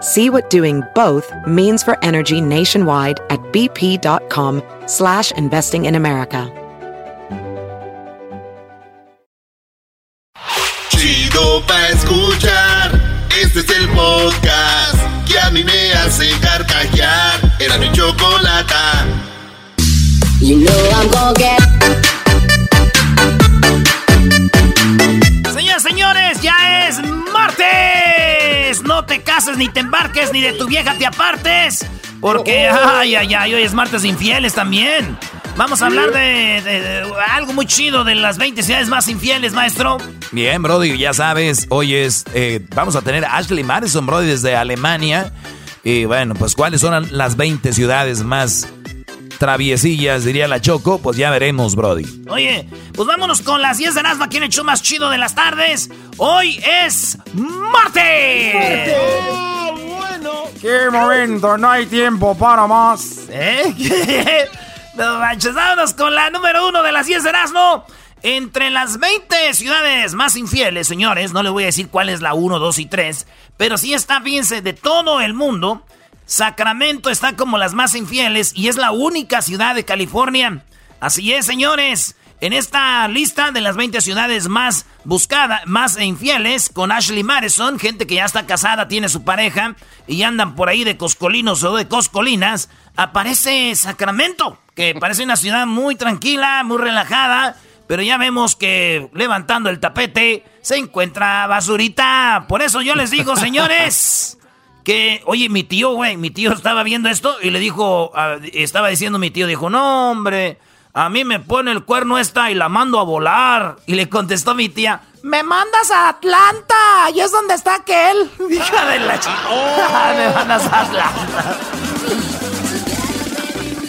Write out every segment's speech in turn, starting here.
See what doing both means for energy nationwide at bp.com slash investing in America. Chido pa' escuchar. Este es el podcast que a mí me hace carcajear. Era mi chocolata. You know I'm gonna get... martes. No te cases, ni te embarques, ni de tu vieja te apartes. Porque, ay, ay, ay, hoy es martes infieles también. Vamos a hablar de, de- de algo muy chido de las 20 ciudades más infieles, maestro. Bien, Brody, ya sabes, hoy es, eh, vamos a tener a Ashley Madison, Brody, desde Alemania. Y bueno, pues cuáles son las 20 ciudades más traviesillas, diría la Choco, pues ya veremos, Brody. Oye, pues vámonos con las 10 de Erasmo aquí en el show más chido de las tardes. Hoy es martes. ¡Qué momento! No hay tiempo para más. ¿Eh? No manches, vámonos con la número uno de las 10 de Erasmo. Entre las 20 ciudades más infieles, señores, no les voy a decir cuál es la 1, 2 y 3, pero sí está, fíjense, de todo el mundo, Sacramento está como las más infieles y es la única ciudad de California. Así es, señores. En esta lista de las 20 ciudades más buscadas, más infieles, con Ashley Madison, gente que ya está casada, tiene su pareja y andan por ahí de coscolinos o de coscolinas, aparece Sacramento, que parece una ciudad muy tranquila, muy relajada, pero ya vemos que levantando el tapete se encuentra basurita. Por eso yo les digo, señores, que, oye, mi tío, güey, mi tío estaba viendo esto y le dijo, ah, estaba diciendo mi tío, dijo, no, hombre, a mí me pone el cuerno esta y la mando a volar. Y le contestó mi tía, me mandas a Atlanta, y es donde está aquel. Hija de la chica. me mandas a Atlanta.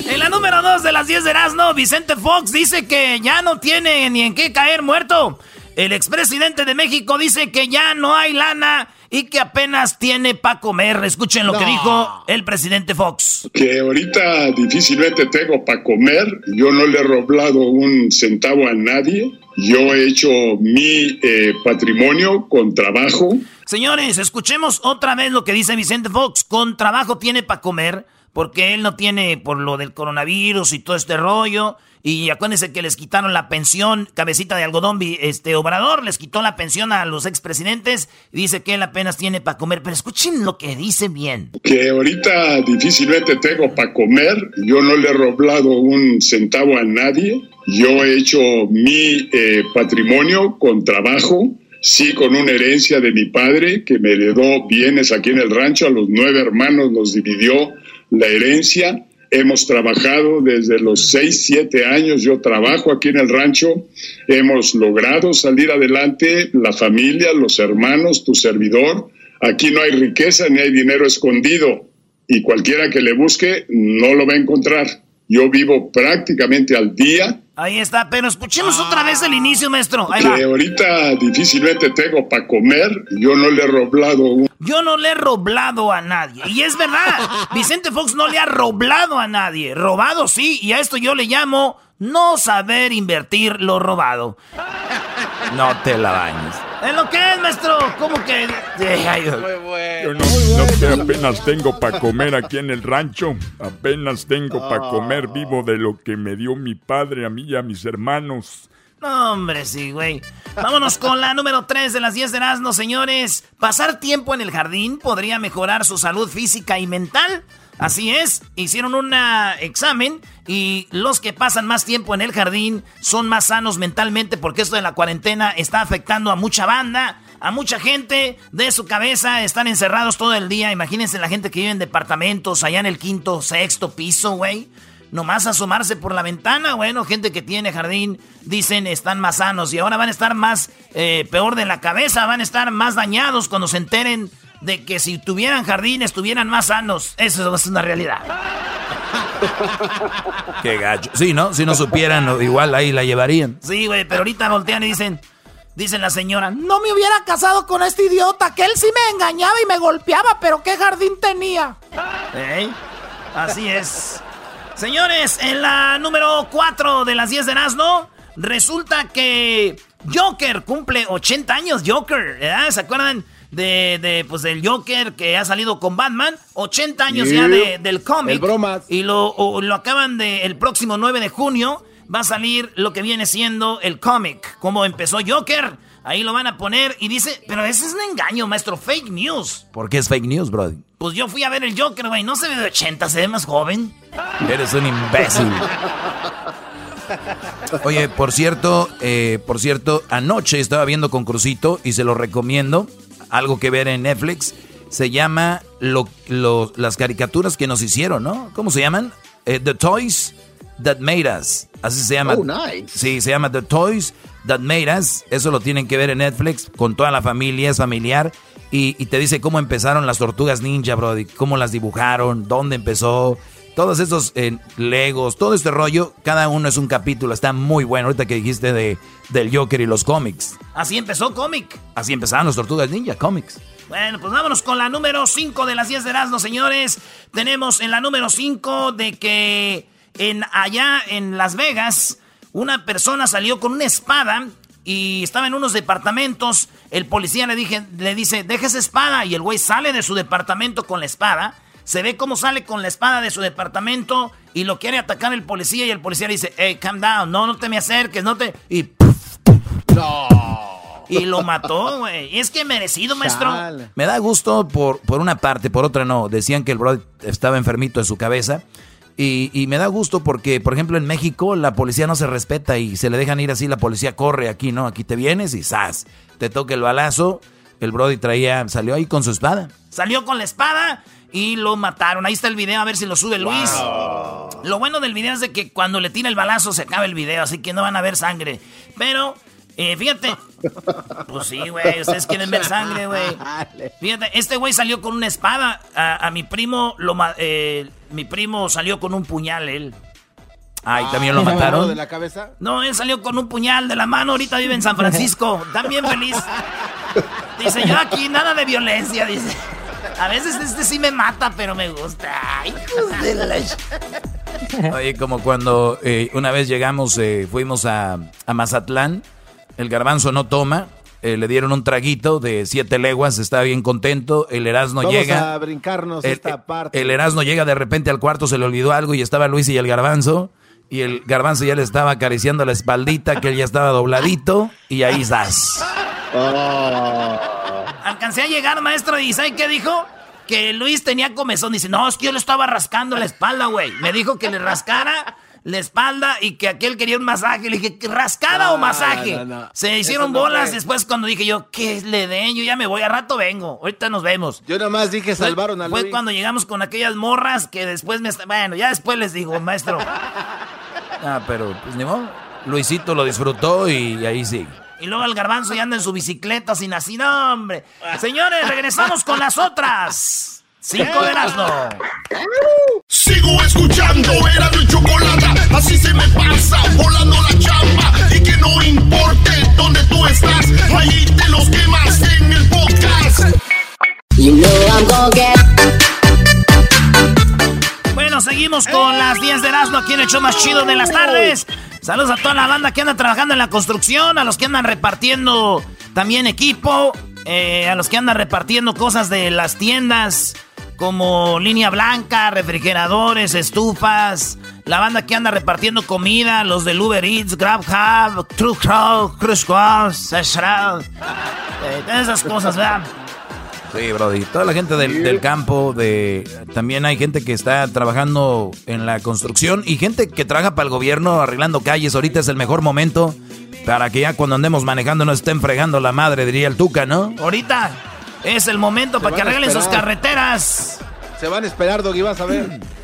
En la número 2 de las 10 de Erasmo, Vicente Fox dice que ya no tiene ni en qué caer muerto. El expresidente de México dice que ya no hay lana y que apenas tiene para comer. Escuchen lo que dijo el presidente Fox. que ahorita difícilmente tengo para comer. Yo no le he roblado un centavo a nadie. Yo he hecho mi eh, patrimonio con trabajo. Señores, escuchemos otra vez lo que dice Vicente Fox. Con trabajo tiene para comer, porque él no tiene por lo del coronavirus y todo este rollo. Y acuérdense que les quitaron la pensión, cabecita de algodón, este Obrador les quitó la pensión a los expresidentes. Dice que él apenas tiene para comer, pero escuchen lo que dice bien. Que ahorita difícilmente tengo para comer. Yo no le he roblado un centavo a nadie. Yo he hecho mi eh, patrimonio con trabajo. Sí, con una herencia de mi padre que me heredó bienes aquí en el rancho. A los nueve hermanos nos dividió la herencia. Hemos trabajado desde los 6, 7 años, yo trabajo aquí en el rancho, hemos logrado salir adelante, la familia, los hermanos, tu servidor. Aquí no hay riqueza ni hay dinero escondido y cualquiera que le busque no lo va a encontrar. Yo vivo prácticamente al día, Ahí está, pero escuchemos otra vez el inicio, maestro. Ahí va. que ahorita difícilmente tengo para comer, yo no le he roblado Yo no le he roblado a nadie. Y es verdad, Vicente Fox no le ha roblado a nadie. Robado sí, y a esto yo le llamo no saber invertir lo robado. No te la bañes. ¿Es lo que es, maestro? ¿Cómo que...? Ay, Yo no, no sé, apenas tengo para comer aquí en el rancho. Apenas tengo para comer vivo de lo que me dio mi padre a mí y a mis hermanos. No, hombre, sí, güey. Vámonos con la número 3 de las 10 de Erasmo, señores. Pasar tiempo en el jardín podría mejorar su salud física y mental. Así es, hicieron un examen y los que pasan más tiempo en el jardín son más sanos mentalmente porque esto de la cuarentena está afectando a mucha banda, a mucha gente de su cabeza, están encerrados todo el día. Imagínense la gente que vive en departamentos allá en el quinto, sexto piso, güey nomás asomarse por la ventana. Bueno, gente que tiene jardín dicen están más sanos y ahora van a estar más eh, peor de la cabeza, van a estar más dañados cuando se enteren de que si tuvieran jardín estuvieran más sanos. Eso es una realidad. Qué gacho. Sí, ¿no? Si no supieran, igual ahí la llevarían. Sí, güey, pero ahorita voltean y dicen, dicen la señora, no me hubiera casado con este idiota, que él sí me engañaba y me golpeaba, pero qué jardín tenía. ¿Eh? Así es. Señores, en la número 4 de las 10 de Nazno, resulta que Joker cumple 80 años. Joker, ¿verdad? ¿Se acuerdan? De, pues del Joker que ha salido con Batman, 80 años ya del cómic. Y lo, lo acaban de, el próximo 9 de junio va a salir lo que viene siendo el cómic, como empezó Joker. Ahí lo van a poner y dice, pero ese es un engaño, maestro, fake news. ¿Por qué es fake news, bro? Pues yo fui a ver el Joker, güey, no se ve de 80, se ve más joven. Eres un imbécil. Oye, por cierto, eh, por cierto, anoche estaba viendo con Crucito y se lo recomiendo, algo que ver en Netflix. Se llama las caricaturas que nos hicieron, ¿no? ¿Cómo se llaman? Eh, The Toys That Made Us. Así se llama. Oh, nice. Sí, se llama The Toys That Made Us. Eso lo tienen que ver en Netflix con toda la familia, es familiar. Y, te dice cómo empezaron las tortugas ninja, bro. Cómo las dibujaron, dónde empezó. Todos esos eh, legos, todo este rollo, cada uno es un capítulo. Está muy bueno. Ahorita que dijiste de, del Joker y los cómics. Así empezó cómic. Así empezaron las tortugas ninja, cómics. Bueno, pues vámonos con la número 5 de las 10 de Erasmo, señores. Tenemos en la número 5 de que en allá en Las Vegas, una persona salió con una espada y estaba en unos departamentos. El policía le, dije, le dice, deja esa espada. Y el güey sale de su departamento con la espada. Se ve cómo sale con la espada de su departamento y lo quiere atacar el policía. Y el policía le dice, hey, calm down, no, no te me acerques, no te. Y. No. Y lo mató, güey. Es que merecido, maestro. Me da gusto por, por una parte, por otra no. Decían que el bro estaba enfermito de su cabeza. Y, me da gusto porque, por ejemplo, en México la policía no se respeta y se le dejan ir así, la policía corre aquí, ¿no? Aquí te vienes y ¡zas! Te toca el balazo. El Brody traía, salió ahí con su espada. Salió con la espada y lo mataron. Ahí está el video, a ver si lo sube Luis. Lo bueno del video es de que cuando le tira el balazo se acaba el video, así que no van a ver sangre. Pero eh, fíjate. Pues sí, güey. Ustedes quieren ver sangre, güey. Fíjate, este güey salió con una espada. A, mi primo lo eh, mi primo salió con un puñal, él. Ah, ¿y también lo mataron? de la cabeza? No, él salió con un puñal de la mano. Ahorita vive en San Francisco. También feliz. Dice, yo aquí nada de violencia, dice. A veces este sí me mata, pero me gusta. Ay, de la... Oye, como cuando eh, una vez llegamos, fuimos a, a Mazatlán el garbanzo no toma. Eh, le dieron un traguito de siete leguas, está bien contento. El Erasmo Vamos llega. a brincarnos esta parte. El Erasmo llega de repente al cuarto, se le olvidó algo y estaba Luis y el garbanzo. Y el garbanzo ya le estaba acariciando la espaldita, que él ya estaba dobladito. Y ahí estás. Oh. Alcancé a llegar, maestro, y ¿sabe qué dijo? Que Luis tenía comezón. Dice, no, es que yo le estaba rascando la espalda, güey. Me dijo que le rascara la espalda y que aquel quería un masaje. Le dije, ¿rascada o masaje? Se hicieron bolas después cuando dije yo, ¿qué le den? Yo ya me voy, a rato vengo. Ahorita nos vemos. Yo nomás dije, salvaron a Luis. Fue cuando llegamos con aquellas morras que después me... Bueno, ya después les digo, maestro. ah, pero pues ni modo. Luisito lo disfrutó y ahí sí. Y luego el garbanzo ya anda en su bicicleta sin así, no, hombre. Señores, regresamos con las otras. Cinco de no. Sigo escuchando, era mi chocolate. Así se me pasa, volando la chamba. Y que no importe dónde tú estás, ahí te los quemas en el podcast. You know I'm gonna get... Bueno, seguimos con las 10 de Erasmo aquí en el show más chido de las tardes. Saludos a toda la banda que anda trabajando en la construcción, a los que andan repartiendo también equipo, eh, a los que andan repartiendo cosas de las tiendas como línea blanca, refrigeradores, estufas, la banda que anda repartiendo comida, los del Uber Eats, GrabHub, Truck Cruise Cross, eh, esas cosas, ¿verdad? Sí, Brody. Toda la gente del, campo, de también hay gente que está trabajando en la construcción y gente que trabaja para el gobierno arreglando calles. Ahorita es el mejor momento para que ya cuando andemos manejando no estén fregando la madre, diría el Tuca, ¿no? Ahorita es el momento para que arreglen sus carreteras. Se van a esperar, Doggy, vas a ver.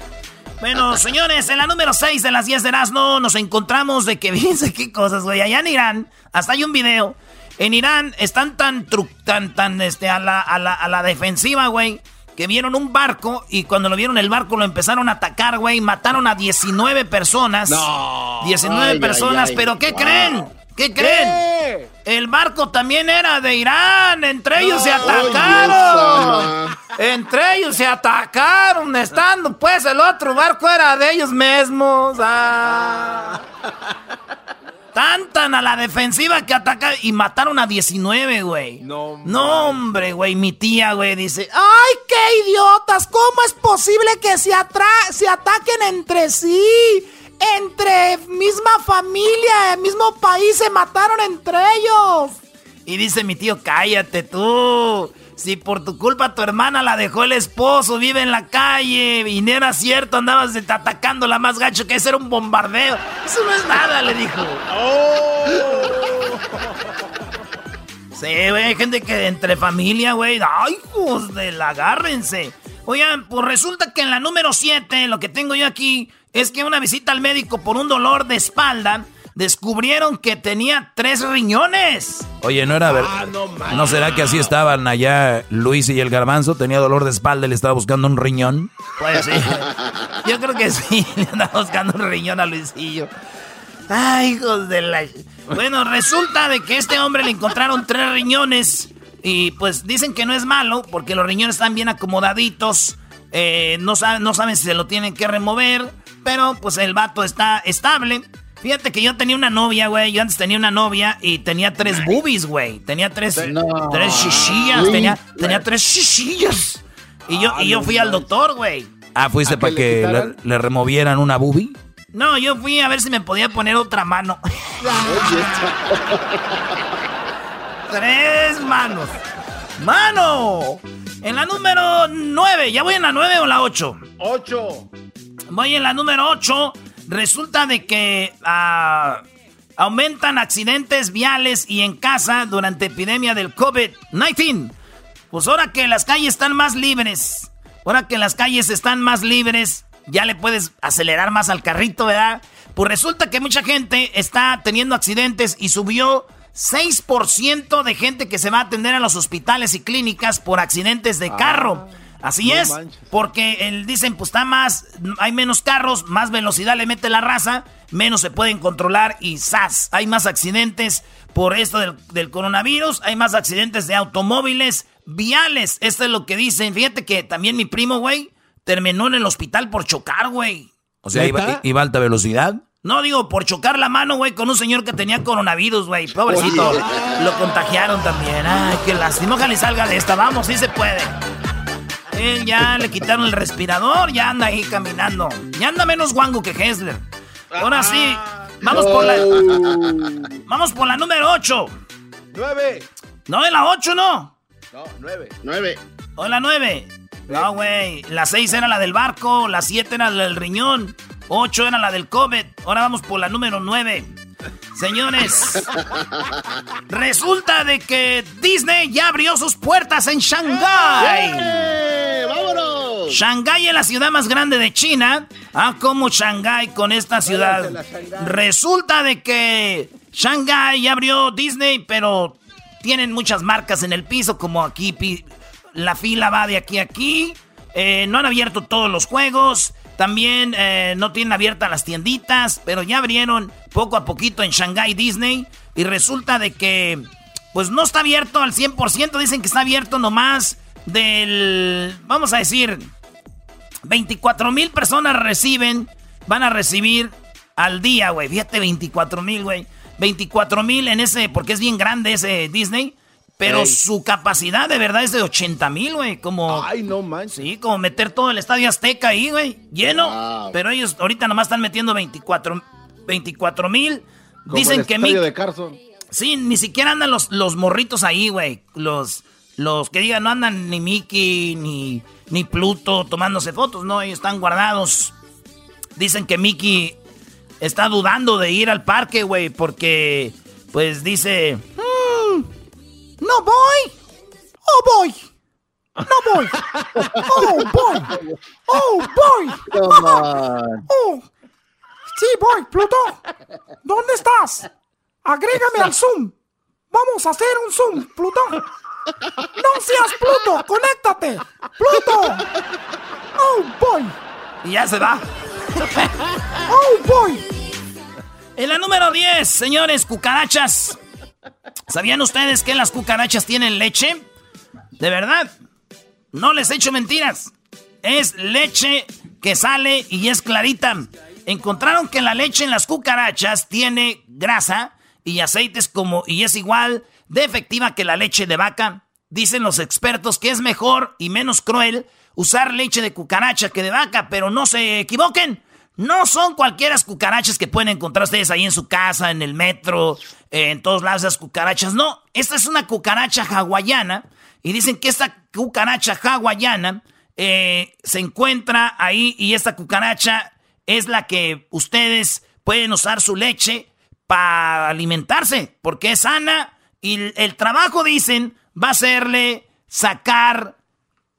Bueno, señores, en la número 6 de las 10 de Erasmo nos encontramos de que, fíjense qué cosas, güey. Allá en Irán, hasta hay un video. En Irán están tan, tan, tan, este, a la, a la, a la defensiva, güey, que vieron un barco y cuando lo vieron el barco lo empezaron a atacar, güey. Mataron a 19 personas. No. 19 personas, pero ¿qué creen? ¿Qué creen? El barco también era de Irán. Entre ellos se atacaron. Entre ellos se atacaron. Estando, pues, el otro barco era de ellos mismos. Ah. Tan, a la defensiva que ataca y mataron a 19, güey. No, no hombre, güey. Mi tía, güey, dice: ¡Ay, qué idiotas! ¿Cómo es posible que se, se ataquen entre sí? entre misma familia, mismo país, se mataron entre ellos. Y dice mi tío, cállate tú. Si por tu culpa tu hermana la dejó el esposo, vive en la calle y no era cierto, andabas atacando la más gacho que ese era un bombardeo. Eso no es nada, le dijo. Oh. Sí, güey, gente que entre familia, güey, ay, hijos de la, agárrense. Oigan, pues resulta que en la número 7, lo que tengo yo aquí, es que una visita al médico por un dolor de espalda descubrieron que tenía tres riñones. Oye, no era verdad. Ah, no, no, será que así estaban allá Luis y el garbanzo? Tenía dolor de espalda y le estaba buscando un riñón. Pues sí. Yo creo que sí, le andaba buscando un riñón a Luisillo. Ay, hijos de la. Bueno, resulta de que este hombre le encontraron tres riñones. Y pues dicen que no es malo, porque los riñones están bien acomodaditos. Eh, no, no saben si se lo tienen que remover. Pero pues el vato está estable. Fíjate que yo tenía una novia, güey. Yo antes tenía una novia y tenía tres boobies, güey. Tenía tres, tres shishillas. Tenía, tenía tres shishillas. Y yo, y yo fui al doctor, güey. Ah, ¿fuiste para que, le, removieran una boobie? No, yo fui a ver si me podía poner otra mano. tres manos. ¡Mano! En la número nueve. ¿Ya voy en la nueve o la ocho? Ocho. Voy en la número 8. Resulta de que ah, aumentan accidentes viales y en casa durante epidemia del COVID-19. Pues ahora que las calles están más libres, ahora que las calles están más libres, ya le puedes acelerar más al carrito, ¿verdad? Pues resulta que mucha gente está teniendo accidentes y subió 6% de gente que se va a atender a los hospitales y clínicas por accidentes de carro. Ah. Así es, porque él, dicen, pues está más, hay menos carros, más velocidad le mete la raza, menos se pueden controlar y ¡zas! Hay más accidentes por esto del, coronavirus, hay más accidentes de automóviles viales. Esto es lo que dicen. Fíjate que también mi primo, güey, terminó en el hospital por chocar, güey. O sea, iba, iba, a alta velocidad. No, digo, por chocar la mano, güey, con un señor que tenía coronavirus, güey. Pobrecito. Lo contagiaron también. Ay, qué lástima. Ojalá salga de esta. Vamos, sí se puede. Él ya le quitaron el respirador, ya anda ahí caminando. Ya anda menos guango que Hessler. Ahora sí, vamos por la. Vamos por la número 8. 9. No, en la 8 no. No, 9. 9. O la 9. No, güey. La 6 era la del barco, la 7 era la del riñón, 8 era la del COVID. Ahora vamos por la número 9. Señores, resulta de que Disney ya abrió sus puertas en Shanghái. ¡Vámonos! Shanghái es la ciudad más grande de China. Ah, como Shanghái con esta ciudad. Resulta de que Shanghái ya abrió Disney, pero tienen muchas marcas en el piso, como aquí la fila va de aquí a aquí. Eh, no han abierto todos los juegos. También eh, no tienen abiertas las tienditas, pero ya abrieron poco a poquito en Shanghai Disney. Y resulta de que, pues no está abierto al 100%. Dicen que está abierto nomás del, vamos a decir, 24 mil personas reciben, van a recibir al día, güey. Fíjate, 24 mil, güey. 24 mil en ese, porque es bien grande ese Disney. Pero su capacidad de verdad es de 80 mil, güey. Como. Ay, no manches. Sí, como meter todo el estadio Azteca ahí, güey. Lleno. Pero ellos ahorita nomás están metiendo 24 mil. Dicen que Mickey. de Carson. Sí, ni siquiera andan los, los morritos ahí, güey. Los, los que digan, no andan ni Mickey ni, ni Pluto tomándose fotos, no, ellos están guardados. Dicen que Mickey está dudando de ir al parque, güey, porque, pues dice, mm, no voy, oh voy. No voy. Oh, voy. Oh, voy. Oh, sí, voy, Pluto. ¿Dónde estás? Agrégame al Zoom. Vamos a hacer un Zoom, Pluto. No seas Pluto, conéctate. Pluto. Oh, voy. Y ya se va. ¡Oh, boy! En la número 10, señores, cucarachas. ¿Sabían ustedes que las cucarachas tienen leche? De verdad, no les echo mentiras. Es leche que sale y es clarita. Encontraron que la leche en las cucarachas tiene grasa y aceites como y es igual de efectiva que la leche de vaca. Dicen los expertos que es mejor y menos cruel usar leche de cucaracha que de vaca, pero no se equivoquen. No son cualquiera cucarachas que pueden encontrar ustedes ahí en su casa, en el metro, en todos lados esas cucarachas. No, esta es una cucaracha hawaiana. Y dicen que esta cucaracha hawaiana eh, se encuentra ahí y esta cucaracha es la que ustedes pueden usar su leche para alimentarse, porque es sana y el trabajo, dicen, va a serle sacar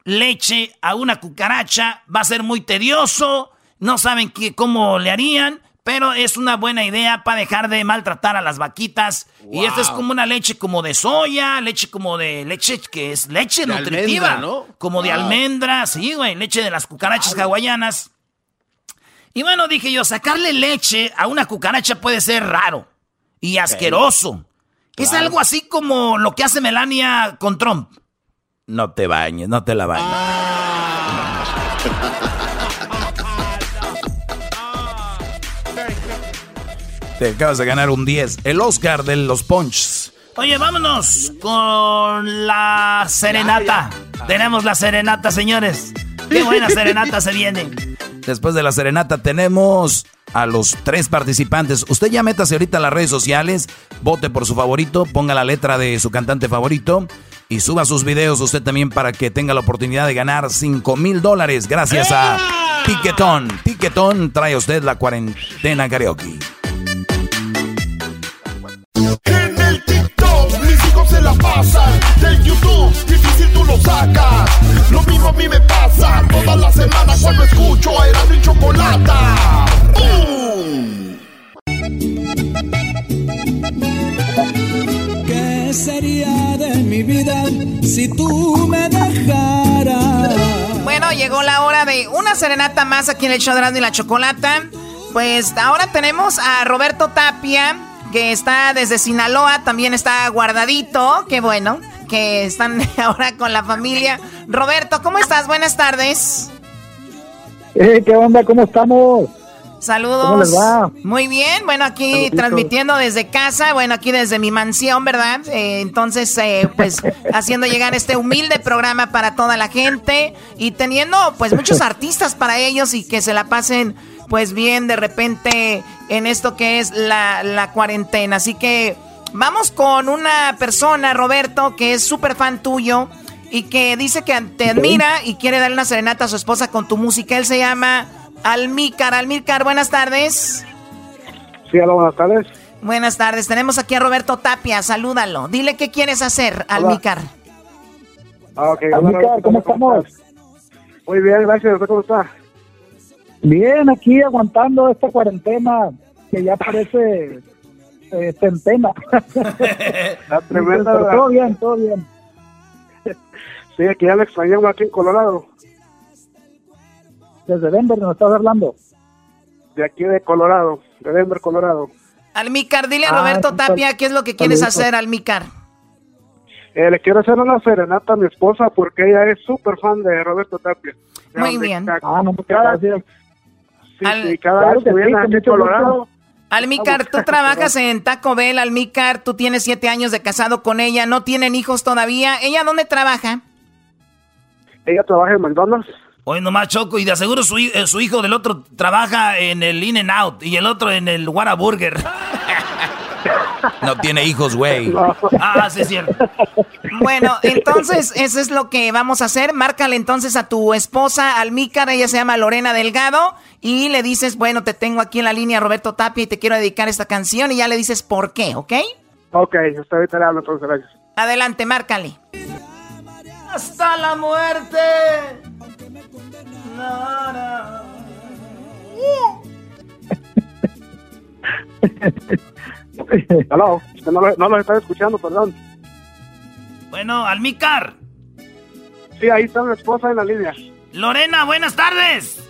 leche a una cucaracha, va a ser muy tedioso, no saben qué, cómo le harían, pero es una buena idea para dejar de maltratar a las vaquitas. Y esto es como una leche como de soya, leche como de leche que es leche nutritiva, ¿no? Como de almendras, sí, güey, leche de las cucarachas hawaianas. Y bueno, dije yo, sacarle leche a una cucaracha puede ser raro y asqueroso. Es algo así como lo que hace Melania con Trump. No te bañes, no te la bañes. Te acabas de ganar un 10. El Oscar de los Punches. Oye, vámonos con la serenata. Tenemos la serenata, señores. Qué buena serenata se viene. Después de la serenata tenemos a los tres participantes. Usted ya métase ahorita a las redes sociales, vote por su favorito, ponga la letra de su cantante favorito y suba sus videos usted también para que tenga la oportunidad de ganar 5 mil dólares gracias a Tiquetón. Tiquetón trae a usted la cuarentena karaoke. En el TikTok mis hijos se la pasan. Del YouTube difícil tú lo sacas. Lo mismo a mí me pasa. Toda la semana cuando escucho a era mi chocolata. ¿Qué sería de mi vida si tú me dejaras? Bueno, llegó la hora de una serenata más aquí en el show de y la Chocolata. Pues ahora tenemos a Roberto Tapia que está desde Sinaloa, también está guardadito, qué bueno, que están ahora con la familia. Roberto, ¿cómo estás? Buenas tardes. Eh, ¿Qué onda? ¿Cómo estamos? Saludos. ¿Cómo les va? Muy bien, bueno, aquí transmitiendo desde casa, bueno, aquí desde mi mansión, ¿verdad? Eh, entonces, eh, pues, haciendo llegar este humilde programa para toda la gente y teniendo, pues, muchos artistas para ellos y que se la pasen pues bien de repente en esto que es la, cuarentena. Así que vamos con una persona, Roberto, que es súper fan tuyo y que dice que te admira y quiere darle una serenata a su esposa con tu música. Él se llama Almícar. Almícar, buenas tardes. Sí, hola, buenas tardes. Buenas tardes. Tenemos aquí a Roberto Tapia. Salúdalo. Dile qué quieres hacer, Almícar. Ah, Almícar, ¿cómo estamos? Muy bien, gracias. ¿Cómo está? Bien, aquí aguantando esta cuarentena que ya parece eh, centena. La tremenda. todo bien, todo bien. Sí, aquí ya le extrañamos aquí en Colorado. Desde Denver nos estás hablando. De aquí de Colorado, de Denver, Colorado. Almicar, dile a ah, Roberto Tapia qué es lo que quieres hacer, Almicar. Eh, le quiero hacer una serenata a mi esposa porque ella es súper fan de Roberto Tapia. Muy bien. Ah, no, gracias. Sí, cada vez que viene aquí Colorado, Almicar, tú trabajas en Taco Bell, Almicar, tú tienes siete años de casado con ella, no tienen hijos todavía. ¿Ella dónde trabaja? Ella trabaja en McDonald's. Oye, nomás Choco, y de aseguro su, eh, su hijo del otro trabaja en el In and Out y el otro en el Whataburger. No tiene hijos, güey. Ah, sí es cierto. Bueno, entonces eso es lo que vamos a hacer. Márcale entonces a tu esposa, Almícar, ella se llama Lorena Delgado, y le dices, bueno, te tengo aquí en la línea Roberto Tapia y te quiero dedicar esta canción, y ya le dices por qué, ¿ok? Ok, está bien, entonces, gracias. Adelante, márcale. Hasta la muerte. No, Aló, no, no los estaba escuchando, perdón. Bueno, Almicar. Sí, ahí está mi esposa en la línea. Lorena, buenas tardes.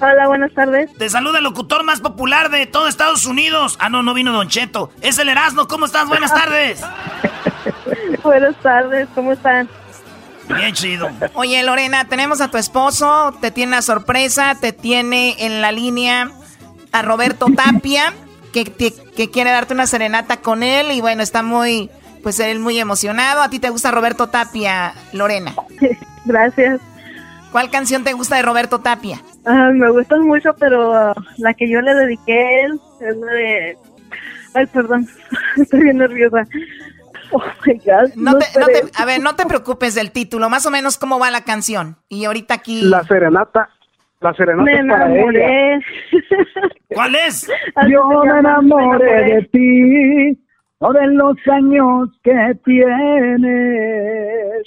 Hola, buenas tardes. Te saluda el locutor más popular de todo Estados Unidos. Ah, no, no vino Don Cheto. Es el Erasmo. ¿Cómo estás? Buenas tardes. buenas tardes, ¿cómo están? Bien chido. Oye, Lorena, tenemos a tu esposo. Te tiene una sorpresa. Te tiene en la línea a Roberto Tapia, que, que quiere darte una serenata con él. Y bueno, está muy, pues él muy emocionado. ¿A ti te gusta Roberto Tapia, Lorena? Gracias. ¿Cuál canción te gusta de Roberto Tapia? Ah, me gustan mucho, pero ah, la que yo le dediqué a él es la de... Ay, perdón, estoy bien nerviosa. Oh my God. No, te, no te, a ver, no te preocupes del título, más o menos cómo va la canción. Y ahorita aquí. La serenata. La serenata me enamoré. ¿Cuál es? Yo me enamoré de ti, o de los años que tienes.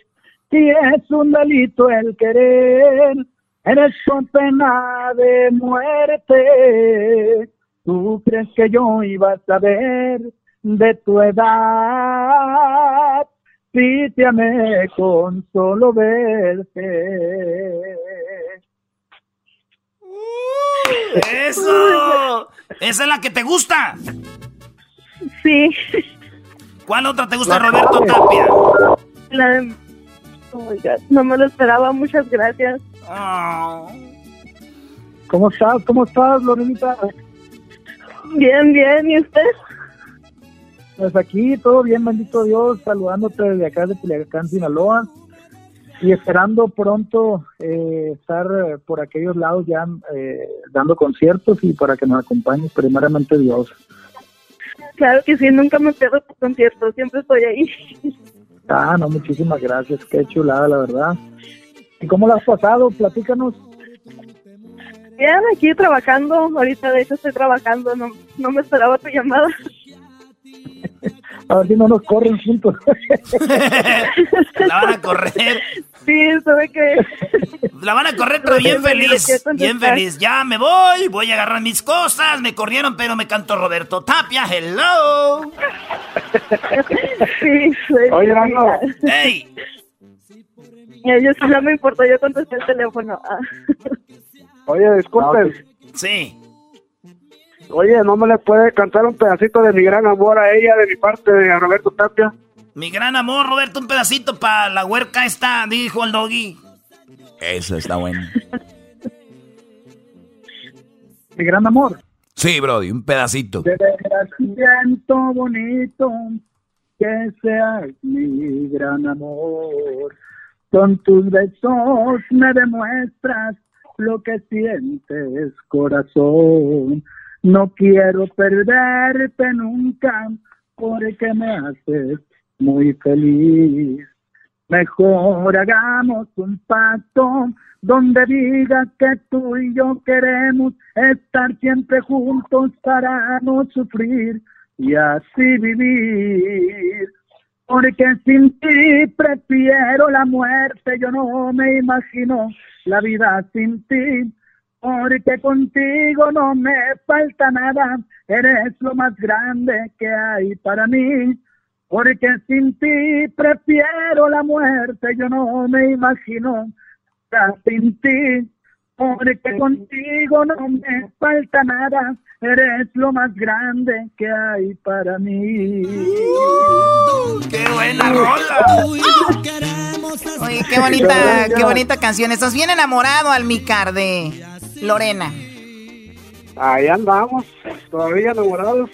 Si es un delito el querer, eres con pena de muerte. ¿Tú crees que yo iba a saber de tu edad? Si te amé con solo verte. ¡Eso! ¿Esa es la que te gusta? Sí. ¿Cuál otra te gusta, Roberto Tapia? La de... Oh my God, no me lo esperaba, muchas gracias. Ah. ¿Cómo estás? ¿Cómo estás, Lorenita? Bien, bien, ¿y usted? Pues aquí todo bien, bendito Dios, saludándote desde acá de Culiacán, Sinaloa, y esperando pronto eh, estar por aquellos lados ya eh, dando conciertos y para que nos acompañes primeramente Dios. Claro que sí, nunca me pierdo por conciertos, siempre estoy ahí. Ah, no, muchísimas gracias, qué chulada, la verdad. ¿Y cómo lo has pasado? Platícanos. Bien, aquí trabajando, ahorita de hecho estoy trabajando, no, no me esperaba tu llamada. A ver si no nos corren juntos. La van a correr. Sí, sabe que... La van a correr, pero bien feliz. Bien feliz. Ya me voy, voy a agarrar mis cosas. Me corrieron, pero me cantó Roberto Tapia. Hello. Sí, sí. Oye, no. ¡Ey! Yo sí no me importa, yo contesté el teléfono. Ah. Oye, disculpe. Sí. Oye, ¿no me le puede cantar un pedacito de mi gran amor a ella de mi parte de Roberto Tapia? Mi gran amor, Roberto, un pedacito para la huerca esta, dijo el doggy. Eso está bueno. mi gran amor. Sí, Brody, un pedacito. De bonito que seas mi gran amor. Con tus besos me demuestras lo que sientes, corazón. No quiero perderte nunca porque me haces muy feliz. Mejor hagamos un pacto donde diga que tú y yo queremos estar siempre juntos para no sufrir y así vivir. Porque sin ti prefiero la muerte, yo no me imagino la vida sin ti porque contigo no me falta nada, eres lo más grande que hay para mí, porque sin ti prefiero la muerte, yo no me imagino sin ti, porque contigo no me falta nada, eres lo más grande que hay para mí. ¡Qué buena rola! Oye, qué bonita, qué bonita canción. Estás bien enamorado, Almicar, de Lorena. Ahí andamos, todavía enamorados.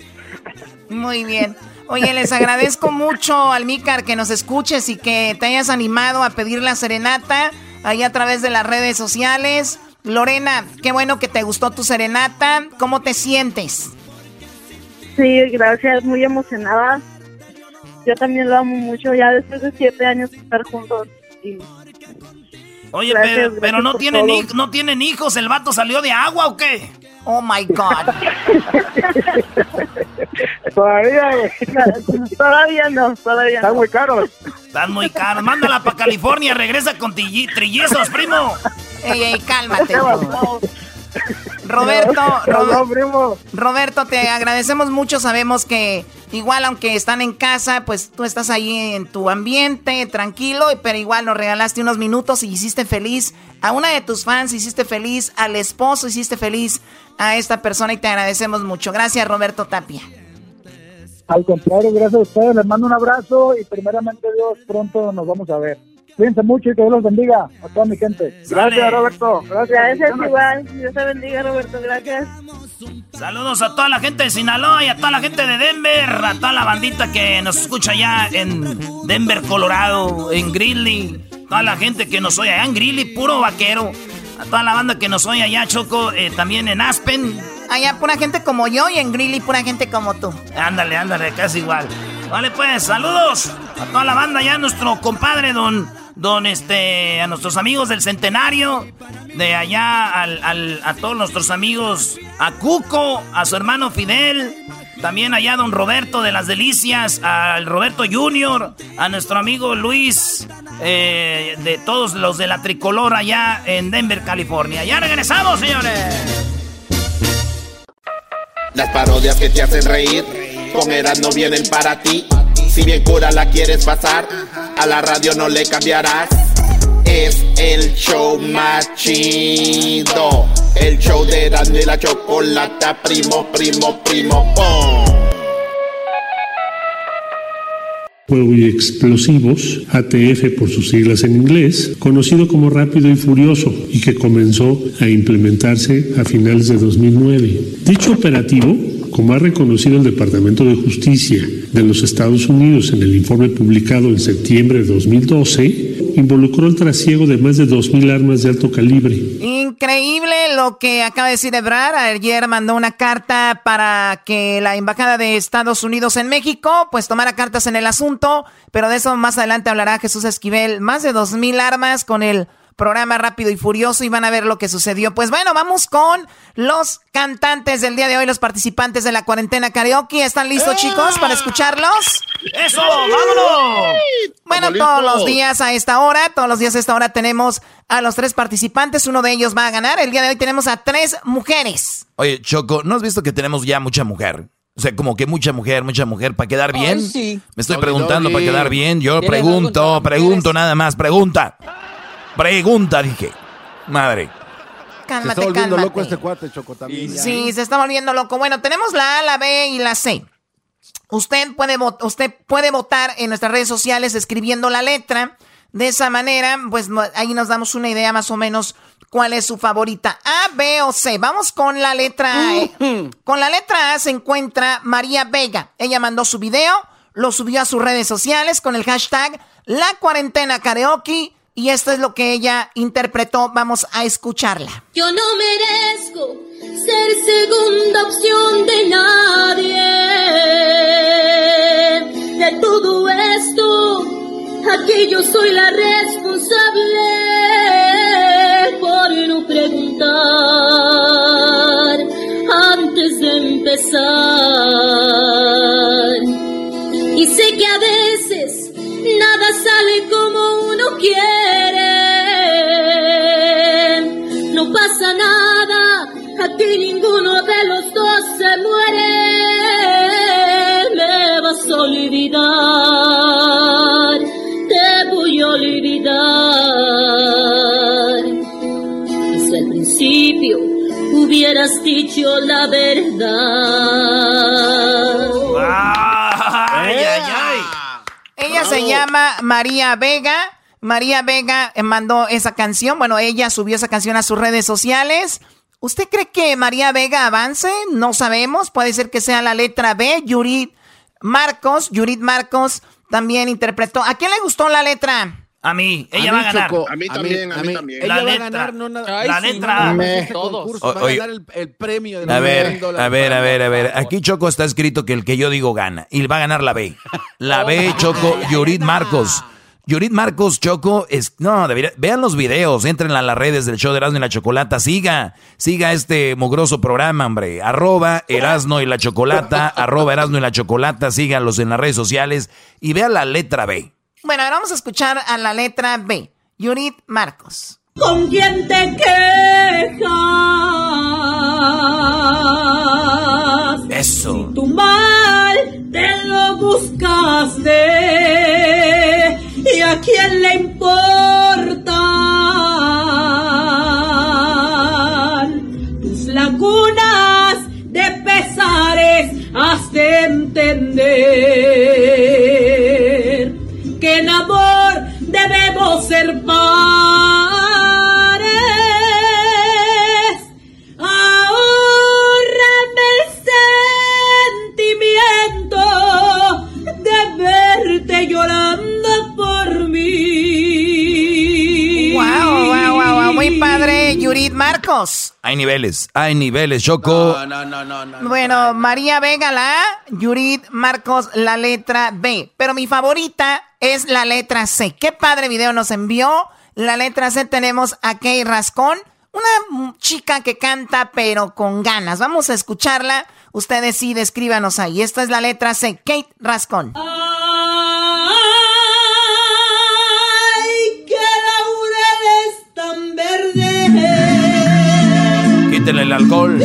Muy bien. Oye, les agradezco mucho, Almícar, que nos escuches y que te hayas animado a pedir la serenata ahí a través de las redes sociales. Lorena, qué bueno que te gustó tu serenata. ¿Cómo te sientes? Sí, gracias, muy emocionada. Yo también lo amo mucho, ya después de siete años de estar juntos. Oye, pero, no, tienen no tienen hijos, ¿el vato salió de agua o qué? Oh my God. todavía, Todavía no, todavía Están muy caros. Están muy caros. Mándala para California, regresa con trillizos, primo. Ey, ey, cálmate. Roberto, Roberto, te agradecemos mucho. Sabemos que igual, aunque están en casa, pues tú estás ahí en tu ambiente, tranquilo, pero igual nos regalaste unos minutos y hiciste feliz a una de tus fans, hiciste feliz al esposo, hiciste feliz a esta persona y te agradecemos mucho. Gracias, Roberto Tapia. Al contrario, gracias a ustedes. Les mando un abrazo y primeramente Dios, pronto nos vamos a ver. Cuídense mucho y que Dios los bendiga a toda mi gente. Gracias, Roberto. Gracias. Gracias igual. Dios te bendiga, Roberto. Gracias. Saludos a toda la gente de Sinaloa y a toda la gente de Denver, a toda la bandita que nos escucha allá en Denver, Colorado, en Greeley, toda la gente que nos oye allá en Greeley, puro vaquero, a toda la banda que nos oye allá, Choco, eh, también en Aspen. Allá pura gente como yo y en Greeley pura gente como tú. Ándale, ándale, casi igual. Vale, pues, saludos a toda la banda allá, nuestro compadre don don este, a nuestros amigos del centenario, de allá al, a todos nuestros amigos, a Cuco, a su hermano Fidel, también allá don Roberto de las Delicias, al Roberto Junior, a nuestro amigo Luis, eh, de todos los de la tricolor allá en Denver, California. Ya regresamos, señores. Las parodias que te hacen reír, con no vienen para ti. Si bien cura la quieres pasar, a la radio no le cambiarás. Es el show más chido. El show de Erasmo y la Chocolata, primo, primo, primo, pom. Juego y explosivos, ATF por sus siglas en inglés, conocido como Rápido y Furioso y que comenzó a implementarse a finales de 2009. Dicho operativo como ha reconocido el Departamento de Justicia de los Estados Unidos en el informe publicado en septiembre de 2012, involucró el trasiego de más de 2.000 armas de alto calibre. Increíble lo que acaba de decir Ebrar. Ayer mandó una carta para que la Embajada de Estados Unidos en México pues tomara cartas en el asunto, pero de eso más adelante hablará Jesús Esquivel. Más de 2.000 armas con el programa rápido y furioso y van a ver lo que sucedió. Pues bueno, vamos con los cantantes del día de hoy, los participantes de la cuarentena karaoke. ¿Están listos, chicos, para escucharlos? ¡Eso! ¡Vámonos! Bueno, todos los días a esta hora, todos los días a esta hora tenemos a los tres participantes. Uno de ellos va a ganar. El día de hoy tenemos a tres mujeres. Oye, Choco, ¿no has visto que tenemos ya mucha mujer? O sea, como que mucha mujer, mucha mujer, para quedar bien. sí. Me estoy preguntando para quedar bien. Yo pregunto, pregunto nada más, pregunta. Pregunta, dije. Madre. Cálmate, se está volviendo cálmate. loco este cuate, Choco, también. Sí, se está volviendo loco. Bueno, tenemos la A, la B y la C. Usted puede, usted puede votar en nuestras redes sociales escribiendo la letra. De esa manera, pues ahí nos damos una idea más o menos cuál es su favorita. A, B o C. Vamos con la letra A. ¿eh? Con la letra A se encuentra María Vega. Ella mandó su video, lo subió a sus redes sociales con el hashtag La Cuarentena Karaoke y esto es lo que ella interpretó. Vamos a escucharla. Yo no merezco ser segunda opción de nadie. De todo esto, aquí yo soy la responsable por no preguntar antes de empezar. Y sé que a veces nada sale como uno quiere. No pasa nada, aquí ninguno de los dos se muere. Me vas a olvidar, te voy a olvidar. Desde el principio hubieras dicho la verdad. ¡Ay, ay, ay! Ella se llama María Vega. María Vega mandó esa canción. Bueno, ella subió esa canción a sus redes sociales. ¿Usted cree que María Vega avance? No sabemos. Puede ser que sea la letra B. Yurit Marcos, Yurit Marcos también interpretó. ¿A quién le gustó la letra? A mí, ella va a ganar. a mí también, a mí, también. Ella va a ganar, no nada. La letra. Me, todos. va a ganar el, premio de a ver, a ver, a ver, a ver. Aquí Choco está escrito que el que yo digo gana. Y va a ganar la B. La B, Choco, Yurit Marcos. Yurit Marcos Choco, es, no, debería, vean los videos, entren a las redes del show de Erasmo y la Chocolata, siga, siga este mugroso programa, hombre, arroba Erasmo y la Chocolata, arroba Erasmo y la Chocolata, síganlos en las redes sociales y vean la letra B. Bueno, ahora vamos a escuchar a la letra B, Yurit Marcos. ¿Con quién te quejas? Eso. Si tu mal te lo buscaste ¿Y a quién le importa? Tus lagunas de pesares has de entender que en amor debemos ser pares. Yurit Marcos. Hay niveles, hay niveles, Choco. No, no, no, no. bueno, María Vega la A, Yurit Marcos la letra B. Pero mi favorita es la letra C. Qué padre video nos envió. La letra C tenemos a Kay Rascón, una chica que canta pero con ganas. Vamos a escucharla. Ustedes sí, descríbanos ahí. Esta es la letra C, Kate Rascón. Quítenle el alcohol.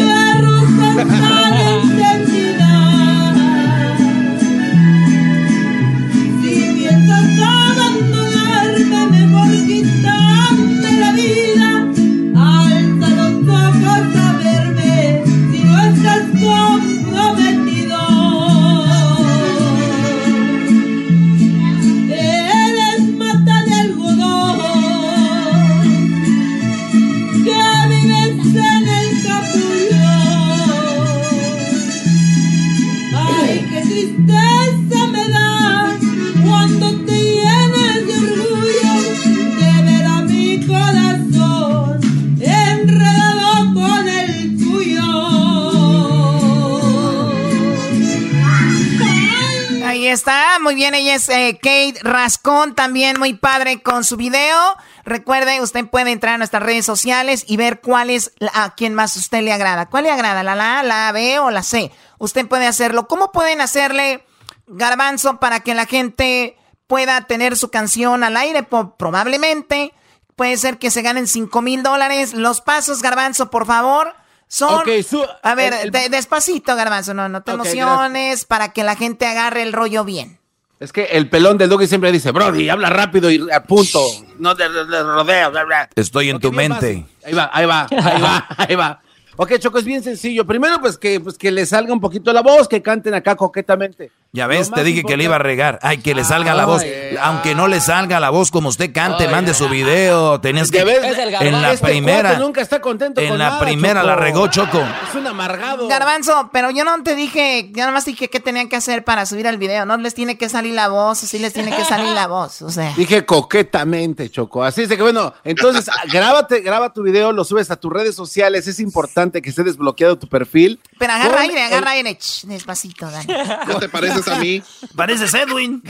Está, muy bien, ella es eh, Kate Rascón, también muy padre con su video. Recuerde, usted puede entrar a nuestras redes sociales y ver cuál es a quien más usted le agrada. ¿Cuál le agrada? ¿La A, la B o la C? Usted puede hacerlo. ¿Cómo pueden hacerle garbanzo para que la gente pueda tener su canción al aire? probablemente. Puede ser que se ganen 5 mil dólares. Los pasos, garbanzo, por favor. Son, a ver, despacito, Garbanzo, no, no te emociones para que la gente agarre el rollo bien. Es que el pelón del Doggy siempre dice, Brody, habla rápido y a punto, no te, rodea. Estoy en tu mente. Ahí va, ahí va, ahí va, ahí va. Ok, Choco, es bien sencillo. Primero, pues que, pues que le salga un poquito la voz, que canten acá coquetamente. Ya ves, te dije que le iba a regar. Ay, que le salga la voz. Aunque no le salga la voz como usted cante, mande su video. Tenías que. en la este primera. Nunca está contento en la primera la regó Choco. Es un amargado. Garbanzo, pero yo no te dije, yo nada más dije qué tenían que hacer para subir al video. No les tiene que salir la voz, sí les tiene que salir la voz. O sea. Dije coquetamente, Choco. Así es de que bueno, entonces grábate, graba tu video, lo subes a tus redes sociales. Es importante que esté desbloqueado tu perfil. Pero agarra aire, agarra aire. despacito, Dani. ¿No te pareces a mí? Pareces Edwin.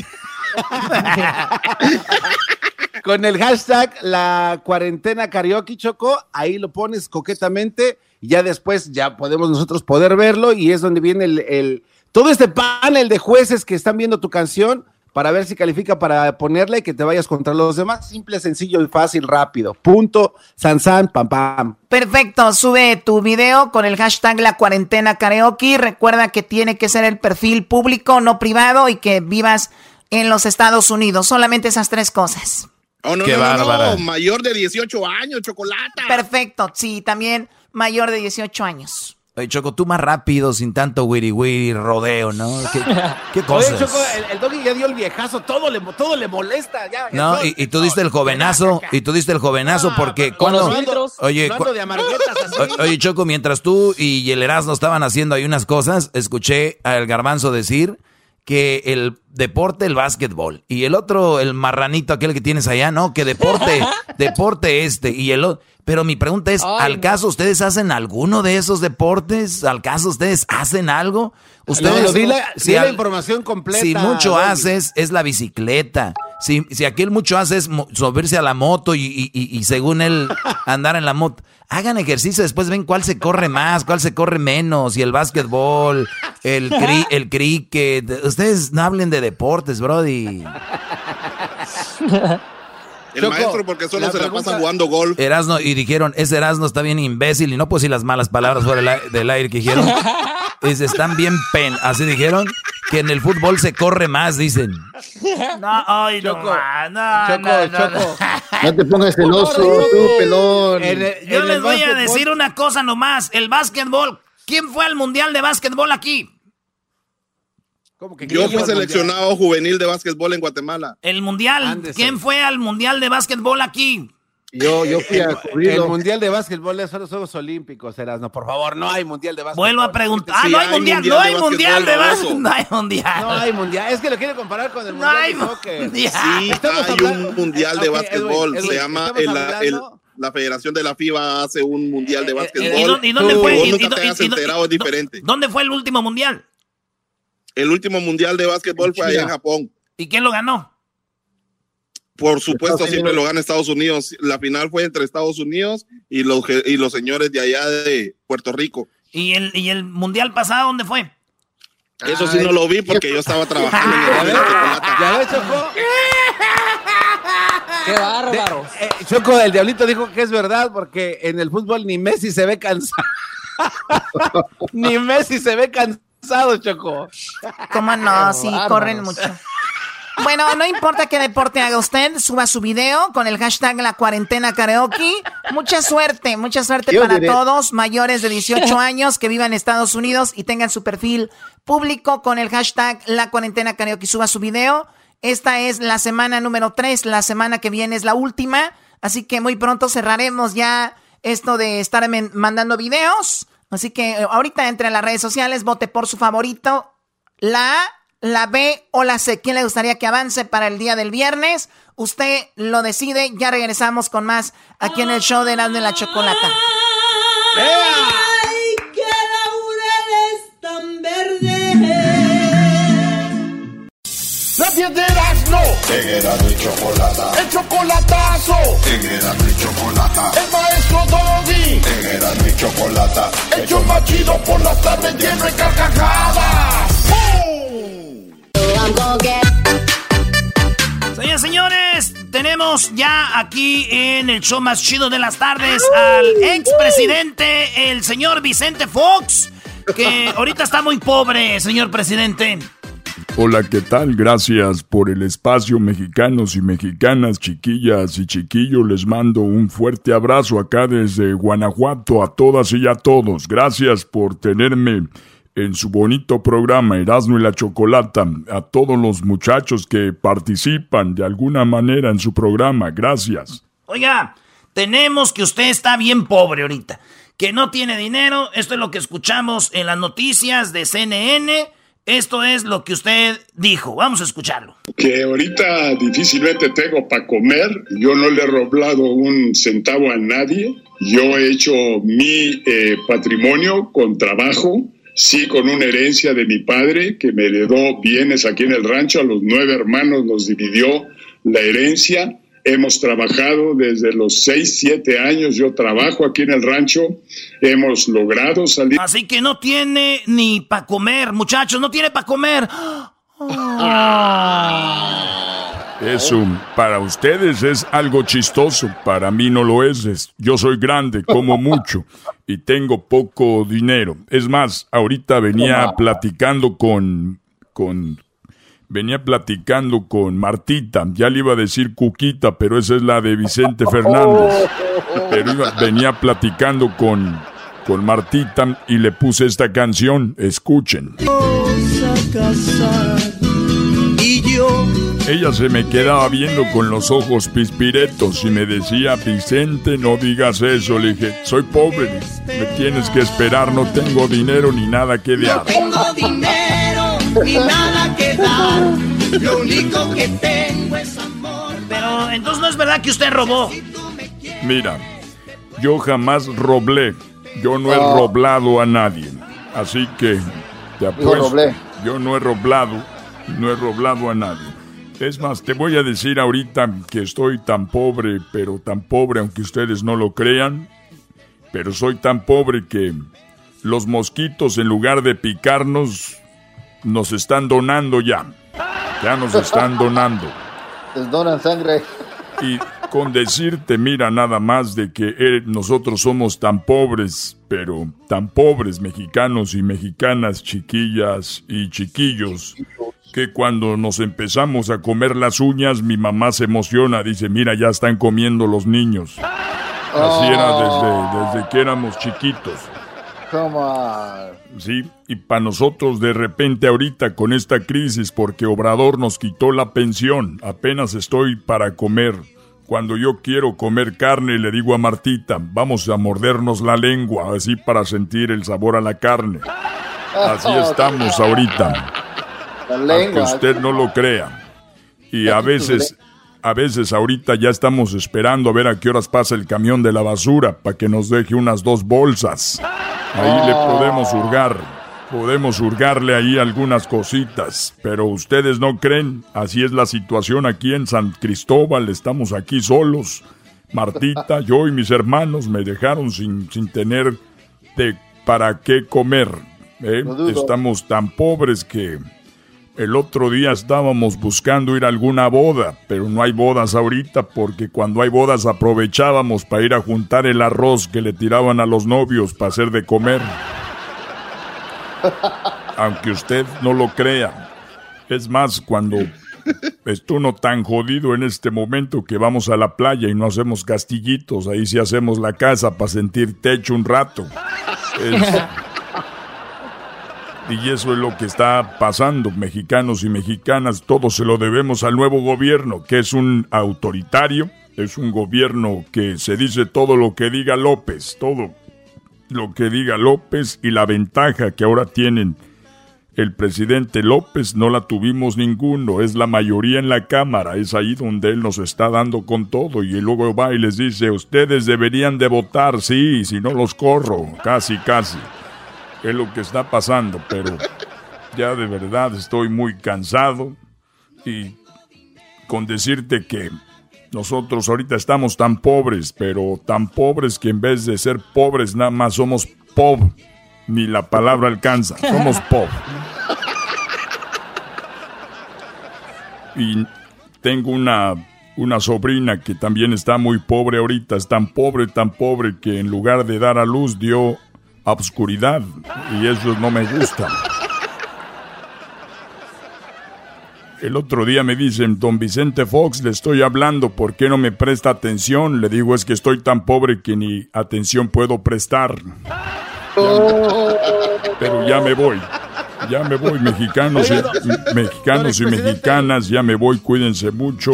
Con el hashtag la cuarentena karaoke choco, ahí lo pones coquetamente y ya después ya podemos nosotros poder verlo y es donde viene el, el todo este panel de jueces que están viendo tu canción para ver si califica para ponerle y que te vayas contra los demás. Simple, sencillo y fácil, rápido. Punto, san, san, pam, pam. Perfecto, sube tu video con el hashtag la cuarentena karaoke. Recuerda que tiene que ser el perfil público, no privado y que vivas en los Estados Unidos. Solamente esas tres cosas. Oh, no, no, no, mayor de 18 años, chocolate. Perfecto, sí, también mayor de 18 años. Oye, Choco, tú más rápido, sin tanto wiri wiri, rodeo, ¿no? ¿Qué, qué cosas? Oye, Choco, el, el doggy ya dio el viejazo, todo le, todo le molesta. Ya, no, y, y, tú diste el jovenazo, y tú diste el jovenazo porque cuando... Oye, de así. oye, Choco, mientras tú y el Erasmo estaban haciendo ahí unas cosas, escuché al garbanzo decir que el deporte, el básquetbol. Y el otro, el marranito, aquel que tienes allá, no, que deporte, deporte este. Y el otro. Pero mi pregunta es, ¿al caso ustedes hacen alguno de esos deportes? ¿Al caso ustedes hacen algo? Ustedes, no, di la, si la información completa. Si mucho haces, es la bicicleta. Si, si aquel mucho hace es subirse a la moto y, y, y, y según él andar en la moto hagan ejercicio, después ven cuál se corre más, cuál se corre menos, y el básquetbol, el, cri, el cricket. Ustedes no hablen de deportes, Brody. El maestro porque solo se la pasa jugando golf. Erasno, y dijeron, ese Erasno está bien imbécil, y no puedo decir las malas palabras fuera del aire que dijeron. Es, están bien pen, así dijeron, que en el fútbol se corre más, dicen. No, ay, Choco, no, no, Choco, no, no, Choco. No te pongas celoso, tú, pelón. El, Yo les voy a decir una cosa nomás. El básquetbol. ¿Quién fue al mundial de básquetbol aquí? Que Yo fui seleccionado mundial? juvenil de básquetbol en Guatemala. El mundial. ¿Quién fue al mundial de básquetbol aquí? Yo, yo fui a cubrirlo. El mundial de básquetbol es los Juegos Olímpicos, Erasno. Por favor, no hay mundial de básquetbol. Vuelvo a preguntar. Ah, no hay, mundial, mundial, no hay mundial de básquetbol. No hay mundial. No hay mundial. Es que lo quiere comparar con el mundial no hay de soccer. Mundial. Sí, hay un mundial de okay, básquetbol. Edwin, Se llama el, el, la Federación de la FIBA hace un mundial de básquetbol. ¿Y, dónde fue? Vos nunca te has enterado, es diferente. ¿Dónde fue el último mundial? El último mundial de básquetbol fue allá en Japón. ¿Y quién lo ganó? Por supuesto, siempre lo gana Estados Unidos. La final fue entre Estados Unidos y los, y los señores de allá de Puerto Rico. ¿Y el, y el mundial pasado dónde fue? Eso sí no lo vi porque yo estaba trabajando en el ¿Ya ves, Choco? ¡Qué bárbaro! De, eh, Choco, el diablito dijo que es verdad porque en el fútbol ni Messi se ve cansado. ni Messi se ve cansado, Choco. ¿Cómo no? Sí, corren mucho. Bueno, no importa qué deporte haga usted, suba su video con el hashtag La Cuarentena Karaoke. Mucha suerte, mucha suerte Yo para diré. todos mayores de 18 años que vivan en Estados Unidos y tengan su perfil público con el hashtag La Cuarentena Karaoke. Suba su video. Esta es la semana número 3, la semana que viene es la última, así que muy pronto cerraremos ya esto de estar mandando videos. Así que ahorita entre en las redes sociales, vote por su favorito. La A la B o la C. ¿Quién le gustaría que avance para el día del viernes? Usted lo decide. Ya regresamos con más aquí en el show de Erasmo de la Chocolata. ¡Ay, qué laureles tan verdes! La. En Erasmo y Chocolata. El chocolatazo. En Erasmo y Chocolata. El maestro Doggy. Erasmo y Chocolata. El show más chido por las tardes lleno de carcajadas. Señores, señores, tenemos ya aquí en el show más chido de las tardes al expresidente, el señor Vicente Fox, que ahorita está muy pobre, señor presidente. Hola, ¿qué tal? Gracias por el espacio, mexicanos y mexicanas, chiquillas y chiquillos. Les mando un fuerte abrazo acá desde Guanajuato a todas y a todos. Gracias por tenerme en su bonito programa Erasmo y la Chocolata a todos los muchachos que participan de alguna manera en su programa. Gracias. Oiga, tenemos que usted está bien pobre ahorita, que no tiene dinero. Esto es lo que escuchamos en las noticias de CNN. Esto es lo que usted dijo. Vamos a escucharlo. Que ahorita difícilmente tengo para comer. Yo no le he roblado un centavo a nadie. Yo he hecho mi eh, patrimonio con trabajo sí con una herencia de mi padre que me heredó bienes aquí en el rancho, a los nueve hermanos nos dividió la herencia. Hemos trabajado desde los seis, siete años, yo trabajo aquí en el rancho, hemos logrado salir. Así que no tiene ni para comer, muchachos, no tiene para comer. Eso para ustedes es algo chistoso, para mí no lo es. Yo soy grande, como mucho y tengo poco dinero. Es más, ahorita venía platicando con con venía platicando con Martita, ya le iba a decir Cuquita, pero esa es la de Vicente Fernández. Pero iba, venía platicando con con Martita y le puse esta canción. Escuchen. Y yo. Ella se me quedaba viendo con los ojos pispiretos y me decía, Vicente, no digas eso. Le dije, soy pobre, me tienes que esperar, no tengo dinero ni nada que dar. No tengo dinero ni nada que dar, lo único que tengo es amor. Pero entonces no es verdad que usted robó. Mira, yo jamás roblé. Yo no he No. roblado a nadie. Así que te apuesto. Yo no he roblado. No he roblado a nadie. Es más, te voy a decir ahorita que estoy tan pobre, pero tan pobre, aunque ustedes no lo crean. Pero soy tan pobre que los mosquitos, en lugar de picarnos, nos están donando ya. Ya nos están donando. Les donan sangre. Y con decirte, mira, nada más de que eh, nosotros somos tan pobres, pero tan pobres mexicanos y mexicanas, chiquillas y chiquillos, que cuando nos empezamos a comer las uñas, mi mamá se emociona, dice, mira, ya están comiendo los niños. Así era desde, desde que éramos chiquitos. Come on. Sí, y para nosotros de repente ahorita con esta crisis porque Obrador nos quitó la pensión, apenas estoy para comer. Cuando yo quiero comer carne le digo a Martita, vamos a mordernos la lengua, así para sentir el sabor a la carne. Así estamos ahorita. La Aunque lengua. usted no lo crea. Y a veces, a veces ahorita ya estamos esperando a ver a qué horas pasa el camión de la basura para que nos deje unas dos bolsas. Ahí le podemos hurgar. Podemos hurgarle ahí algunas cositas. Pero ustedes no creen. Así es la situación aquí en San Cristóbal. Estamos aquí solos. Martita, yo y mis hermanos me dejaron sin, sin tener de para qué comer. ¿eh? Estamos tan pobres que el otro día estábamos buscando ir a alguna boda, pero no hay bodas ahorita porque cuando hay bodas aprovechábamos para ir a juntar el arroz que le tiraban a los novios para hacer de comer. Aunque usted no lo crea. Es más, cuando estoy uno tan jodido en este momento que vamos a la playa y no hacemos castillitos, ahí sí hacemos la casa para sentir techo un rato. Es- y eso es lo que está pasando, mexicanos y mexicanas, todo se lo debemos al nuevo gobierno, que es un autoritario, es un gobierno que se dice todo lo que diga López, todo lo que diga López y la ventaja que ahora tienen el presidente López no la tuvimos ninguno, es la mayoría en la Cámara, es ahí donde él nos está dando con todo y luego va y les dice, ustedes deberían de votar, sí, si no los corro, casi, casi. Es lo que está pasando, pero ya de verdad estoy muy cansado y con decirte que nosotros ahorita estamos tan pobres, pero tan pobres que en vez de ser pobres nada más somos pop. Ni la palabra alcanza, somos pop. Y tengo una, una sobrina que también está muy pobre ahorita, es tan pobre, tan pobre que en lugar de dar a luz dio obscuridad y eso no me gusta. El otro día me dicen, don Vicente Fox, le estoy hablando, ¿por qué no me presta atención? Le digo, es que estoy tan pobre que ni atención puedo prestar. Pero ya me voy. Ya me voy, mexicanos y, mexicanos y mexicanas, ya me voy, cuídense mucho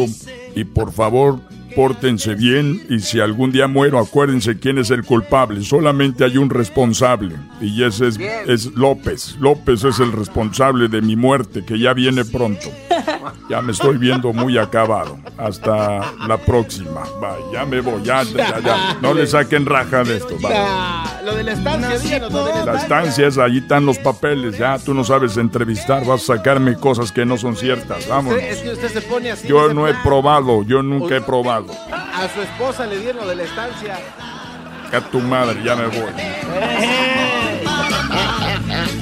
y por favor, pórtense bien y si algún día muero, acuérdense quién es el culpable. Solamente hay un responsable y ese es, es López. López es el responsable de mi muerte, que ya viene pronto. Ya me estoy viendo muy acabado. Hasta la próxima. Bye, ya me voy, ya, ya, ya. No le saquen raja de esto. Bye. Lo de la estancia, díganos, lo de la La estancia. estancia es, allí están los papeles, ya tú no sabes entrevistar, vas a sacarme cosas que no son ciertas, vámonos. Usted- es que usted se pone así. Yo no he "Ah, probado, yo nunca he probado. A su esposa le dieron lo de la estancia. A tu madre, ya me voy.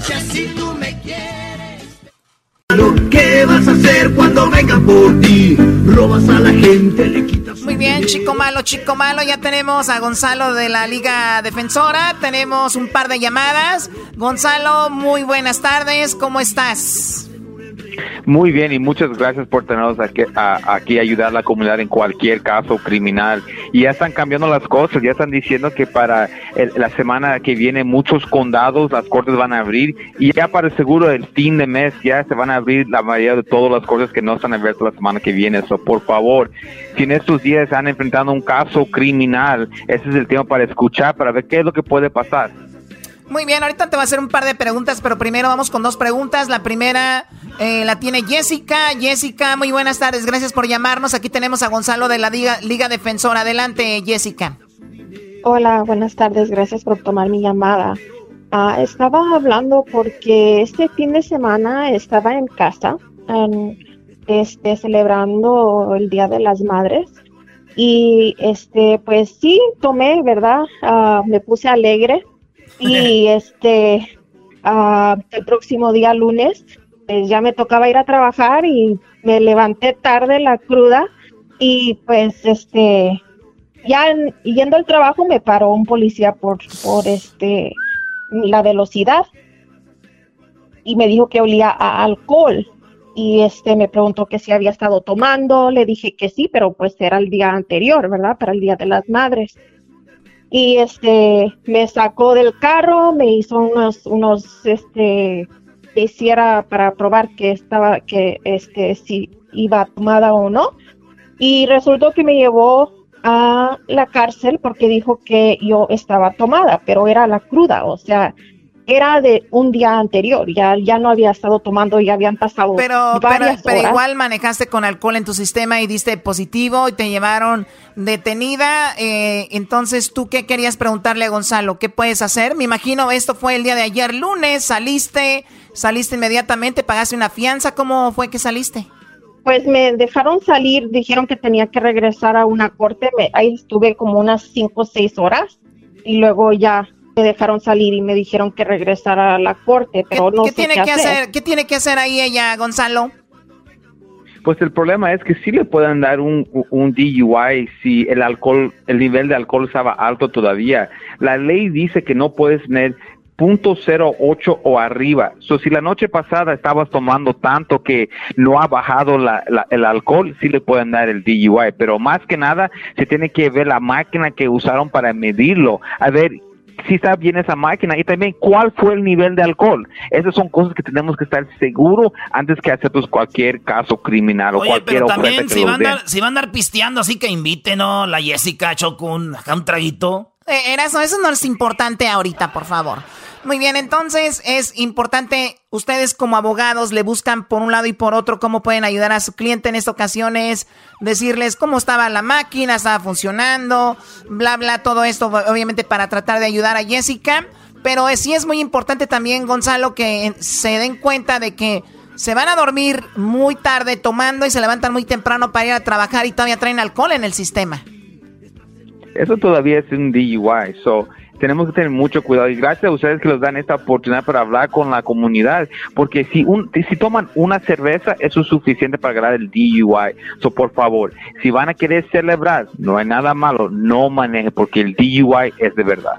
Si así tú me quieres. ¿Qué vas a hacer cuando vengan por ti? Robas a la gente, le quitas. Muy bien, chico malo, chico malo. Ya tenemos a Gonzalo de la Liga Defensora. Tenemos un par de llamadas. Gonzalo, muy buenas tardes. ¿Cómo estás? Muy bien y muchas gracias por tenernos aquí a, ayudar a la comunidad en cualquier caso criminal. Y ya están cambiando las cosas, ya están diciendo que para la semana que viene muchos condados, las cortes van a abrir y ya para el seguro el fin de mes ya se van a abrir la mayoría de todas las cosas que no están abiertas la semana que viene. So, por favor, si en estos días están enfrentando un caso criminal, ese es el tiempo para escuchar, para ver qué es lo que puede pasar. Muy bien, ahorita te voy a hacer un par de preguntas, pero primero vamos con dos preguntas. La primera eh, la tiene Jessica. Jessica, muy buenas tardes, gracias por llamarnos. Aquí tenemos a Gonzalo de la Liga, Liga Defensora. Adelante, Jessica. Hola, buenas tardes, gracias por tomar mi llamada. Ah, estaba hablando porque este fin de semana estaba en casa, este, celebrando el Día de las Madres. Y este, pues sí, tomé, ¿verdad? Ah, me puse alegre y este, uh, el próximo día lunes, pues ya me tocaba ir a trabajar y me levanté tarde la cruda y pues este, ya yendo al trabajo me paró un policía por, por este, la velocidad y me dijo que olía a alcohol y este me preguntó que si había estado tomando, le dije que sí, pero pues era el día anterior, ¿verdad? Para el Día de las Madres y este me sacó del carro, me hizo unos unos este que hiciera para probar que estaba que este si iba tomada o no. Y resultó que me llevó a la cárcel porque dijo que yo estaba tomada, pero era la cruda, o sea, era de un día anterior, ya, ya no había estado tomando, ya habían pasado pero, varias pero, pero igual manejaste con alcohol en tu sistema y diste positivo y te llevaron detenida. Eh, entonces, ¿tú qué querías preguntarle a Gonzalo? ¿Qué puedes hacer? Me imagino esto fue el día de ayer lunes, saliste, saliste inmediatamente, pagaste una fianza, ¿cómo fue que saliste? Pues me dejaron salir, dijeron que tenía que regresar a una corte, ahí estuve como unas cinco o seis horas y luego ya me dejaron salir y me dijeron que regresara a la corte, pero no ¿qué tiene que hacer? ¿Qué tiene que hacer ahí ella, Gonzalo? Pues el problema es que sí le pueden dar un, un DUI si el alcohol, el nivel de alcohol estaba alto todavía. La ley dice que no puedes tener .08 o arriba. So, si la noche pasada estabas tomando tanto que no ha bajado la, el alcohol, sí le pueden dar el DUI. Pero más que nada, se tiene que ver la máquina que usaron para medirlo. A ver, si está bien esa máquina y también cuál fue el nivel de alcohol. Esas son cosas que tenemos que estar seguros antes que hacer pues, cualquier caso criminal o cualquier pero también si, van a si van a andar pisteando, así que inviten, ¿no? La Jessica Chocun, acá un traguito. Eh, eso, eso no es importante ahorita, por favor. Muy bien, entonces es importante, ustedes como abogados le buscan por un lado y por otro cómo pueden ayudar a su cliente en esta ocasión es decirles cómo estaba la máquina, estaba funcionando, bla, bla, todo esto obviamente para tratar de ayudar a Jessica. Pero sí es muy importante también, Gonzalo, que se den cuenta de que se van a dormir muy tarde tomando y se levantan muy temprano para ir a trabajar y todavía traen alcohol en el sistema. Eso todavía es un DUI, so tenemos que tener mucho cuidado y gracias a ustedes que nos dan esta oportunidad para hablar con la comunidad, porque si un, si toman una cerveza, eso es suficiente para ganar el DUI. So, por favor, si van a querer celebrar, no hay nada malo, no maneje, porque el DUI es de verdad.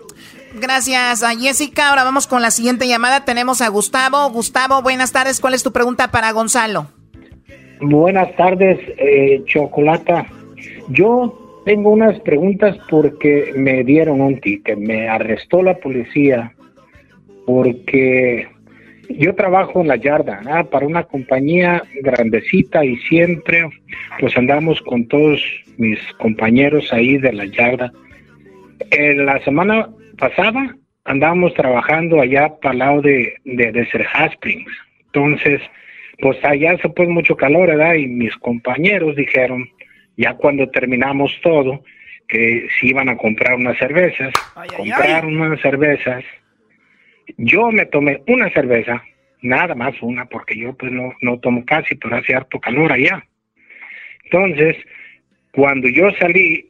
Gracias a Jessica. Ahora vamos con la siguiente llamada. Tenemos a Gustavo. Gustavo, buenas tardes. ¿Cuál es tu pregunta para Gonzalo? Buenas tardes, eh, Chocolata. Yo tengo unas preguntas porque me dieron un ticket, me arrestó la policía porque yo trabajo en la yarda para una compañía grandecita y siempre pues andamos con todos mis compañeros ahí de la yarda. La semana pasada andábamos trabajando allá para el lado de, de Desert Springs. Entonces, pues allá se pone mucho calor, ¿verdad? Y mis compañeros dijeron, ya cuando terminamos todo, que si iban a comprar unas cervezas, compraron unas cervezas. Yo me tomé una cerveza, nada más una, porque yo pues no, no tomo casi, pero hace harto calor allá. Entonces, cuando yo salí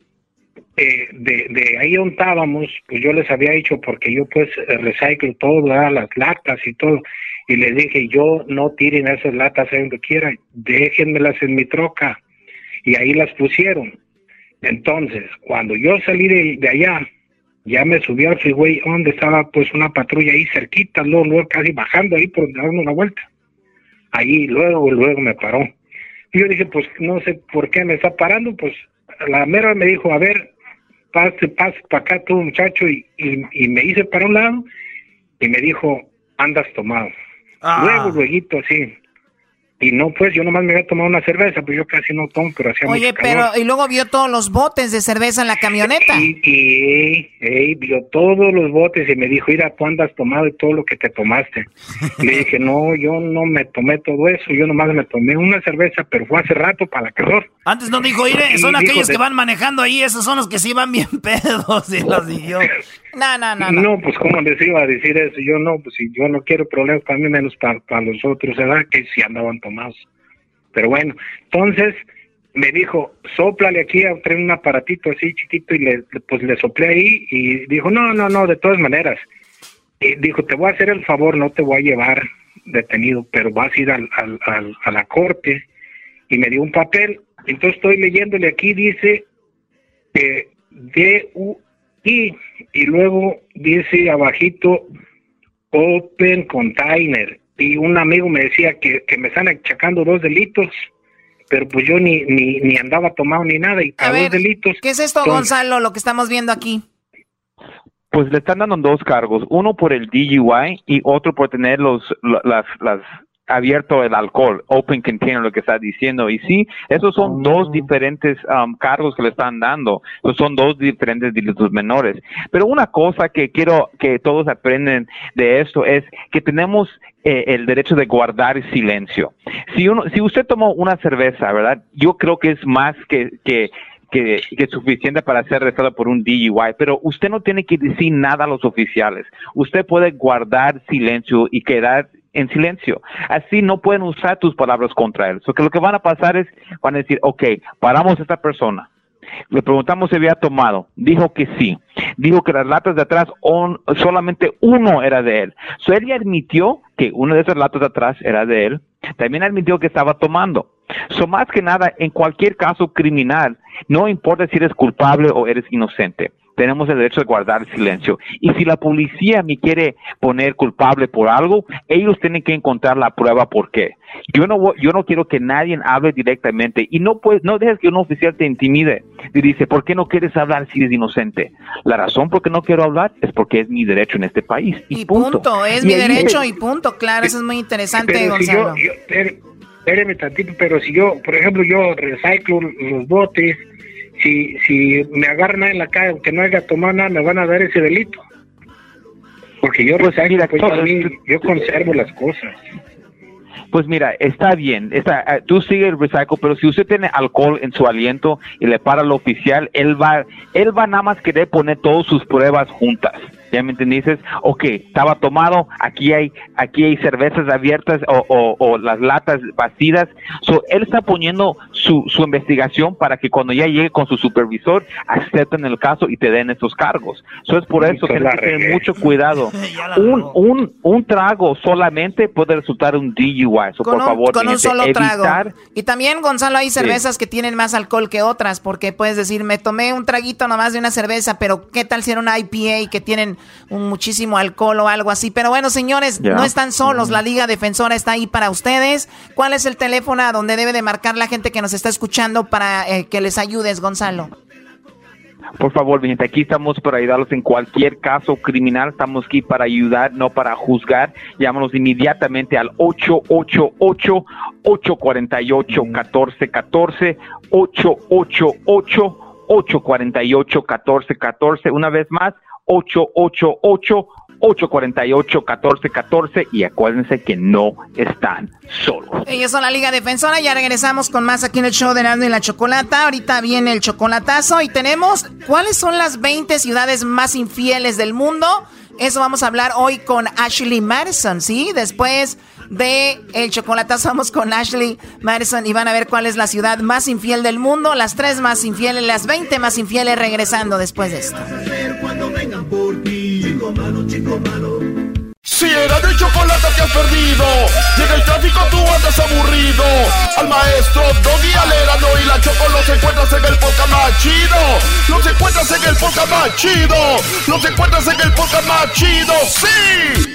eh, de, de ahí donde estábamos, pues yo les había dicho, porque yo pues reciclo todo, las latas y todo, y les dije, yo no tiren esas latas ahí donde quieran, déjenmelas en mi troca y ahí las pusieron. Entonces, cuando yo salí de, allá, ya me subí al freeway donde estaba pues una patrulla ahí cerquita, luego, luego casi bajando ahí por dando una vuelta. ahí luego, luego me paró. Y yo dije, pues no sé por qué me está parando, pues la mera me dijo, a ver, pase, pase para acá tú muchacho, y, y, y me hice para un lado y me dijo, andas tomado. Ah. Luego, luego, así. Y no, pues yo nomás me había tomado una cerveza, pues yo casi no tomo, pero hacía Oye, mucho calor. pero y luego vio todos los botes de cerveza en la camioneta. Y, y vio todos los botes y me dijo, mira, tú andas tomado y todo lo que te tomaste. Le dije, no, yo no me tomé todo eso, yo nomás me tomé una cerveza, pero fue hace rato para calor. Antes no dijo, Ire, son aquellos de- que van manejando ahí, esos son los que sí van bien pedos y los siguió. No, no, no, No, pues cómo les iba a decir eso, yo no, pues si yo no quiero problemas para mí, menos para, para los otros, ¿verdad? Que si andaban tomados. Pero bueno, entonces me dijo, sóplale aquí, trae un aparatito así chiquito y le, pues le soplé ahí y dijo, no, no, no, de todas maneras. Y dijo, te voy a hacer el favor, no te voy a llevar detenido, pero vas a ir al, al- a la corte. Y me dio un papel, entonces estoy leyéndole aquí, dice que D-U-I, y luego dice abajito Open Container. Y un amigo me decía que, que me están achacando dos delitos, pero pues yo ni, ni, ni andaba tomado ni nada, y A para ver, dos delitos. ¿Qué es esto, Gonzalo, lo que estamos viendo aquí? Pues le están dando dos cargos, uno por el DUI y otro por tener los, la- las, las abierto el alcohol, open container, lo que está diciendo. Y sí, esos son dos diferentes um, cargos que le están dando. Esos son dos diferentes delitos menores. Pero una cosa que quiero que todos aprenden de esto es que tenemos eh, el derecho de guardar silencio. Si uno, si usted tomó una cerveza, ¿verdad? Yo creo que es más que, que que, que es suficiente para ser arrestado por un DUI, pero usted no tiene que decir nada a los oficiales. Usted puede guardar silencio y quedar en silencio. Así no pueden usar tus palabras contra él. So que lo que van a pasar es, van a decir, ok, paramos a esta persona. Le preguntamos si había tomado. Dijo que sí. Dijo que las latas de atrás solamente uno era de él. So él admitió que una de esas latas de atrás era de él. También admitió que estaba tomando. So más que nada, en cualquier caso criminal, no importa si eres culpable o eres inocente. Tenemos el derecho de guardar silencio. Y si la policía me quiere poner culpable por algo, ellos tienen que encontrar la prueba por qué. Yo no, yo no quiero que nadie hable directamente y no puedes, no dejes que un oficial te intimide y dice, ¿por qué no quieres hablar si eres inocente? La razón por qué no quiero hablar es porque es mi derecho en este país. Y, punto. Punto, es Y mi derecho y punto, claro, eso es muy interesante, pero si Gonzalo. yo, yo pero si yo, por ejemplo, yo reciclo los botes, si, si me agarran en la calle, aunque no haya tomado nada, me van a dar ese delito. Porque yo reciclo, pues, yo, a mí- yo conservo las cosas. Pues mira, está bien, está, eh, tú sigue el recycle, pero si usted tiene alcohol en su aliento y le para al oficial, él va, él va nada más querer poner todas sus pruebas juntas. ¿Ya me entendiste? Ok, estaba tomado, aquí hay, aquí hay cervezas abiertas o, o- o las latas vacías. So, él está poniendo su, su investigación para que cuando ya llegue con su supervisor, acepten el caso y te den esos cargos. Eso es por eso que hay que tener mucho cuidado. Un, un, un trago solamente puede resultar un DUI. So, por un, favor, con un solo trago. evitar- Y también, Gonzalo, hay cervezas que tienen más alcohol que otras, porque puedes decir, me tomé un traguito nomás de una cerveza, pero ¿qué tal si era una IPA que tienen un muchísimo alcohol o algo así? Pero bueno, señores, no están solos, la Liga Defensora está ahí para ustedes. ¿Cuál es el teléfono a donde debe de marcar la gente que nos está escuchando para eh, que les ayudes, Gonzalo? Por favor, mi gente, aquí estamos para ayudarlos en cualquier caso criminal. Estamos aquí para ayudar, no para juzgar. Llámanos inmediatamente al 888-848-1414. 888-848-1414. Una vez más, 888-848-1414. Y acuérdense que no están solos. Ellos son la Liga Defensora. Ya regresamos con más aquí en el show de Nando y la Chocolata. Ahorita viene el chocolatazo y tenemos cuáles son las 20 ciudades más infieles del mundo. Eso vamos a hablar hoy con Ashley Madison, ¿sí? Después de el chocolatazo vamos con Ashley Madison y van a ver cuál es la ciudad más infiel del mundo, las tres más infieles, las 20 más infieles regresando después de esto. Si era de chocolate que has perdido, llega el tráfico tú andas aburrido. Al maestro Doggy Alerano y la Choco los encuentras en el podcast más chido. Los encuentras en el podcast más chido. Los encuentras en el podcast más chido, sí.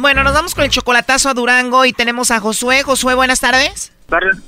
Bueno, nos vamos con el chocolatazo a Durango y tenemos a Josué. Josué, buenas tardes.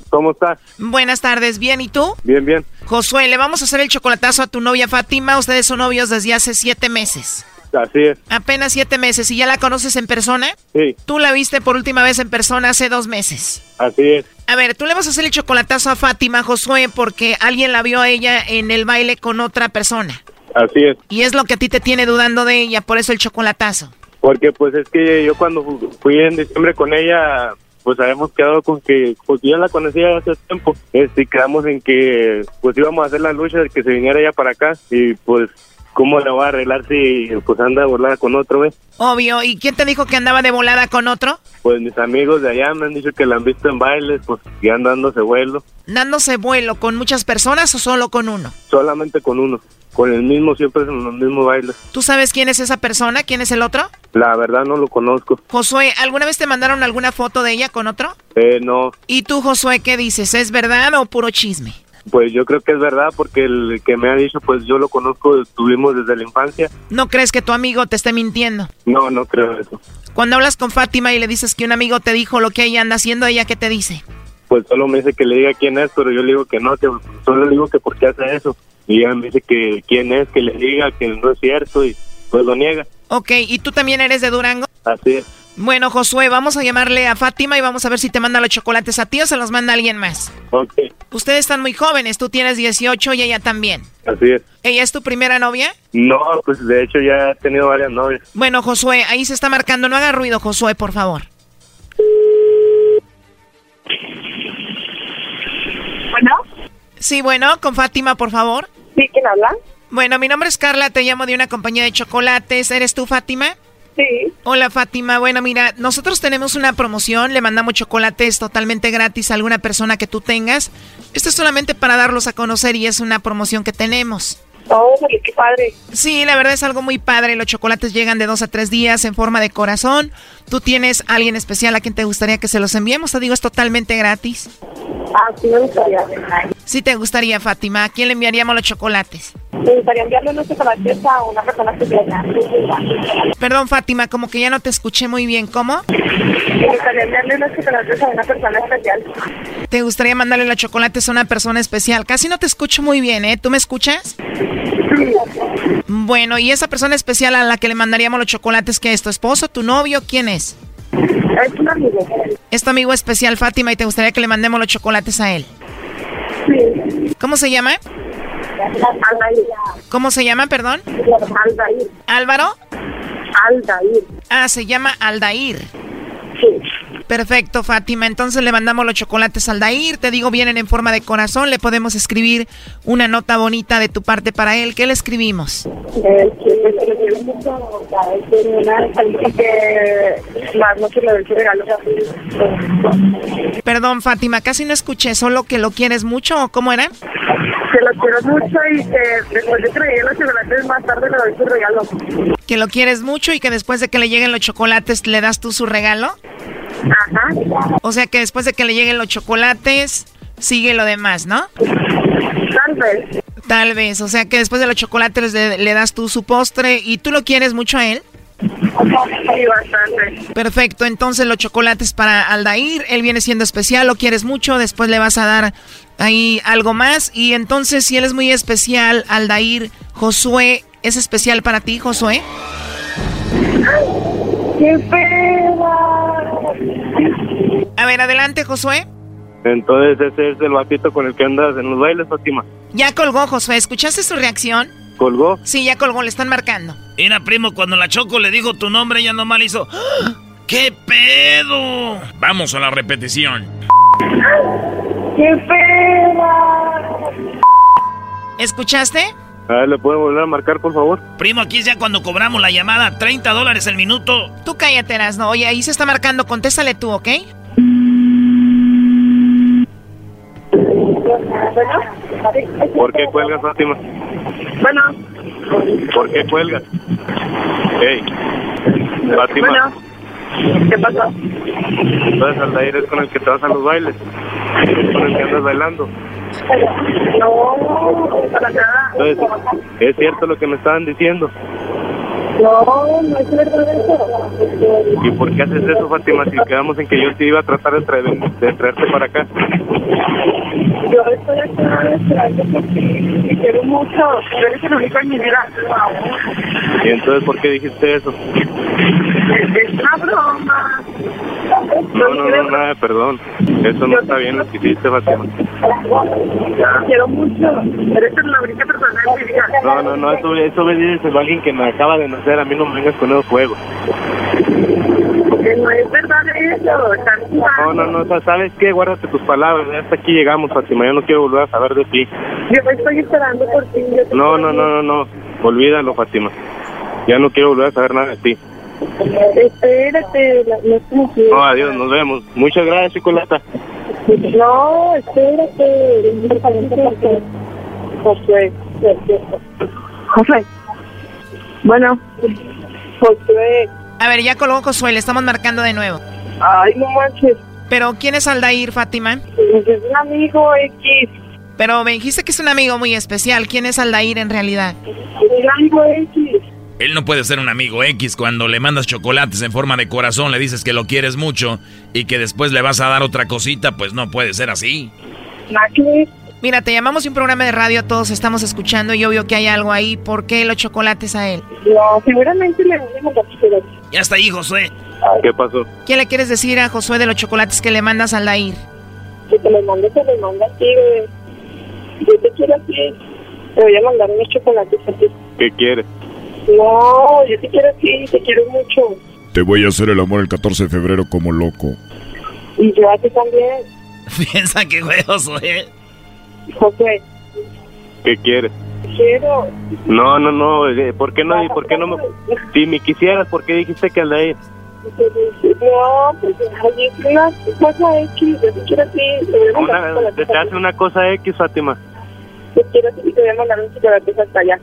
¿Cómo estás? Buenas tardes, ¿bien? ¿Y tú? Bien, bien. Josué, le vamos a hacer el chocolatazo a tu novia Fátima. Ustedes son novios desde hace siete meses. Así es. Apenas siete meses. ¿Y ya la conoces en persona? Sí. Tú la viste por última vez en persona hace dos meses. Así es. A ver, tú le vas a hacer el chocolatazo a Fátima, Josué, porque alguien la vio a ella en el baile con otra persona. Así es. Y es lo que a ti te tiene dudando de ella, por eso el chocolatazo. Porque pues es que yo cuando fu- fui en diciembre con ella, pues habíamos quedado con que, pues yo la conocía hace tiempo, este, y quedamos en que pues íbamos a hacer la lucha de que se viniera ella para acá y pues cómo la va a arreglar si pues anda volada con otro, ¿ves? Obvio. ¿Y quién te dijo que andaba de volada con otro? Pues mis amigos de allá me han dicho que la han visto en bailes, pues que anda dándose vuelo, ¿Dándose vuelo con muchas personas o solo con uno? solamente con uno, con el mismo, siempre en los mismos bailes. ¿Tú sabes quién es esa persona? ¿Quién es el otro? La verdad no lo conozco. Josué, ¿alguna vez te mandaron alguna foto de ella con otro? Eh, no, ¿Y tú, Josué, qué dices? ¿Es verdad o puro chisme? Pues yo creo que es verdad porque el que me ha dicho, pues yo lo conozco, estuvimos desde la infancia. ¿No crees que tu amigo te esté mintiendo? No, no creo eso. Cuando hablas con Fátima y le dices que un amigo te dijo lo que ella anda haciendo, ¿ella qué te dice? Pues solo me dice que le diga quién es, pero yo le digo que no, que solo le digo que por qué hace eso. Y ella me dice que quién es, que le diga que no es cierto y pues lo niega. Ok, ¿y tú también eres de Durango? Así es. Bueno, Josué, vamos a llamarle a Fátima y vamos a ver si te manda los chocolates a ti o se los manda alguien más. Ok, Ustedes están muy jóvenes, tú tienes 18 y ella también. así es. ¿Ella es tu primera novia? No, pues de hecho ya he tenido varias novias. Bueno, Josué, ahí se está marcando. No haga ruido, Josué, por favor. Bueno, Sí, bueno, con Fátima, por favor. ¿sí quién habla? Bueno, mi nombre es Carla, te llamo de una compañía de chocolates. ¿Eres tú, Fátima? Sí. Hola, Fátima. Bueno, mira, nosotros tenemos una promoción, le mandamos chocolates totalmente gratis a alguna persona que tú tengas. Esto es solamente para darlos a conocer y es una promoción que tenemos. Oh, qué padre. Sí, la verdad es algo muy padre. Los chocolates llegan de dos a tres días en forma de corazón. ¿Tú tienes alguien especial a quien te gustaría que se los enviemos? Te digo, es totalmente gratis. Ah, sí me gustaría. Sí te gustaría, Fátima. ¿A quién le enviaríamos los chocolates? Me gustaría enviarle unos chocolates a una persona que quiera. Perdón, Fátima, como que ya no te escuché muy bien. ¿Cómo? Me gustaría enviarle unos chocolates a una persona especial. ¿Te gustaría mandarle los chocolates a una persona especial? Casi no te escucho muy bien, ¿eh? ¿Tú me escuchas? Bueno, ¿y esa persona especial a la que le mandaríamos los chocolates, qué es? ¿Tu esposo, tu novio? ¿Quién es? Es un amigo. Es tu amigo especial, Fátima, y te gustaría que le mandemos los chocolates a él. Sí. ¿Cómo se llama? Aldair. ¿Cómo se llama, perdón? Aldair. ¿Álvaro? Aldair. Ah, se llama Aldair. Sí. Perfecto, Fátima. Entonces le mandamos los chocolates a Aldair. Te digo, vienen en forma de corazón. Le podemos escribir una nota bonita de tu parte para él. ¿Qué le escribimos? Eh. Perdón, Fátima, casi no escuché. ¿Solo que lo quieres mucho o cómo era? Que lo quiero mucho y que después de que le lleguen los chocolates más tarde le doy su regalo. Que lo quieres mucho y que después de que le lleguen los chocolates le das tú su regalo. Ajá. O sea que después de que le lleguen los chocolates, sigue lo demás, ¿no? Tal vez. Tal vez. O sea que después de los chocolates le, le das tú su postre y tú lo quieres mucho a él. Sí, bastante. Perfecto, entonces los chocolates para Aldair, él viene siendo especial, lo quieres mucho, después le vas a dar ahí algo más y entonces si él es muy especial, Aldair, Josué, ¿es especial para ti, Josué? ¡Qué pena! A ver, adelante, Josué. Entonces ese es el vatito con el que andas en los bailes, Fátima. Ya colgó, Josué, ¿escuchaste su reacción? ¿Colgó? Sí, ya colgó, le están marcando. Mira, primo, cuando la Choco le dijo tu nombre, ella nomás le hizo... ¡Ah! ¡Qué pedo! Vamos a la repetición. ¡Qué pena! ¿Escuchaste? A ver, ¿le pueden volver a marcar, por favor? Primo, aquí es ya cuando cobramos la llamada, 30 dólares el minuto. Tú cállate, no. Oye, ahí se está marcando, contéstale tú, ¿ok? ¿Por qué cuelgas, Fátima? Bueno. ¿Por qué cuelgas? Hey, Fátima. Bueno. ¿Qué pasó? Entonces Aldair es con el que te vas a los bailes. Es con el que andas bailando. No, para nada. Entonces, ¿es cierto lo que me estaban diciendo? No, no es verdad eso. ¿Y por qué haces eso, Fátima, si quedamos en que yo te iba a tratar de, traer, de traerte para acá? Yo estoy aquí esperando porque te quiero mucho. Tú eres el único en mi vida. ¿Y entonces por qué dijiste eso? Es una broma. No, no, no, nada, perdón. Eso no está bien lo que hiciste, Fátima. Quiero mucho. Eres la única persona en mi vida. No, no, no, eso, eso me dices a alguien que me acaba de nacer. A mí no me vengas con esos juegos. No es verdad eso. No, no, no, ¿sabes qué? Guárdate tus palabras. Ya hasta aquí llegamos, Fátima. Yo no quiero volver a saber de ti. Yo estoy esperando por ti. No, no, no, no, no. Olvídalo, Fátima. Ya no quiero volver a saber nada de ti. Espérate, no. No, adiós, nos vemos. Muchas gracias, Chocolata. No, espérate. Josué. Josué. Bueno, Josué. A ver, ya colgó Josué, le estamos marcando de nuevo. Ay, no manches. Pero, ¿quién es Aldair, Fátima? Es un amigo X. Pero me dijiste que es un amigo muy especial. ¿Quién es Aldair en realidad? Un amigo X. Él no puede ser un amigo X cuando le mandas chocolates en forma de corazón, le dices que lo quieres mucho y que después le vas a dar otra cosita, pues no puede ser así. Mira, te llamamos un programa de radio, todos estamos escuchando y obvio que hay algo ahí. ¿Por qué los chocolates a él? No, seguramente le voy a mandar chocolates. Ya está ahí, Josué. ¿Qué pasó? ¿Qué le quieres decir a Josué de los chocolates que le mandas a Aldair? Si te los mando, te los mando a ti. Yo te quiero a ti. Te voy a mandar unos chocolates a ti. ¿Qué quieres? No, yo te quiero a ti, te quiero mucho. Te voy a hacer el amor el 14 de febrero como loco. Y yo a ti también. Piensa que fue Josué. José, ¿Qué quieres? quiero. No, no, no. eh, ¿Por qué no? ¿Por qué no me... Si me quisieras, ¿por qué dijiste que Aldair? No, pues es una cosa X. Yo te quiero. Te te a hace una cosa X, Fátima. Te quiero a ti y te voy a mandar unos chocolates hasta allá.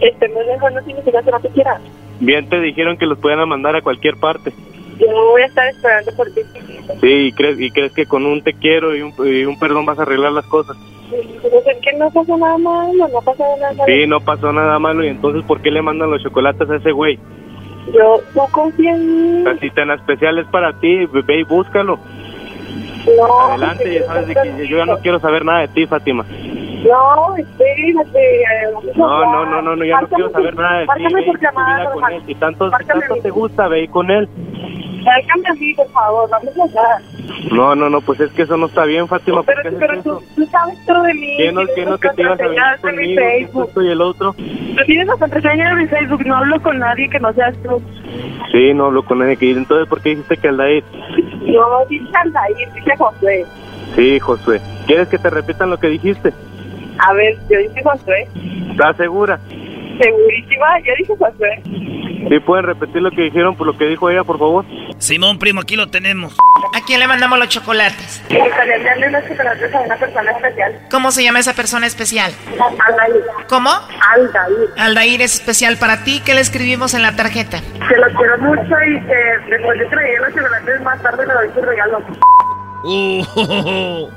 Estemos lejos, no significa que no te quiera. Bien te dijeron que los puedan mandar a cualquier parte. Yo voy a estar esperando por ti. Sí, y crees, y crees que con un te quiero y un, y un perdón vas a arreglar las cosas. Pues es que no pasa nada malo, no pasa nada malo. Sí, no pasó nada malo y entonces ¿por qué le mandan los chocolates a ese güey? Yo no confío en mí. Así tan especial es para ti, ve y búscalo. No, Adelante, ya sabes de que yo ya no quiero saber nada de ti, Fátima. No, espérate. eh, No, no, no, no, no ya no quiero saber nada de ti. Márcame por llamada con él. Si tanto, tanto te gusta, ve y con él. Márcame a mí, por favor, vamos a hablar. No, no, no, pues es que eso no está bien, Fátima. ¿por qué Pero, pero tú, tú sabes todo de mí. ¿Qué no, qué no que te ibas a conmigo? Facebook. Esto y el otro. Tú tienes la contraseña de mi Facebook, no hablo con nadie que no seas tú. Sí, no hablo con nadie que. Entonces, ¿por qué dijiste que Aldair? No, dice Aldair, dice Josué. Sí, Josué. ¿Quieres que te repitan lo que dijiste? A ver, yo dije Josué. ¿Estás segura? Segurísima, yo dije Josué. ¿Sí pueden repetir lo que dijeron por lo que dijo ella, por favor? Simón, primo, aquí lo tenemos. ¿A quién le mandamos los chocolates? Me gustaría enviarle los chocolates a una persona especial. ¿Cómo se llama esa persona especial? Aldair. ¿Cómo? Aldair. Aldair es especial para ti. ¿Qué le escribimos en la tarjeta? Que lo quiero mucho y que después de traer los chocolates más tarde le doy su regalo.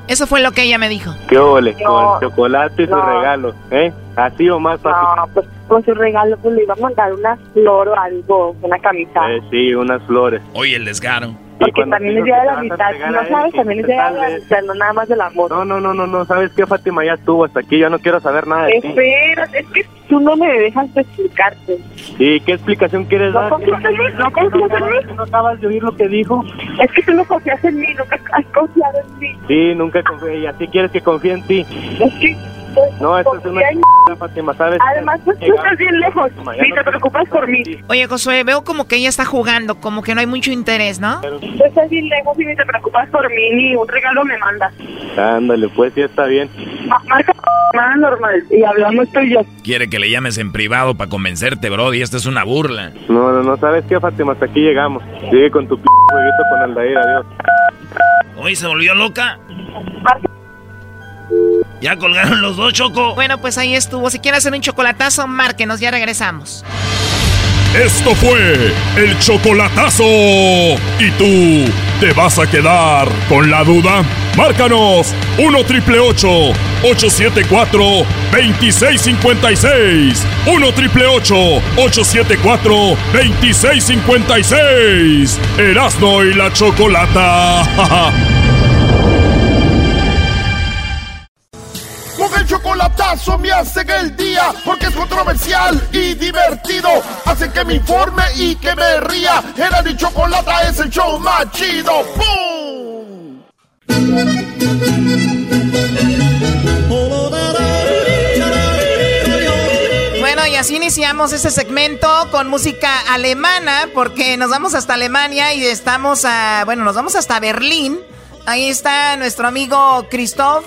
Eso fue lo que ella me dijo. ¿Qué ole? No. Con el chocolate y su No. regalo, ¿eh? Así o más fácil. No, pues con su regalo pues le iba a mandar una flor o algo, una camisa. Eh, sí, unas flores. Oye, el descaro. Y Porque también es día de la mitad, no sabes, también es día de la mitad, no nada más del amor. No, no, no, no, no. ¿Sabes qué, Fátima? Ya estuvo hasta aquí. Ya no quiero saber nada de. Espérate, es que tú no me dejas de explicarte. ¿Y qué explicación quieres No dar? confías en mí, no confías en mí. ¿No acabas de oír lo que dijo? Es que tú no confías en mí, nunca has confiado en mí. Sí, nunca confié. Y así quieres que confíe en ti. Es que, No, esto es una. Fátima, ¿sabes? Además, pues, tú estás bien lejos. Ni te preocupas por mí. Oye, Josué, veo como que ella está jugando, como que no hay mucho interés, ¿no? Tú estás bien lejos y ni te preocupas por mí, ni un regalo me mandas. Ándale, pues sí está bien. Ma- marca nada normal y hablamos tú y yo. Quiere que le llames en privado para convencerte, Brody. Esta es una burla. No, no, no, ¿sabes qué, Fátima? Hasta aquí llegamos. Sigue con tu p jueguito con Aldair, adiós. Hoy se volvió loca. Ya colgaron los dos, Choco. Bueno, pues ahí estuvo. Si quiere hacer un chocolatazo, márquenos, ya regresamos. Esto fue el chocolatazo. ¿Y tú te vas a quedar con la duda? Márcanos 1 triple 874 2656. 1 triple 874 2656. Erasno y la chocolata. el chocolatazo me hacen el día porque es controversial y divertido. Hacen que me informe y que me ría. Era mi chocolata es el show más chido. ¡Bum! Bueno, y así iniciamos este segmento con música alemana, porque nos vamos hasta Alemania y estamos a, bueno, nos vamos hasta Berlín. Ahí está nuestro amigo Christoph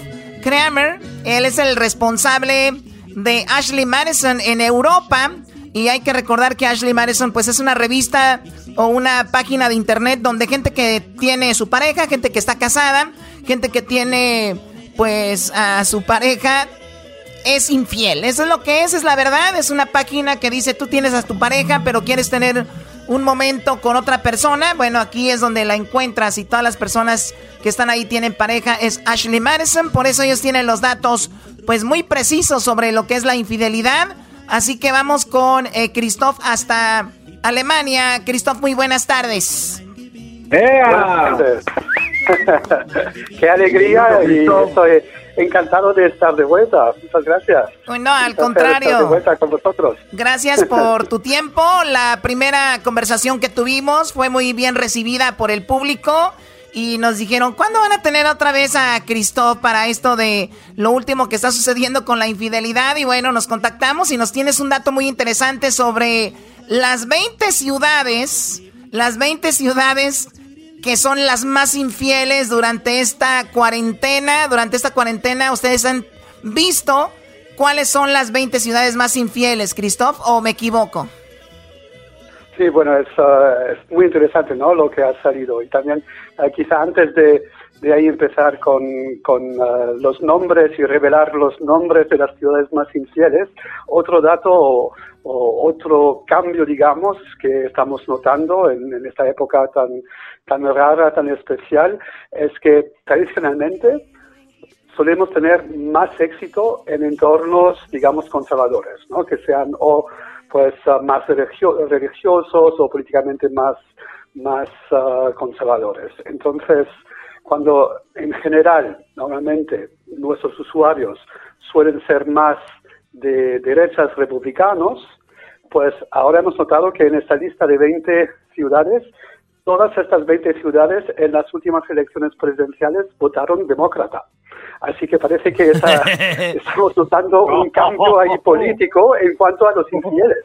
Kramer. Él es el responsable de Ashley Madison en Europa. Y hay que recordar que Ashley Madison, pues es una revista o una página de internet donde gente que tiene su pareja, gente que está casada, gente que tiene, pues, a su pareja es infiel. Eso es lo que es, es la verdad. Es una página que dice tú tienes a tu pareja, pero quieres tener un momento con otra persona. Bueno, aquí es donde la encuentras y todas las personas que están ahí tienen pareja. Es Ashley Madison, por eso ellos tienen los datos pues muy precisos sobre lo que es la infidelidad. Así que vamos con eh, Christoph hasta Alemania. Christoph, muy buenas tardes. ¡Ea! ¡Qué alegría! Y estoy encantado de estar de vuelta. Muchas gracias. Bueno, al contrario. estar de vuelta con vosotros. Gracias por tu tiempo. La primera conversación que tuvimos fue muy bien recibida por el público y nos dijeron, ¿cuándo van a tener otra vez a Christoph para esto de lo último que está sucediendo con la infidelidad? Y bueno, nos contactamos y nos tienes un dato muy interesante sobre las 20 ciudades, las 20 ciudades que son las más infieles durante esta cuarentena. Durante esta cuarentena, ustedes han visto cuáles son las 20 ciudades más infieles, Christoph, o me equivoco? Sí, bueno, es, uh, es muy interesante, ¿no? Lo que ha salido. Y también, uh, quizá antes de, de ahí empezar con, con uh, los nombres y revelar los nombres de las ciudades más infieles, otro dato o, otro cambio, digamos, que estamos notando en, en esta época tan, tan rara, tan especial, es que tradicionalmente solemos tener más éxito en entornos, digamos, conservadores, ¿no? Que sean o pues uh, más religio- religiosos o políticamente más, más uh, conservadores. Entonces, cuando en general, normalmente, nuestros usuarios suelen ser más de derechas republicanos, pues ahora hemos notado que en esta lista de 20 ciudades, todas estas 20 ciudades en las últimas elecciones presidenciales votaron demócrata. Así que parece que esa- estamos notando un cambio ahí político en cuanto a los infieles.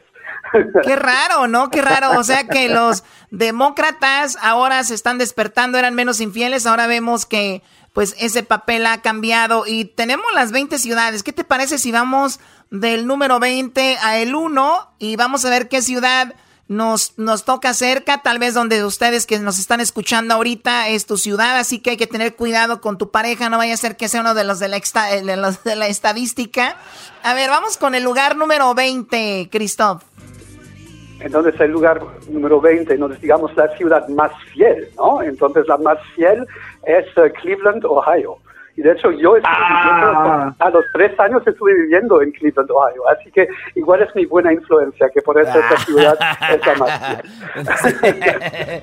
Qué raro, ¿no? Qué raro. O sea que los demócratas ahora se están despertando, eran menos infieles, ahora vemos que pues ese papel ha cambiado y tenemos las 20 ciudades. ¿Qué te parece si vamos del número 20 a el 1 y vamos a ver qué ciudad nos, nos toca cerca? Tal vez donde ustedes que nos están escuchando ahorita es tu ciudad, así que hay que tener cuidado con tu pareja, no vaya a ser que sea uno de los de la, la estadística. A ver, vamos con el lugar número 20, Christoph. Entonces el lugar número 20, entonces digamos la ciudad más fiel, ¿no? Entonces la más fiel es eh, Cleveland, Ohio. Y de hecho yo estuve viviendo, a los tres años estuve viviendo en Cleveland, Ohio. Así que igual es mi buena influencia, que por eso esta ciudad es la más.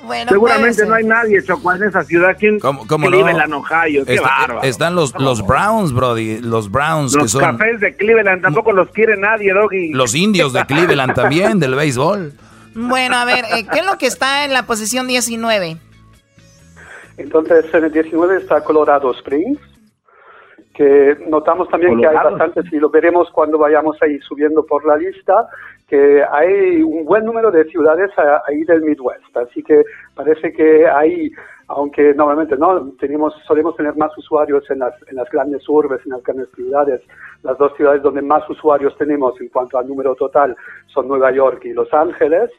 Bueno, Seguramente pues, no hay nadie, Choco, en esa ciudad. ¿Quién? ¿Cómo, cómo Cleveland, no? Ohio. Qué Está- bárbaro. están los, los Browns, Brody. Los Browns que Los son cafés de Cleveland tampoco los quiere nadie, Doggy. los indios de Cleveland también, del béisbol. Bueno, a ver, eh, ¿qué es lo que está en la posición 19? Entonces en el 19 está Colorado Springs, que notamos también que hay bastantes, y lo veremos cuando vayamos ahí subiendo por la lista, que hay un buen número de ciudades ahí del Midwest. Así que parece que hay, aunque normalmente no, tenemos, solemos tener más usuarios en las, en las grandes urbes, en las grandes ciudades. Las dos ciudades donde más usuarios tenemos en cuanto al número total son Nueva York y Los Ángeles.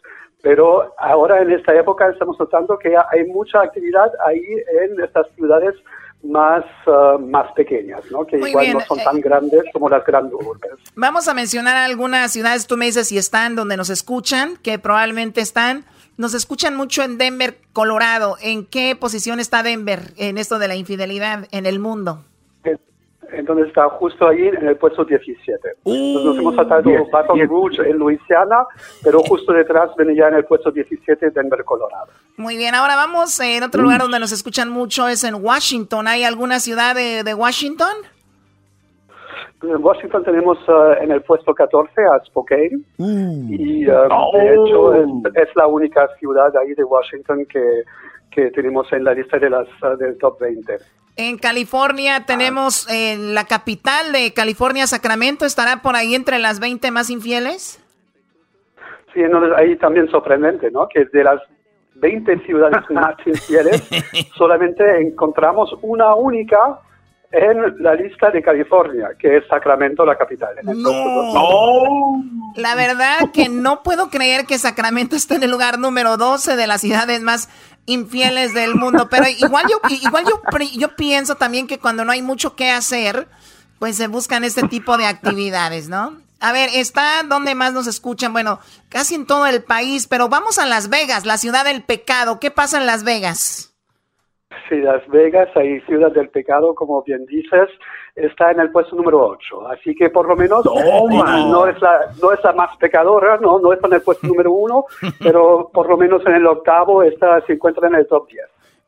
Pero ahora en esta época estamos notando que hay mucha actividad ahí en estas ciudades más, uh, más pequeñas, ¿no? que igual no son tan eh, grandes como las grandes urbes. Vamos a mencionar algunas ciudades, tú me dices si están donde nos escuchan, que probablemente están. Nos escuchan mucho en Denver, Colorado. ¿En qué posición está Denver en esto de la infidelidad en el mundo? Entonces está justo ahí en el puesto 17. nos hemos saltado Baton Rouge en Luisiana, pero justo detrás viene ya en el puesto 17 Denver, Colorado. Muy bien, ahora vamos en otro lugar donde nos escuchan mucho, es en Washington. ¿Hay alguna ciudad de, de Washington? En Washington tenemos uh, en el puesto 14 a Spokane uh. y uh, de hecho es, es, la única ciudad ahí de Washington que, que tenemos en la lista de las, del top 20. En California tenemos eh, la capital de California, Sacramento, ¿estará por ahí entre las 20 más infieles? Sí, ahí también sorprendente, ¿no? Que de las 20 ciudades más infieles solamente encontramos una única en la lista de California, que es Sacramento, la capital. no. La verdad que no puedo creer que Sacramento esté en el lugar número 12 de las ciudades más infieles del mundo. Pero igual yo, igual yo, yo pienso también que cuando no hay mucho que hacer, pues se buscan este tipo de actividades, ¿no? A ver, está donde más nos escuchan, bueno, casi en todo el país, pero vamos a Las Vegas, la ciudad del pecado. ¿Qué pasa en Las Vegas? Sí, Las Vegas, ahí Ciudad del Pecado, como bien dices, está en el puesto número 8. Así que por lo menos no es, la, no es la más pecadora, no, no está en el puesto número 1, pero por lo menos en el octavo está, se encuentra en el top 10.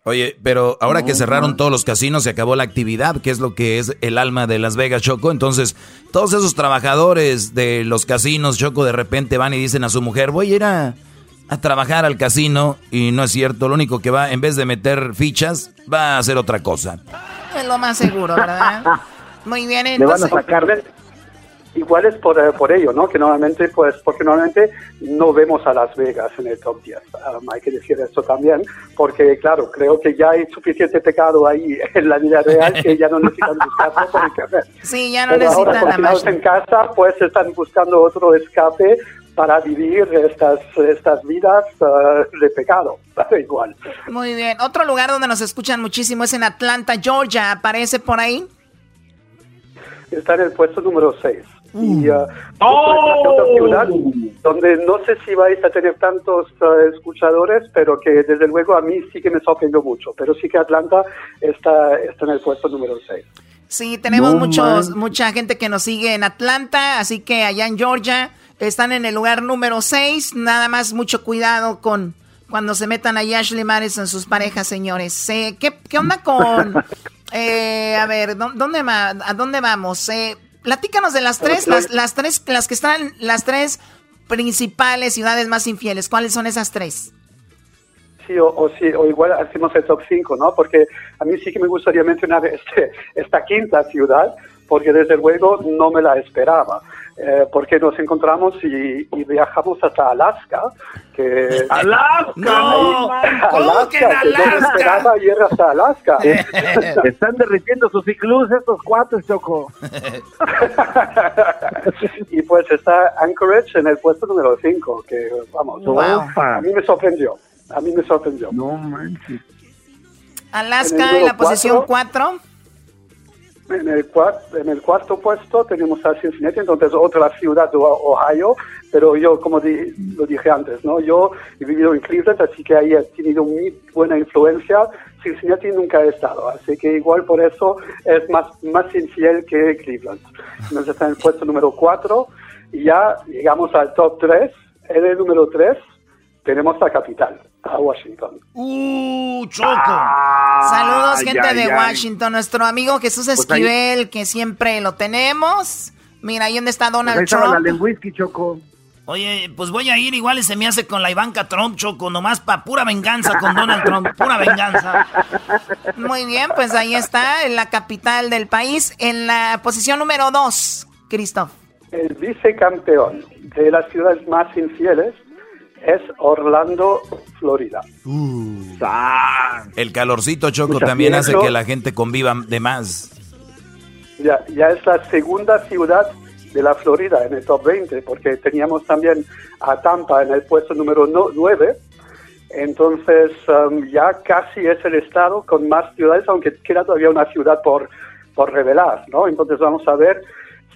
Oye, pero ahora que cerraron todos los casinos, se acabó la actividad, que es lo que es el alma de Las Vegas, Choco. Entonces, todos esos trabajadores de los casinos, Choco, de repente van y dicen a su mujer, voy a ir a a trabajar al casino y no es cierto, lo único que va, en vez de meter fichas, va a hacer otra cosa. Es lo más seguro, ¿verdad? Muy bien, entonces... Le van a sacar Igual es por, eh, por ello, ¿no? Que normalmente, pues, porque normalmente no vemos a Las Vegas en el top 10. Um, hay que decir esto también, porque, claro, creo que ya hay suficiente pecado ahí en la vida real que ya no necesitan buscar por internet. Sí, ya no necesitan nada más. en casa, pues, están buscando otro escape para vivir estas, estas vidas uh, de pecado, igual. Muy bien. Otro lugar donde nos escuchan muchísimo es en Atlanta, Georgia. ¿Aparece por ahí? Está en el puesto número 6. Y uh, ¡Oh! ciudad donde no sé si vais a tener tantos uh, escuchadores, pero que desde luego a mí sí que me sorprendió mucho. Pero sí que Atlanta está, está en el puesto número 6. Sí, tenemos muchos, mucha gente que nos sigue en Atlanta, así que allá en Georgia están en el lugar número 6. Nada más mucho cuidado con cuando se metan a Ashley Madison sus parejas, señores. Eh, ¿qué, ¿qué, onda con... Eh, a ver, ¿dónde ¿a dónde vamos? Eh, platícanos de las tres, las, las, tres, las que están, las tres principales ciudades más infieles. ¿Cuáles son esas tres? Sí, o, o, sí, o igual hacemos el top 5, ¿no? Porque a mí sí que me gustaría mencionar este, esta quinta ciudad, porque desde luego no me la esperaba. Eh, porque nos encontramos y, viajamos hasta Alaska. Que ¡Alaska! ¡No! Alaska, que, Alaska? ir hasta Alaska. Están derritiendo sus ciclus estos cuatro, Choco. y pues está Anchorage en el puesto número 5, que vamos, a mí me sorprendió. A mí me sorprendió. No manches. Alaska en, la posición 4. En el, en el cuarto puesto tenemos a Cincinnati, entonces otra ciudad de Ohio, pero yo, como lo dije antes, ¿no? yo he vivido en Cleveland, así que ahí he tenido muy buena influencia. Cincinnati nunca he estado, así que igual por eso es más, más infiel que Cleveland. Entonces está en el puesto número 4 y ya llegamos al top 3. En el número 3 tenemos la capital a Washington. ¡Uh, Choco! Ah, Saludos, gente de Washington. Nuestro amigo Jesús pues Esquivel, que siempre lo tenemos. Mira, ahí donde está Donald pues Trump. la Choco. Oye, pues voy a ir igual y se me hace con la Ivanka Trump, Choco, nomás para pura venganza con Donald Trump, pura venganza. Muy bien, pues ahí está, en la capital del país, en la posición número dos, Christoph. El vicecampeón de las ciudades más infieles es Orlando, Florida. El calorcito choco también hace que la gente conviva de más. Ya, ya es la segunda ciudad de la Florida en el top 20, porque teníamos también a Tampa en el puesto número 9. Entonces um, ya casi es el estado con más ciudades, aunque queda todavía una ciudad por, por revelar, ¿no? Entonces vamos a ver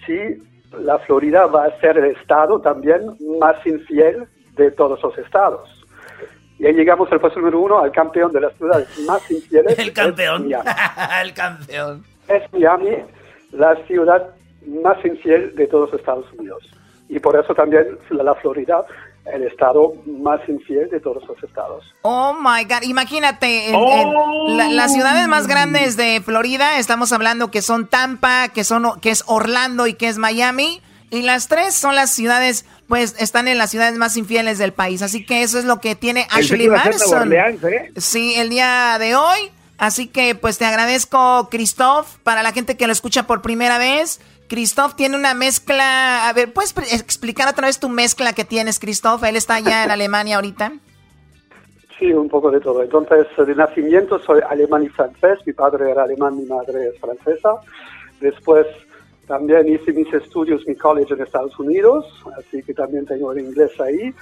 si la Florida va a ser el estado también más infiel de todos los estados. Y ahí llegamos al puesto número uno, al campeón de las ciudades más infieles. El campeón. el campeón. Es Miami, la ciudad más infiel de todos los Estados Unidos. Y por eso también la Florida, el estado más infiel de todos los estados. Oh my God, imagínate, las ciudades más grandes de Florida, estamos hablando que son Tampa, que, son, que es Orlando y que es Miami. Y las tres son las ciudades, pues están en las ciudades más infieles del país. Así que eso es lo que tiene Ashley Madison. ¿eh? Sí, el día de hoy. Así que pues te agradezco, Christoph, para la gente que lo escucha por primera vez. Christoph tiene una mezcla. A ver, ¿puedes explicar otra vez tu mezcla que tienes, Christoph? Él está allá en Alemania ahorita. Sí, un poco de todo. Entonces, de nacimiento soy alemán y francés. Mi padre era alemán, mi madre es francesa. Después también hice mis estudios, mi college en Estados Unidos, así que también tengo el inglés ahí.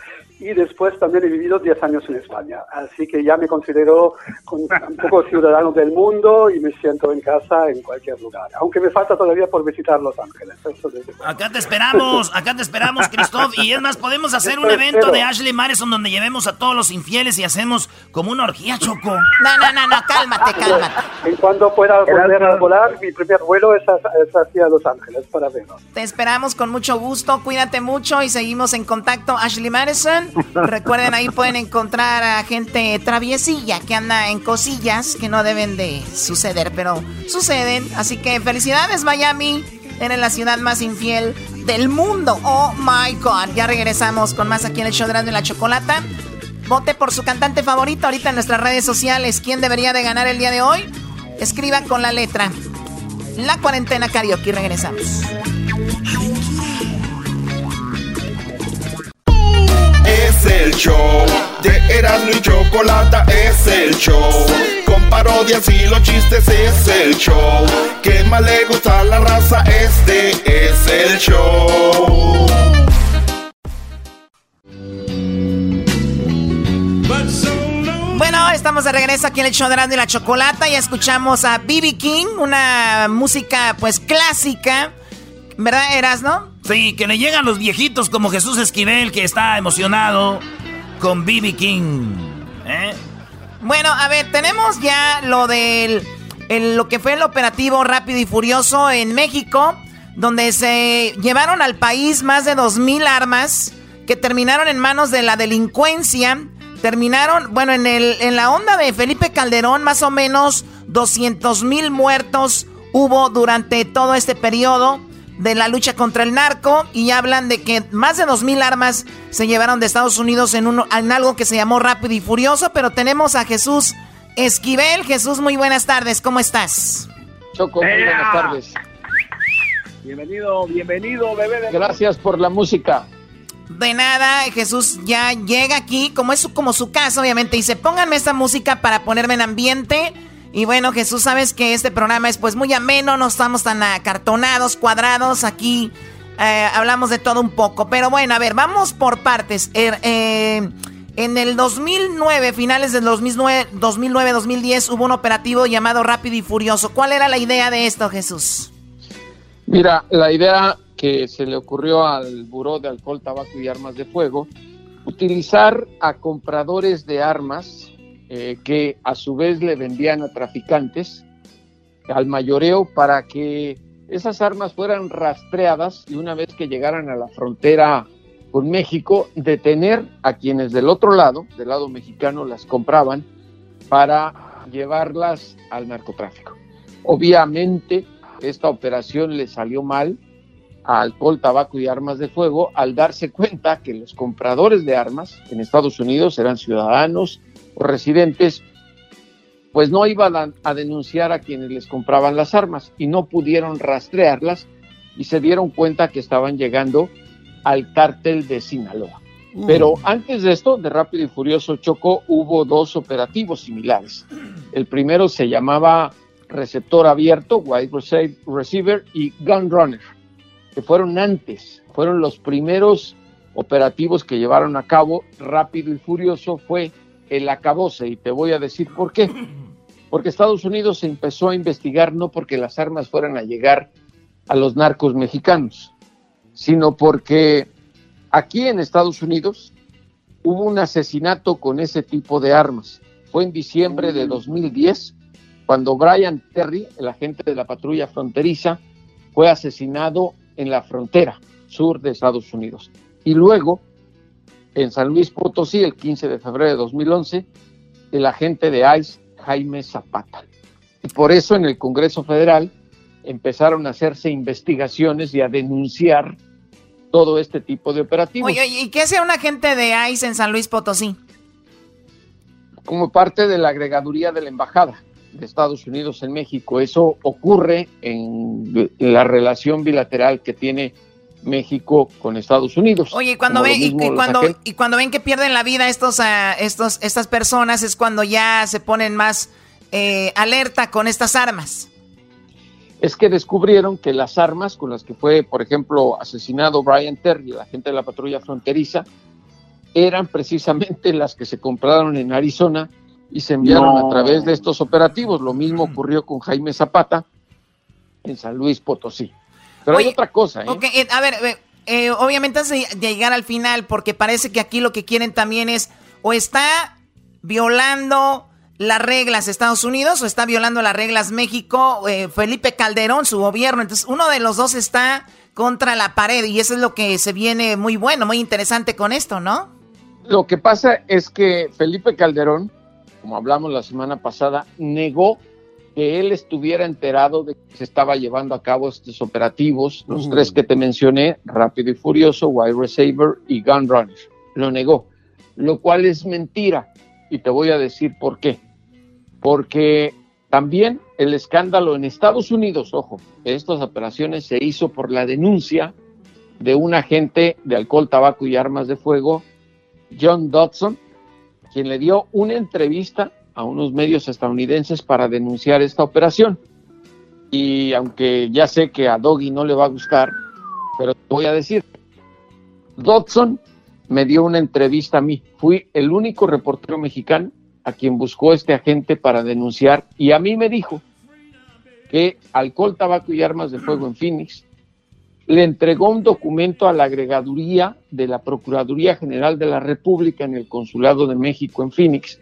Y después también he vivido 10 años en España, así que ya me considero un poco ciudadano del mundo y me siento en casa en cualquier lugar. Aunque me falta todavía por visitar Los Ángeles. acá te esperamos, acá te esperamos, Christoph. Y es más, podemos hacer un evento de Ashley Madison donde llevemos a todos los infieles y hacemos como una orgía, Choco. No, no, no, no, cálmate, cálmate. En cuanto pueda volver a volar, mi primer vuelo es hacia Los Ángeles para vernos. Te esperamos con mucho gusto, cuídate mucho y seguimos en contacto. Ashley Madison, recuerden ahí pueden encontrar a gente traviesilla que anda en cosillas que no deben de suceder, pero suceden. Así que felicidades Miami, eres la ciudad más infiel del mundo. Oh my God, ya regresamos con más aquí en el show de la chocolata. Vote por su cantante favorito ahorita en nuestras redes sociales. ¿Quién debería de ganar el día de hoy? Escriba con la letra la cuarentena karaoke. Regresamos. El show de Erasmo y Chocolata. Es el show con parodias y los chistes. Es el show que más le gusta a la raza. Este es el show. Bueno, estamos de regreso aquí en el show de y la Chocolata y escuchamos a B.B. King, una música pues clásica. ¿Verdad, Eras, no? Sí, que le llegan los viejitos como Jesús Esquivel, que está emocionado con B.B. King. ¿eh? Bueno, a ver, tenemos ya lo del lo que fue el operativo rápido y furioso en México, donde se llevaron al país más de 2.000 armas que terminaron en manos de la delincuencia Terminaron, bueno, en, el, en la onda de Felipe Calderón, más o menos 200 mil muertos hubo durante todo este periodo de la lucha contra el narco y hablan de que más de 2 mil armas se llevaron de Estados Unidos en, un, en algo que se llamó Rápido y Furioso, pero tenemos a Jesús Esquivel. Jesús, muy buenas tardes, ¿cómo estás? Choco, muy buenas tardes. Bienvenido, bienvenido, bebé. Gracias por la música. De nada, Jesús ya llega aquí, como es su, como su casa, obviamente, dice, pónganme esta música para ponerme en ambiente. Y bueno, Jesús, sabes que este programa es pues muy ameno, no estamos tan acartonados, cuadrados, aquí eh, hablamos de todo un poco. Pero bueno, a ver, vamos por partes. Er, eh, en el 2009, finales del 2009-2010, hubo un operativo llamado Rápido y Furioso. ¿Cuál era la idea de esto, Jesús? Mira, la idea que se le ocurrió al Buró de Alcohol, Tabaco y Armas de Fuego, utilizar a compradores de armas eh, que a su vez le vendían a traficantes al mayoreo para que esas armas fueran rastreadas y una vez que llegaran a la frontera con México, detener a quienes del otro lado, del lado mexicano, las compraban para llevarlas al narcotráfico. Obviamente, esta operación le salió mal, a alcohol, tabaco y armas de fuego al darse cuenta que los compradores de armas en Estados Unidos eran ciudadanos o residentes, pues no iban a, a denunciar a quienes les compraban las armas y no pudieron rastrearlas y se dieron cuenta que estaban llegando al cártel de Sinaloa. Pero antes de esto, de Rápido y Furioso Choco, hubo dos operativos similares. El primero se llamaba Receptor Abierto, Wide Receive- Receiver y Gun Runner, que fueron antes, fueron los primeros operativos que llevaron a cabo Rápido y Furioso, fue el acabose, y te voy a decir por qué. Porque Estados Unidos se empezó a investigar no porque las armas fueran a llegar a los narcos mexicanos, sino porque aquí en Estados Unidos hubo un asesinato con ese tipo de armas. Fue en diciembre de 2010 cuando Brian Terry, el agente de la patrulla fronteriza, fue asesinado en la frontera sur de Estados Unidos. Y luego, en San Luis Potosí, el 15 de febrero de 2011, el agente de ICE, Jaime Zapata. Y por eso en el Congreso Federal empezaron a hacerse investigaciones y a denunciar todo este tipo de operativos. Oye, ¿y qué hace un agente de ICE en San Luis Potosí? como parte de la agregaduría de la Embajada de Estados Unidos en México. Eso ocurre en la relación bilateral que tiene México con Estados Unidos. Oye, y cuando ven y, cuando agen- y cuando ven que pierden la vida estos ah, estos estas personas es cuando ya se ponen más eh, alerta con estas armas. es que descubrieron que las armas con las que fue, por ejemplo, asesinado Brian Terry, la gente de la patrulla fronteriza, eran precisamente las que se compraron en Arizona y se enviaron No. a través de estos operativos. Lo mismo ocurrió con Jaime Zapata en San Luis Potosí. Pero hay otra cosa, ¿eh? Ok, eh, a ver, eh, obviamente antes de, de llegar al final, porque parece que aquí lo que quieren también es o está violando las reglas Estados Unidos o está violando las reglas México, eh, Felipe Calderón, su gobierno. Entonces, uno de los dos está contra la pared y eso es lo que se viene muy bueno, muy interesante con esto, ¿no? Lo que pasa es que Felipe Calderón, como hablamos la semana pasada, negó que él estuviera enterado de que se estaba llevando a cabo estos operativos, los tres que te mencioné, Rápido y Furioso, Wide Receiver y Gun Runner. Lo negó, lo cual es mentira. Y te voy a decir por qué. Porque también el escándalo en Estados Unidos, ojo, de estas operaciones se hizo por la denuncia de un agente de alcohol, tabaco y armas de fuego, John Dodson, quien le dio una entrevista a unos medios estadounidenses para denunciar esta operación. Y aunque ya sé que a Doggy no le va a gustar, pero te voy a decir, Dodson me dio una entrevista a mí. Fui el único reportero mexicano a quien buscó este agente para denunciar y a mí me dijo que alcohol, tabaco y armas de fuego en Phoenix le entregó un documento a la agregaduría de la Procuraduría General de la República en el Consulado de México en Phoenix,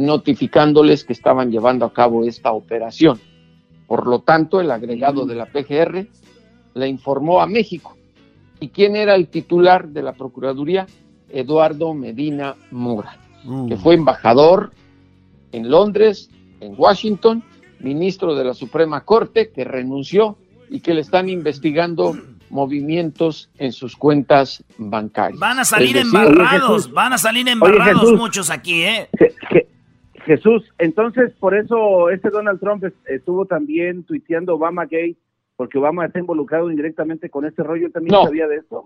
notificándoles que estaban llevando a cabo esta operación. Por lo tanto, el agregado de la PGR le informó a México. ¿Y quién era el titular de la Procuraduría? Eduardo Medina Mora, que fue embajador en Londres, en Washington, ministro de la Suprema Corte, que renunció y que le están investigando movimientos en sus cuentas bancarias. Van a salir decir, embarrados, van a salir embarrados Jesús. muchos aquí, ¿eh? Je- Je- Jesús, entonces por eso este Donald Trump es- estuvo también tuiteando Obama Gate, porque Obama está involucrado indirectamente con este rollo, ¿Él también No. sabía de esto.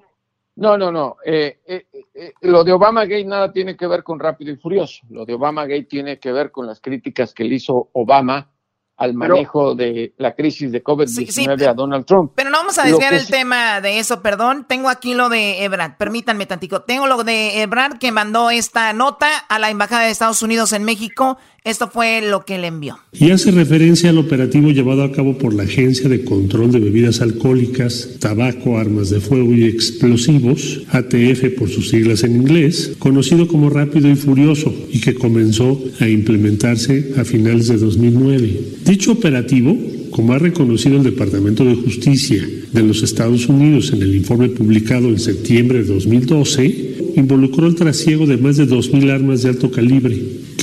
No, no, no. Eh, eh, eh, lo de Obama Gate nada tiene que ver con Rápido y Furioso. Lo de Obama Gate tiene que ver con las críticas que le hizo Obama al Pero- manejo de la crisis de COVID-19 Sí, sí, a Donald Trump. Pero no vamos a desviar el sí- tema de eso, perdón. Tengo aquí lo de Ebrard, permítanme tantico. Tengo lo de Ebrard que mandó esta nota a la Embajada de Estados Unidos en México. Esto fue lo que le envió. y hace referencia al operativo llevado a cabo por la Agencia de Control de Bebidas Alcohólicas, Tabaco, Armas de Fuego y Explosivos, ATF por sus siglas en inglés, conocido como Rápido y Furioso, y que comenzó a implementarse a finales de 2009. Dicho operativo, como ha reconocido el Departamento de Justicia de los Estados Unidos en el informe publicado en septiembre de 2012, involucró el trasiego de más de 2.000 armas de alto calibre,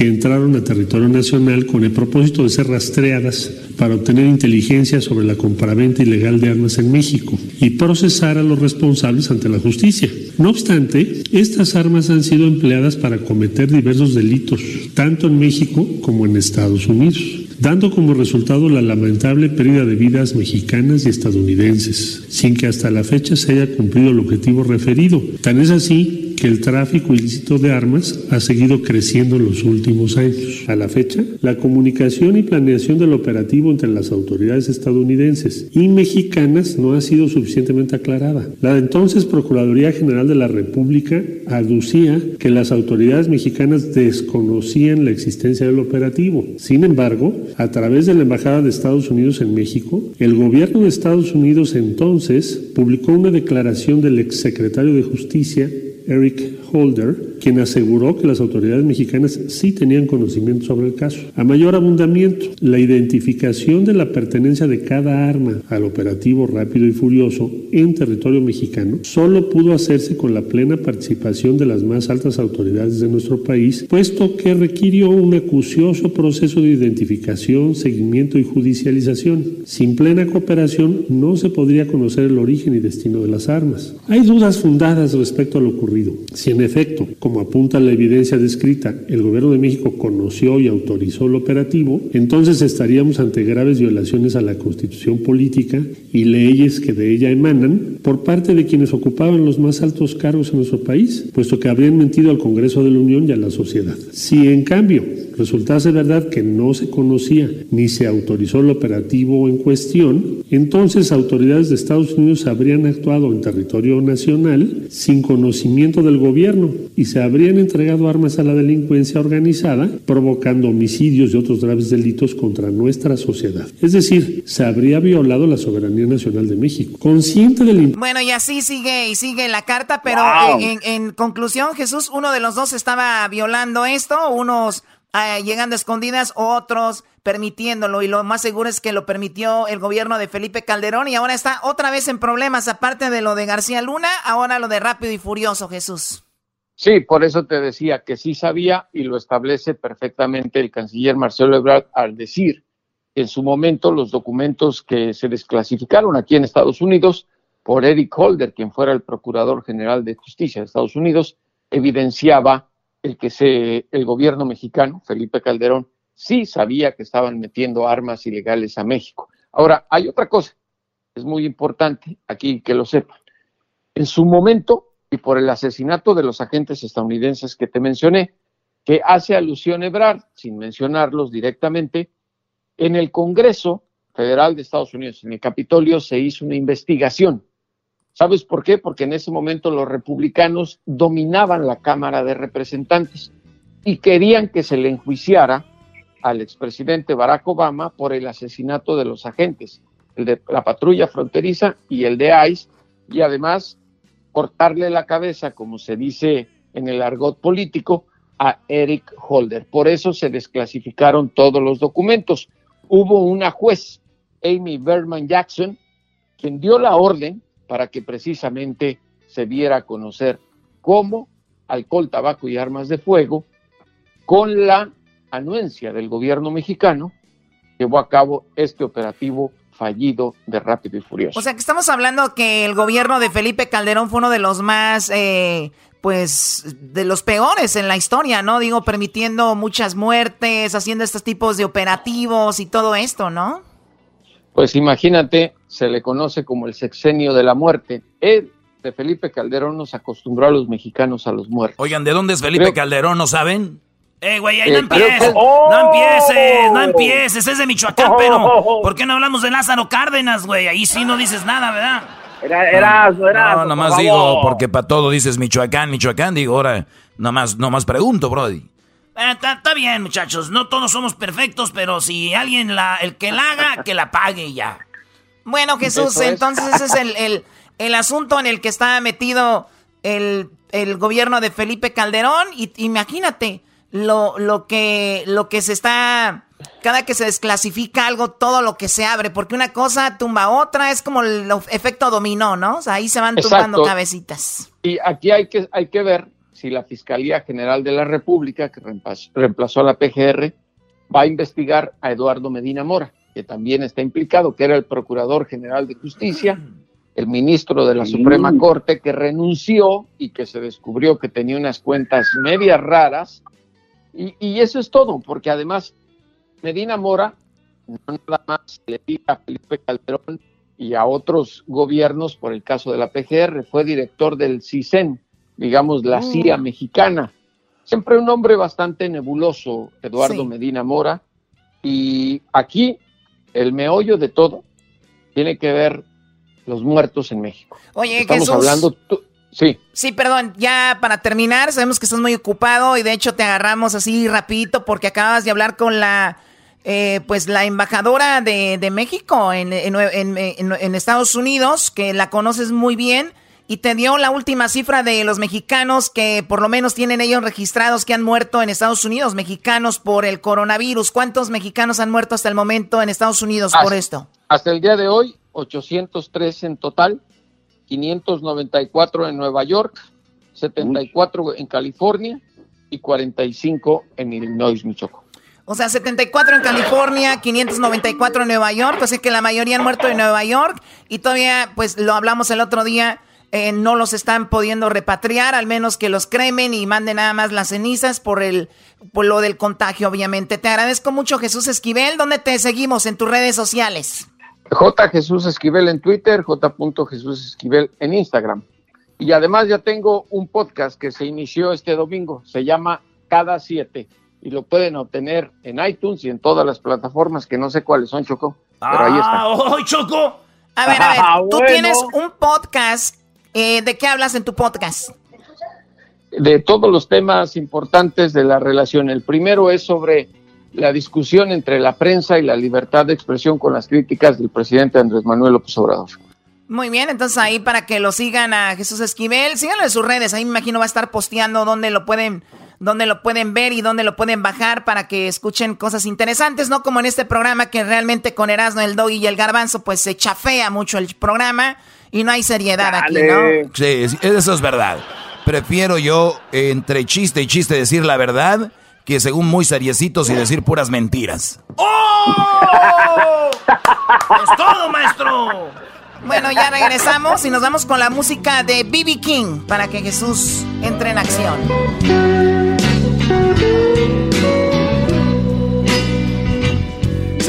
entraron a territorio nacional con el propósito de ser rastreadas para obtener inteligencia sobre la compraventa ilegal de armas en México y procesar a los responsables ante la justicia. No obstante, estas armas han sido empleadas para cometer diversos delitos, tanto en México como en Estados Unidos dando como resultado la lamentable pérdida de vidas mexicanas y estadounidenses, sin que hasta la fecha se haya cumplido el objetivo referido. Tan es así que el tráfico ilícito de armas ha seguido creciendo en los últimos años. A la fecha, la comunicación y planeación del operativo entre las autoridades estadounidenses y mexicanas no ha sido suficientemente aclarada. La entonces Procuraduría General de la República aducía que las autoridades mexicanas desconocían la existencia del operativo. Sin embargo, a través de la Embajada de Estados Unidos en México, el gobierno de Estados Unidos entonces publicó una declaración del exsecretario de Justicia Eric Holder, quien aseguró que las autoridades mexicanas sí tenían conocimiento sobre el caso. A mayor abundamiento, la identificación de la pertenencia de cada arma al operativo rápido y furioso en territorio mexicano solo pudo hacerse con la plena participación de las más altas autoridades de nuestro país, puesto que requirió un acucioso proceso de identificación, seguimiento y judicialización. Sin plena cooperación no se podría conocer el origen y destino de las armas. Hay dudas fundadas respecto a lo ocurrido. Si en efecto, como apunta la evidencia descrita, el gobierno de México conoció y autorizó el operativo, entonces estaríamos ante graves violaciones a la constitución política y leyes que de ella emanan por parte de quienes ocupaban los más altos cargos en nuestro país, puesto que habrían mentido al Congreso de la Unión y a la sociedad. Si en cambio resultase verdad que no se conocía ni se autorizó el operativo en cuestión, entonces autoridades de Estados Unidos habrían actuado en territorio nacional sin conocimiento del gobierno y se habrían entregado armas a la delincuencia organizada, provocando homicidios y otros graves delitos contra nuestra sociedad. Es decir, se habría violado la soberanía nacional de México. Consciente del... Bueno, y así sigue y sigue la carta, pero en, en conclusión, Jesús, uno de los dos estaba violando esto, unos eh, llegando escondidas, otros permitiéndolo. Y lo más seguro es que lo permitió el gobierno de Felipe Calderón y ahora está otra vez en problemas, aparte de lo de García Luna, ahora lo de Rápido y Furioso, Jesús. Sí, por eso te decía que sí sabía y lo establece perfectamente el canciller Marcelo Ebrard al decir en su momento los documentos que se desclasificaron aquí en Estados Unidos por Eric Holder, quien fuera el procurador general de justicia de Estados Unidos, evidenciaba el que se, el gobierno mexicano, Felipe Calderón, sí sabía que estaban metiendo armas ilegales a México. Ahora, hay otra cosa, es muy importante aquí que lo sepan. En su momento, y por el asesinato de los agentes estadounidenses que te mencioné, que hace alusión a Ebrard, sin mencionarlos directamente, en el Congreso Federal de Estados Unidos, en el Capitolio, se hizo una investigación ¿Sabes por qué? Porque en ese momento los republicanos dominaban la Cámara de Representantes y querían que se le enjuiciara al expresidente Barack Obama por el asesinato de los agentes, el de la patrulla fronteriza y el de ICE, y además cortarle la cabeza, como se dice en el argot político, a Eric Holder. Por eso se desclasificaron todos los documentos. Hubo una juez, Amy Berman Jackson, quien dio la orden para que precisamente se diera a conocer cómo alcohol, tabaco y armas de fuego, con la anuencia del gobierno mexicano, llevó a cabo este operativo fallido de Rápido y Furioso. O sea que estamos hablando que el gobierno de Felipe Calderón fue uno de los más, eh, pues, de los peores en la historia, ¿no? Digo, permitiendo muchas muertes, haciendo estos tipos de operativos y todo esto, ¿no? Pues imagínate, se le conoce como el sexenio de la muerte. Él, de Felipe Calderón, nos acostumbró a los mexicanos a los muertos. Oigan, ¿de dónde es Felipe Calderón? ¿No saben? Eh, güey, ahí no eh, empieces, no empieces, no empieces, es de Michoacán, pero ¿por qué no hablamos de Lázaro Cárdenas, güey? Ahí sí no dices nada, ¿verdad? Era, eras, eras. No, nomás digo, porque para todo dices Michoacán, Michoacán, digo, ahora, nomás, nomás pregunto, Brody. Está eh, bien, muchachos. No todos somos perfectos, pero si alguien la, el que la haga, que la pague ya. Bueno, Jesús, entonces ese es el, el, asunto en el que está metido el, gobierno de Felipe Calderón. Y imagínate lo, lo, que, lo que se está. Cada que se desclasifica algo, todo lo que se abre, porque una cosa tumba otra, es como el efecto dominó, ¿no? O sea, ahí se van tumbando cabecitas. Y aquí hay que, hay que ver si la Fiscalía General de la República, que reemplazó a la PGR, va a investigar a Eduardo Medina Mora, que también está implicado, que era el Procurador General de Justicia, el ministro de la Suprema Corte, que renunció y que se descubrió que tenía unas cuentas medias raras. Y, y eso es todo, porque además Medina Mora no nada más le diga a Felipe Calderón y a otros gobiernos por el caso de la PGR, fue director del CISEN, digamos la Mm. CIA mexicana. Siempre un hombre bastante nebuloso, Eduardo Medina Mora, y aquí el meollo de todo tiene que ver los muertos en México. Oye, Estamos Jesús. hablando, tú- sí, Sí, perdón, ya para terminar, sabemos que estás muy ocupado y de hecho te agarramos así rapidito porque acabas de hablar con la, eh, pues la embajadora de, de México en, en- en- en- en Estados Unidos, que la conoces muy bien y te dio la última cifra de los mexicanos que por lo menos tienen ellos registrados que han muerto en Estados Unidos, mexicanos por el coronavirus. ¿Cuántos mexicanos han muerto hasta el momento en Estados Unidos por esto? Hasta el día de hoy, 803 en total, 594 en Nueva York, 74 en California y 45 en Illinois, Michoacán. O sea, 74 en California, 594 en Nueva York, o sea que la mayoría han muerto en Nueva York y todavía, pues lo hablamos el otro día, eh, no los están pudiendo repatriar, al menos que los cremen y manden nada más las cenizas por el por lo del contagio, obviamente. Te agradezco mucho, Jesús Esquivel. ¿Dónde te seguimos en tus redes sociales? J. Jesús Esquivel en Twitter, J. Jesús Esquivel en Instagram. Y además ya tengo un podcast que se inició este domingo, se llama Cada Siete, y lo pueden obtener en iTunes y en todas las plataformas que no sé cuáles son, Choco, pero ahí está. ¡Ah, hoy Choco! A ver, a ver, Ah, tú bueno. tienes un podcast. Eh, ¿De qué hablas en tu podcast? de todos los temas importantes de la relación. El primero es sobre la discusión entre la prensa y la libertad de expresión con las críticas del presidente Andrés Manuel López Obrador. Muy bien, entonces ahí para que lo sigan a Jesús Esquivel, síganlo en sus redes, ahí me imagino va a estar posteando dónde lo pueden, dónde lo pueden ver y dónde lo pueden bajar para que escuchen cosas interesantes, no como en este programa que realmente con Erasmo, el Doggy y el Garbanzo pues se chafea mucho el programa y no hay seriedad aquí, ¿no? Sí, eso es verdad. Prefiero yo, entre chiste y chiste, decir la verdad que según muy seriecitos y decir puras mentiras. ¡Oh! ¡Es todo, maestro! Bueno, ya regresamos y nos vamos con la música de BB King para que Jesús entre en acción.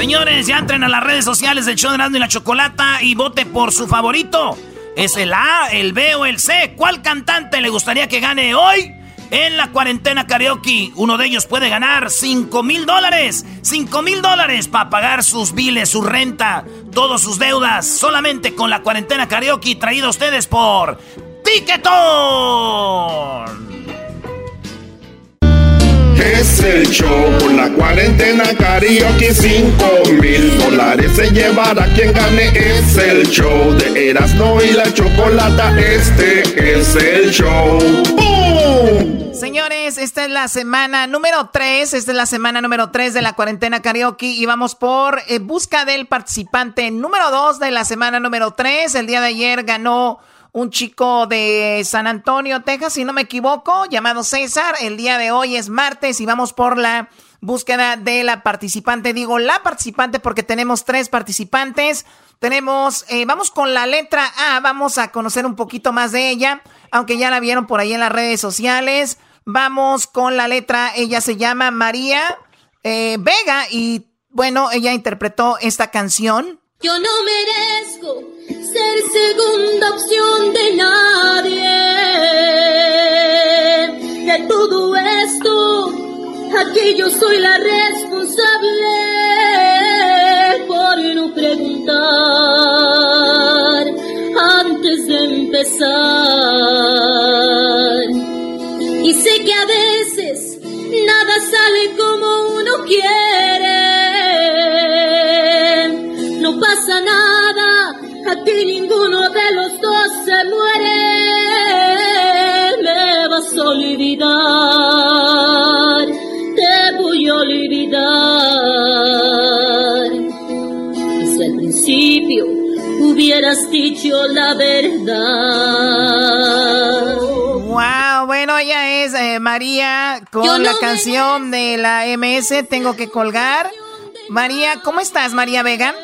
Señores, ya entren a las redes sociales del show de Erasmo y la Chocolata y vote por su favorito. ¿Es el A, el B o el C? ¿Cuál cantante le gustaría que gane hoy? En la cuarentena karaoke, uno de ellos puede ganar 5 mil dólares. 5 mil dólares para pagar sus biles, su renta, todas sus deudas. Solamente con la cuarentena karaoke traído a ustedes por Tiquetón. Es el show con la cuarentena karaoke 5 mil dólares se llevará quien gane Es el show de Erasmo y la Chocolata Este es el show ¡Bum! Señores, esta es la semana número 3, esta es la semana número 3 de la cuarentena karaoke y vamos por eh, busca del participante número 2 de la semana número 3. El día de ayer ganó un chico de San Antonio, Texas, si no me equivoco, llamado César. El día de hoy es martes y vamos por la búsqueda de la participante. Digo la participante porque tenemos tres participantes. Tenemos, eh, vamos con la letra A, vamos a conocer un poquito más de ella, aunque ya la vieron por ahí en las redes sociales. Vamos con la letra, ella se llama María eh, Vega y bueno, ella interpretó esta canción. Yo no merezco ser segunda opción de nadie. De todo esto, aquí yo soy la responsable por no preguntar antes de empezar. Y sé que a veces nada sale como uno quiere. No pasa nada, aquí ninguno de los dos se muere. Me vas a olvidar, te voy a olvidar. Y si al principio hubieras dicho la verdad. Wow, bueno, ella es eh, María con la canción de la MS, Tengo que colgar. María, ¿cómo estás, María Vega?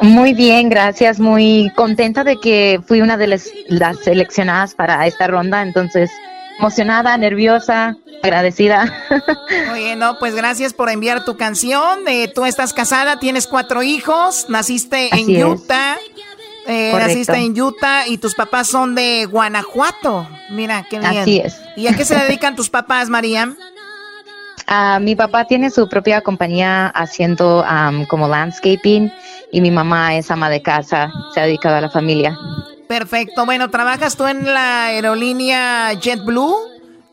Muy bien, gracias. Muy contenta de que fui una de las, las seleccionadas para esta ronda, entonces emocionada, nerviosa, agradecida. Oye, no, pues gracias por enviar tu canción. Eh, tú estás casada, tienes cuatro hijos, naciste en Utah. Eh, naciste en Utah y tus papás son de Guanajuato. Mira, qué bien. Así es. ¿Y a qué se dedican tus papás, María? Ah, mi papá tiene su propia compañía haciendo como landscaping y mi mamá es ama de casa, se ha dedicado a la familia. Perfecto. Bueno, ¿trabajas tú en la aerolínea JetBlue?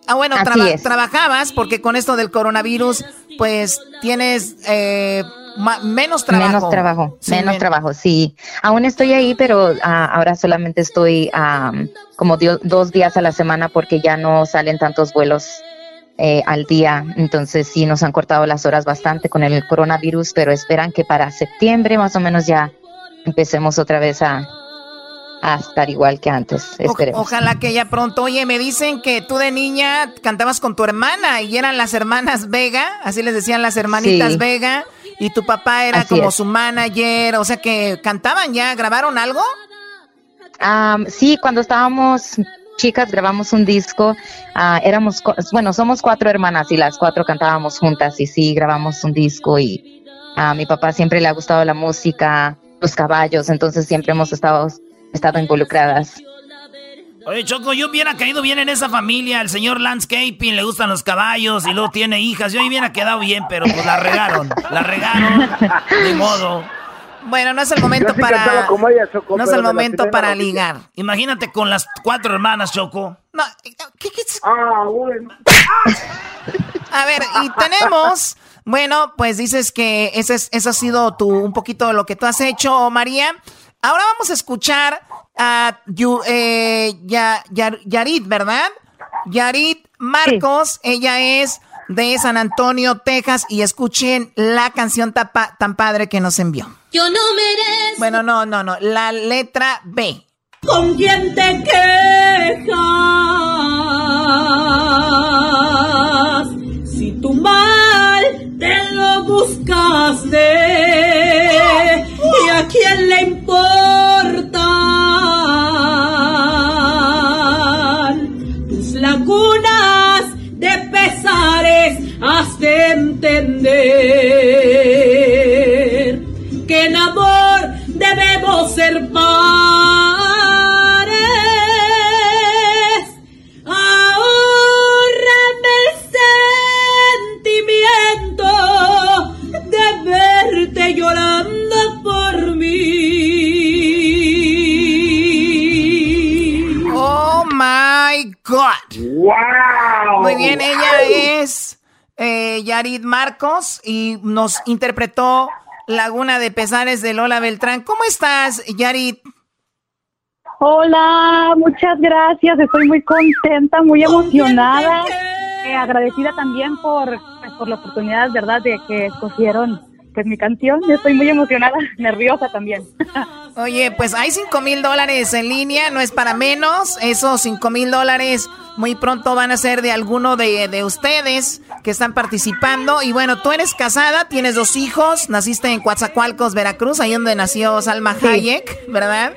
Ah, bueno, trabajabas porque con esto del coronavirus, pues tienes eh, menos trabajo. Menos trabajo, menos trabajo, sí. Aún estoy ahí, pero ah, ahora solamente estoy como dos días a la semana porque ya no salen tantos vuelos eh, al día. Entonces sí nos han cortado las horas bastante con el coronavirus, pero esperan que para septiembre más o menos ya empecemos otra vez a, a estar igual que antes. Esperemos. ojalá que ya pronto. Oye, me dicen que tú de niña cantabas con tu hermana y eran las hermanas Vega, así les decían las hermanitas Vega, y tu papá era como su manager, o sea que cantaban ya, ¿grabaron algo? sí, cuando estábamos chicas grabamos un disco, ah, éramos, bueno, somos cuatro hermanas y las cuatro cantábamos juntas y sí, grabamos un disco y a mi papá siempre le ha gustado la música, los caballos, entonces siempre hemos estado, estado involucradas. Oye, Choco, yo hubiera caído bien en esa familia. El señor Landscaping le gustan los caballos y luego tiene hijas. Yo hubiera quedado bien, pero pues la regaron. La regaron. De modo. Bueno, no es el momento para. no es el momento para ligar. Imagínate con las cuatro hermanas, Choco. No, ¿qué, Ah, bueno. A ver, y tenemos. Bueno, pues dices que ese es, eso ha sido tu, un poquito lo que tú has hecho, María. Ahora vamos a escuchar a eh, Yarit, ¿verdad? Yarit Marcos, ella es de San Antonio, Texas, y escuchen la canción tan padre que nos envió. Yo no merezco. Bueno, no, no, no. La letra B. ¿Con quién te quejas? Si tu mal te lo buscaste, ¿y a quién le importa? Tus lagunas de pesares has de entender que en amor debemos ser pares. Ahorrame el sentimiento de verte llorando por mí. Oh my God. Wow. Muy bien, ella es eh, Yarid Marcos y nos interpretó Laguna de Pesares de Lola Beltrán. ¿Cómo estás, Yarit? Hola, muchas gracias. Estoy muy contenta, muy emocionada. Eh, agradecida también por, pues, por la oportunidad, ¿verdad?, de que escogieron pues mi canción. Estoy muy emocionada, nerviosa también. Oye, pues hay cinco mil dólares en línea, no es para menos. Esos cinco mil dólares muy pronto van a ser de alguno de, ustedes que están participando. Y bueno, tú eres casada, tienes dos hijos, naciste en Coatzacoalcos, Veracruz, ahí donde nació Salma Hayek, ¿verdad?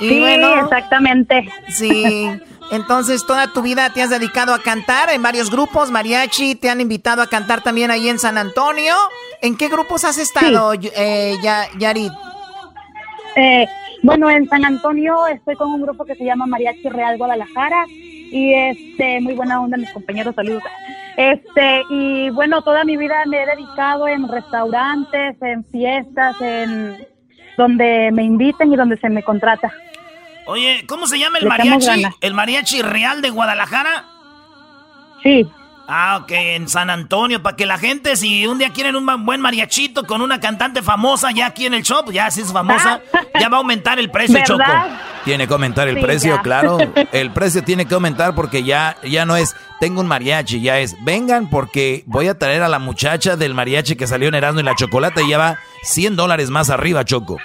Y sí, bueno, exactamente. Sí. Entonces, toda tu vida te has dedicado a cantar en varios grupos, mariachi, te han invitado a cantar también ahí en San Antonio. ¿En qué grupos has estado, eh, Yarit? Eh, bueno, en San Antonio estoy con un grupo que se llama Mariachi Real Guadalajara y este muy buena onda mis compañeros, saludos. Este y bueno, toda mi vida me he dedicado en restaurantes, en fiestas, en donde me inviten y donde se me contrata. Oye, ¿cómo se llama el mariachi? ¿El mariachi real de Guadalajara? Sí. Ah, ok, en San Antonio, para que la gente, si un día quieren un buen mariachito con una cantante famosa ya aquí en el shop, ya si es famosa, ya va a aumentar el precio, Choco. Tiene que aumentar el precio, claro. El precio tiene que aumentar porque ya, ya no es, tengo un mariachi, ya es, vengan porque voy a traer a la muchacha del mariachi que salió en Erasmo y la Chocolate y ya va 100 dólares más arriba, Choco.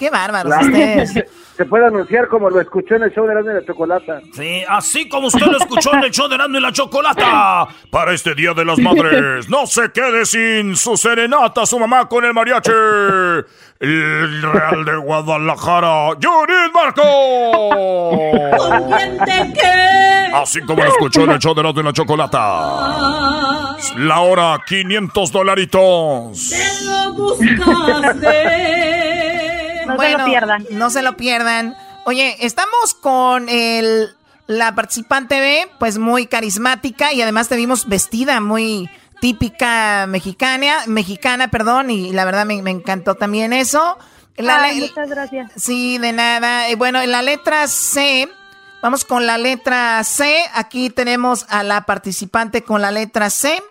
Qué bárbaros ustedes. Se puede anunciar como lo escuchó en el show de Erasmo y la Chocolata. Sí, así como usted lo escuchó en el show de Erasmo y la Chocolata. Para este Día de las Madres, no se quede sin su serenata, su mamá con el mariachi. El Real de Guadalajara, Judith Marco. Así como lo escuchó en el show de Erasmo y la Chocolata. La hora, 500 dolaritos. No se lo pierdan. No se lo pierdan. Oye, estamos con el, la participante B, pues muy carismática y además te vimos vestida muy típica mexicana, mexicana, perdón, y la verdad me, encantó también eso. Ay, muchas gracias. Sí, de nada. Eh, bueno, en la letra C, vamos con la letra C. Aquí tenemos a la participante con la letra C.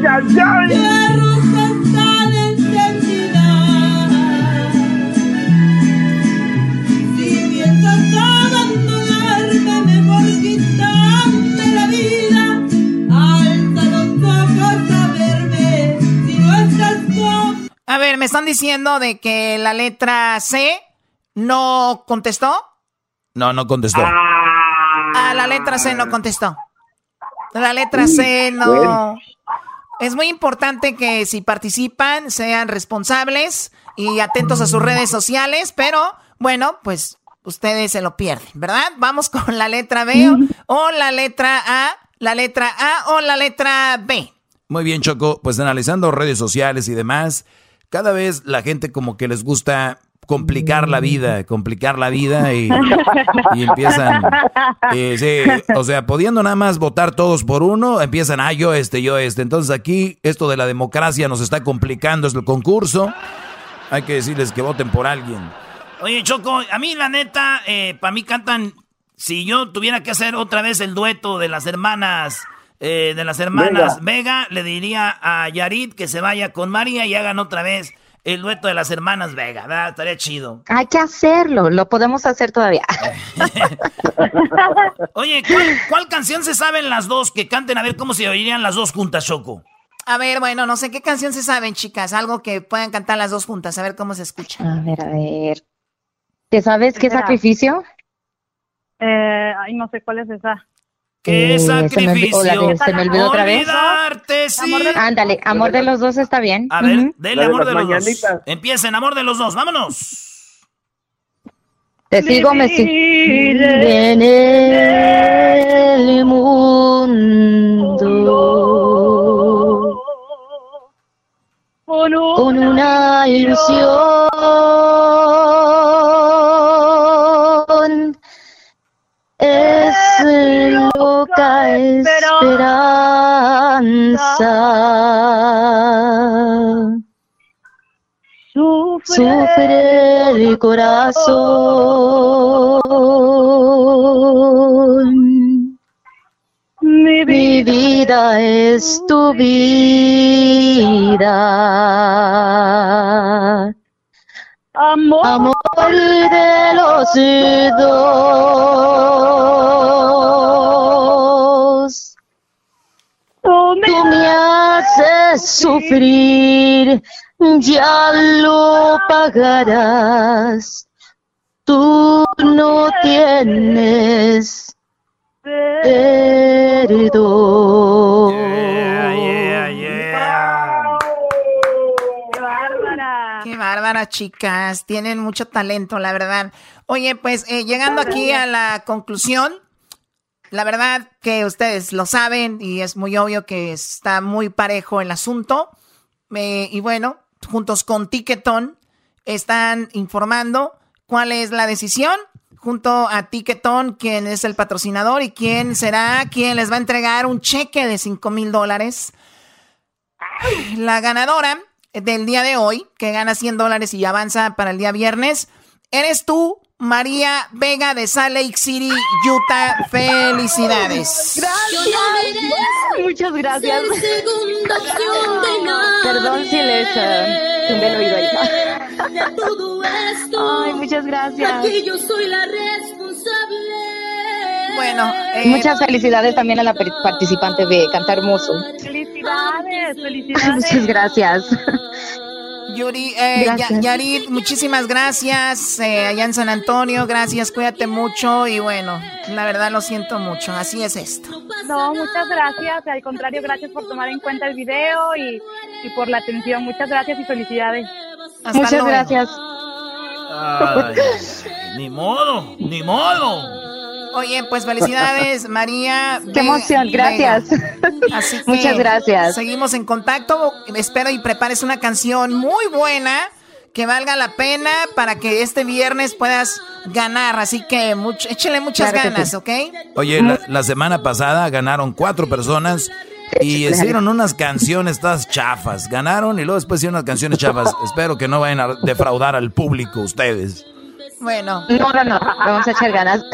¡Ay, ay, ay! Si piensas abandonarme, mejor quítame la vida. Alza los ojos a verme, si no estás con... A ver, me están diciendo de que la letra C no contestó. No, no contestó. Ah, la letra C no contestó. La letra C no. Es muy importante que si participan sean responsables y atentos a sus redes sociales, pero bueno, pues ustedes se lo pierden, ¿verdad? Vamos con la letra B o la letra A, la letra A o la letra B. Muy bien, Choco. Pues analizando redes sociales y demás, cada vez la gente como que les gusta complicar la vida, complicar la vida y, y empiezan, eh, sí, o sea, pudiendo nada más votar todos por uno, empiezan, ah, yo este, yo este. Entonces aquí esto de la democracia nos está complicando, es el concurso. Hay que decirles que voten por alguien. Oye, Choco, a mí la neta, para mí cantan, si yo tuviera que hacer otra vez el dueto de las hermanas, eh, de las hermanas Vega. le diría a Yarit que se vaya con María y hagan otra vez el dueto de las hermanas Vega, ¿verdad? Estaría chido. Hay que hacerlo, lo podemos hacer todavía. Oye, ¿cuál, cuál canción se saben las dos que canten? A ver cómo se oirían las dos juntas, Choco. A ver, bueno, no sé qué canción se saben, chicas. Algo que puedan cantar las dos juntas, a ver cómo se escucha. A ver, a ver. ¿Te sabes qué Espera. sacrificio? Eh, ay, no sé cuál es esa. ¿Qué Eh, se me olvidó- sacrificio? de- se me olvidó otra vez. Olvidarte, sí. Ándale, amor de los dos está bien. A ver, Ujú. denle amor de los dos. Empiecen, amor de los dos, vámonos. Te sigo, me sigo. En el mundo con una ilusión esperanza. Sufre el corazón. Mi vida es tu vida. Amor, de los dos. Tú me haces sufrir, ya lo pagarás. Tú no tienes perdón. ¡Qué bárbara! Qué bárbara, chicas. Tienen mucho talento, la verdad. Oye, pues eh, llegando aquí a la conclusión, la verdad que ustedes lo saben y es muy obvio que está muy parejo el asunto. Y bueno, juntos con Ticketon están informando cuál es la decisión. Junto a Ticketon, quién es el patrocinador y quién será quien les va a entregar un cheque de 5 mil dólares. La ganadora del día de hoy, que gana 100 dólares y avanza para el día viernes, eres tú, María Vega de Salt Lake City, Utah. Felicidades. Muchas gracias. De nada. Perdón si les tumbé el oído ahí. De todo esto. Ay, muchas gracias. Aquí yo soy la responsable. Bueno, eh, muchas felicidades también a la participante de Cantar Hermoso. Felicidades, felicidades. Muchas gracias. Yuri, eh, Yarit, muchísimas gracias eh, allá en San Antonio, gracias, cuídate mucho y bueno, la verdad lo siento mucho, así es esto. No, muchas gracias, al contrario, gracias por tomar en cuenta el video y, y por la atención, muchas gracias y felicidades. muchas gracias. ni modo, ni modo. Oye, pues felicidades, María. Qué emoción, gracias. Muchas gracias. Seguimos en contacto. Espero y prepares una canción muy buena que valga la pena para que este viernes puedas ganar. Así que mucho, échale muchas ganas, ¿ok? Oye, la, semana pasada ganaron cuatro personas y hicieron unas canciones todas chafas. Ganaron y luego después hicieron unas canciones chafas. Espero que no vayan a defraudar al público ustedes. Bueno. No, no, no. Vamos a echar ganas.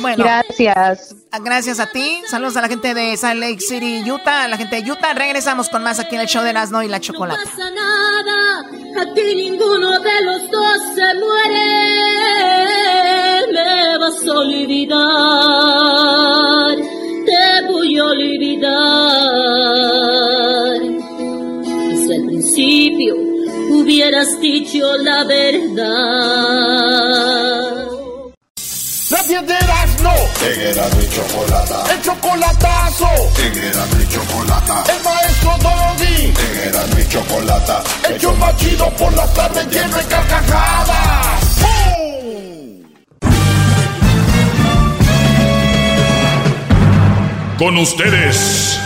Bueno. Gracias. Gracias a ti. Saludos a la gente de Salt Lake City, Utah. A la gente de Utah. Regresamos con más aquí en el show de Erasmo y la Chocolate. No pasa nada. Aquí ninguno de los dos se muere. Me vas a olvidar. Te voy a olvidar. Desde el principio hubieras dicho la verdad. Nadie de no. En Erasmo y Chocolata. El chocolatazo. En Erasmo y Chocolata. El maestro Doggy. En Erasmo y Chocolata. El show más chido por la tarde lleno de carcajadas. Con ustedes.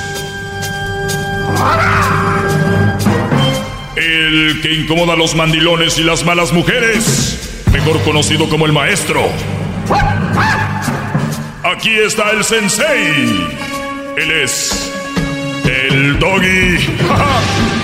El que incomoda a los mandilones y las malas mujeres, mejor conocido como el maestro. Aquí está el sensei. Él es el doggy.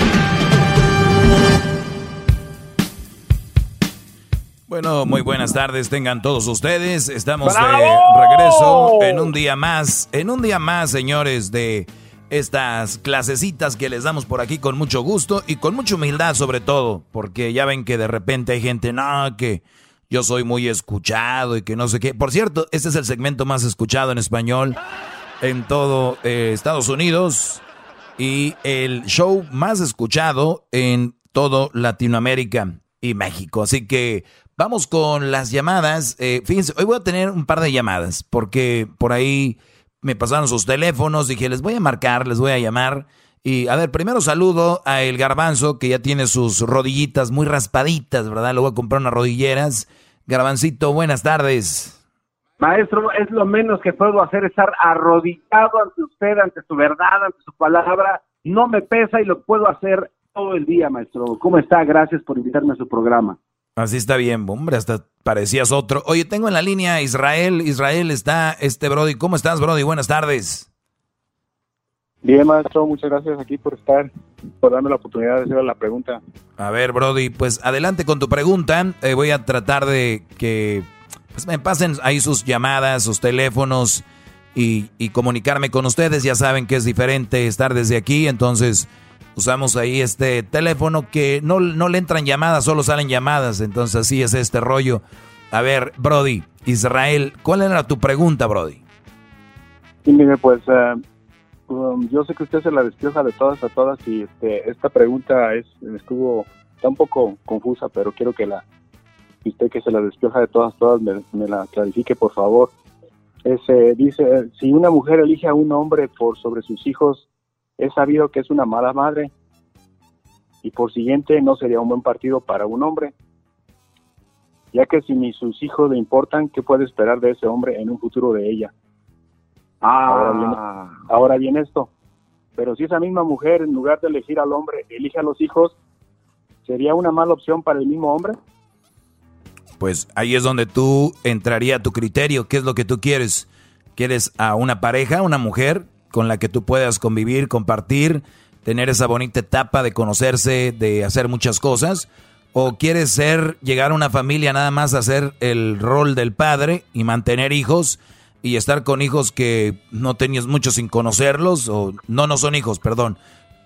Bueno, muy buenas tardes tengan todos ustedes. Estamos de regreso en un día más, en un día más, señores, de estas clasecitas que les damos por aquí con mucho gusto y con mucha humildad sobre todo, porque ya ven que de repente hay gente, no, que yo soy muy escuchado y que no sé qué. Por cierto, este es el segmento más escuchado en español en todo eh, Estados Unidos y el show más escuchado en todo Latinoamérica y México. Así que vamos con las llamadas. Eh, fíjense, hoy voy a tener un par de llamadas porque por ahí me pasaron sus teléfonos, dije, les voy a marcar, les voy a llamar. Y a ver, primero saludo a el garbanzo que ya tiene sus rodillitas muy raspaditas, ¿verdad? Le voy a comprar unas rodilleras. Garbancito, buenas tardes. Maestro, es lo menos que puedo hacer, estar arrodillado ante usted, ante su verdad, ante su palabra. No me pesa y lo puedo hacer todo el día, maestro. ¿Cómo está? Gracias por invitarme a su programa. Así está bien, hombre, hasta parecías otro. Oye, tengo en la línea Israel. Israel está, este Brody. ¿Cómo estás, Brody? Buenas tardes. Bien, maestro, muchas gracias aquí por estar, por darme la oportunidad de hacer la pregunta. A ver, Brody, pues adelante con tu pregunta. Eh, voy a tratar de que pues, me pasen ahí sus llamadas, sus teléfonos y, y comunicarme con ustedes. Ya saben que es diferente estar desde aquí, entonces usamos ahí este teléfono que no, no le entran llamadas, solo salen llamadas. Entonces así es este rollo. A ver, Brody, Israel, ¿cuál era tu pregunta, Brody? Sí, mire, pues eh, um, yo sé que usted se la despioja de todas a todas y este, esta pregunta es estuvo está un poco confusa, pero quiero que la usted que se la despioja de todas a todas me, la clarifique, por favor. Ese, dice, si una mujer elige a un hombre por sobre sus hijos, es sabido que es una mala madre y por siguiente no sería un buen partido para un hombre, ya que si ni sus hijos le importan, ¿qué puede esperar de ese hombre en un futuro de ella? Ah. Ahora viene, esto, pero si esa misma mujer en lugar de elegir al hombre elige a los hijos, ¿sería una mala opción para el mismo hombre? Pues ahí es donde tú entraría a tu criterio, ¿qué es lo que tú quieres? ¿Quieres a una pareja, una mujer con la que tú puedas convivir, compartir, tener esa bonita etapa de conocerse, de hacer muchas cosas? ¿O quieres ser, llegar a una familia nada más a hacer el rol del padre y mantener hijos y estar con hijos que no tenías mucho sin conocerlos? O no, no son hijos, perdón.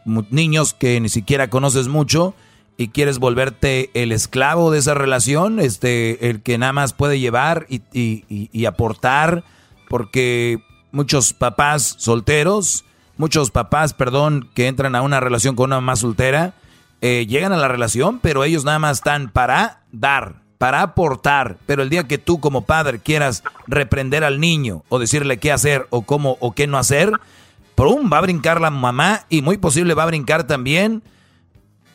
Niños que ni siquiera conoces mucho y quieres volverte el esclavo de esa relación, este, el que nada más puede llevar y, aportar porque muchos papás solteros, muchos papás, perdón, que entran a una relación con una mamá soltera, eh, llegan a la relación, pero ellos nada más están para dar, para aportar. Pero el día que tú como padre quieras reprender al niño o decirle qué hacer o cómo o qué no hacer, ¡prum! va a brincar la mamá y muy posible va a brincar también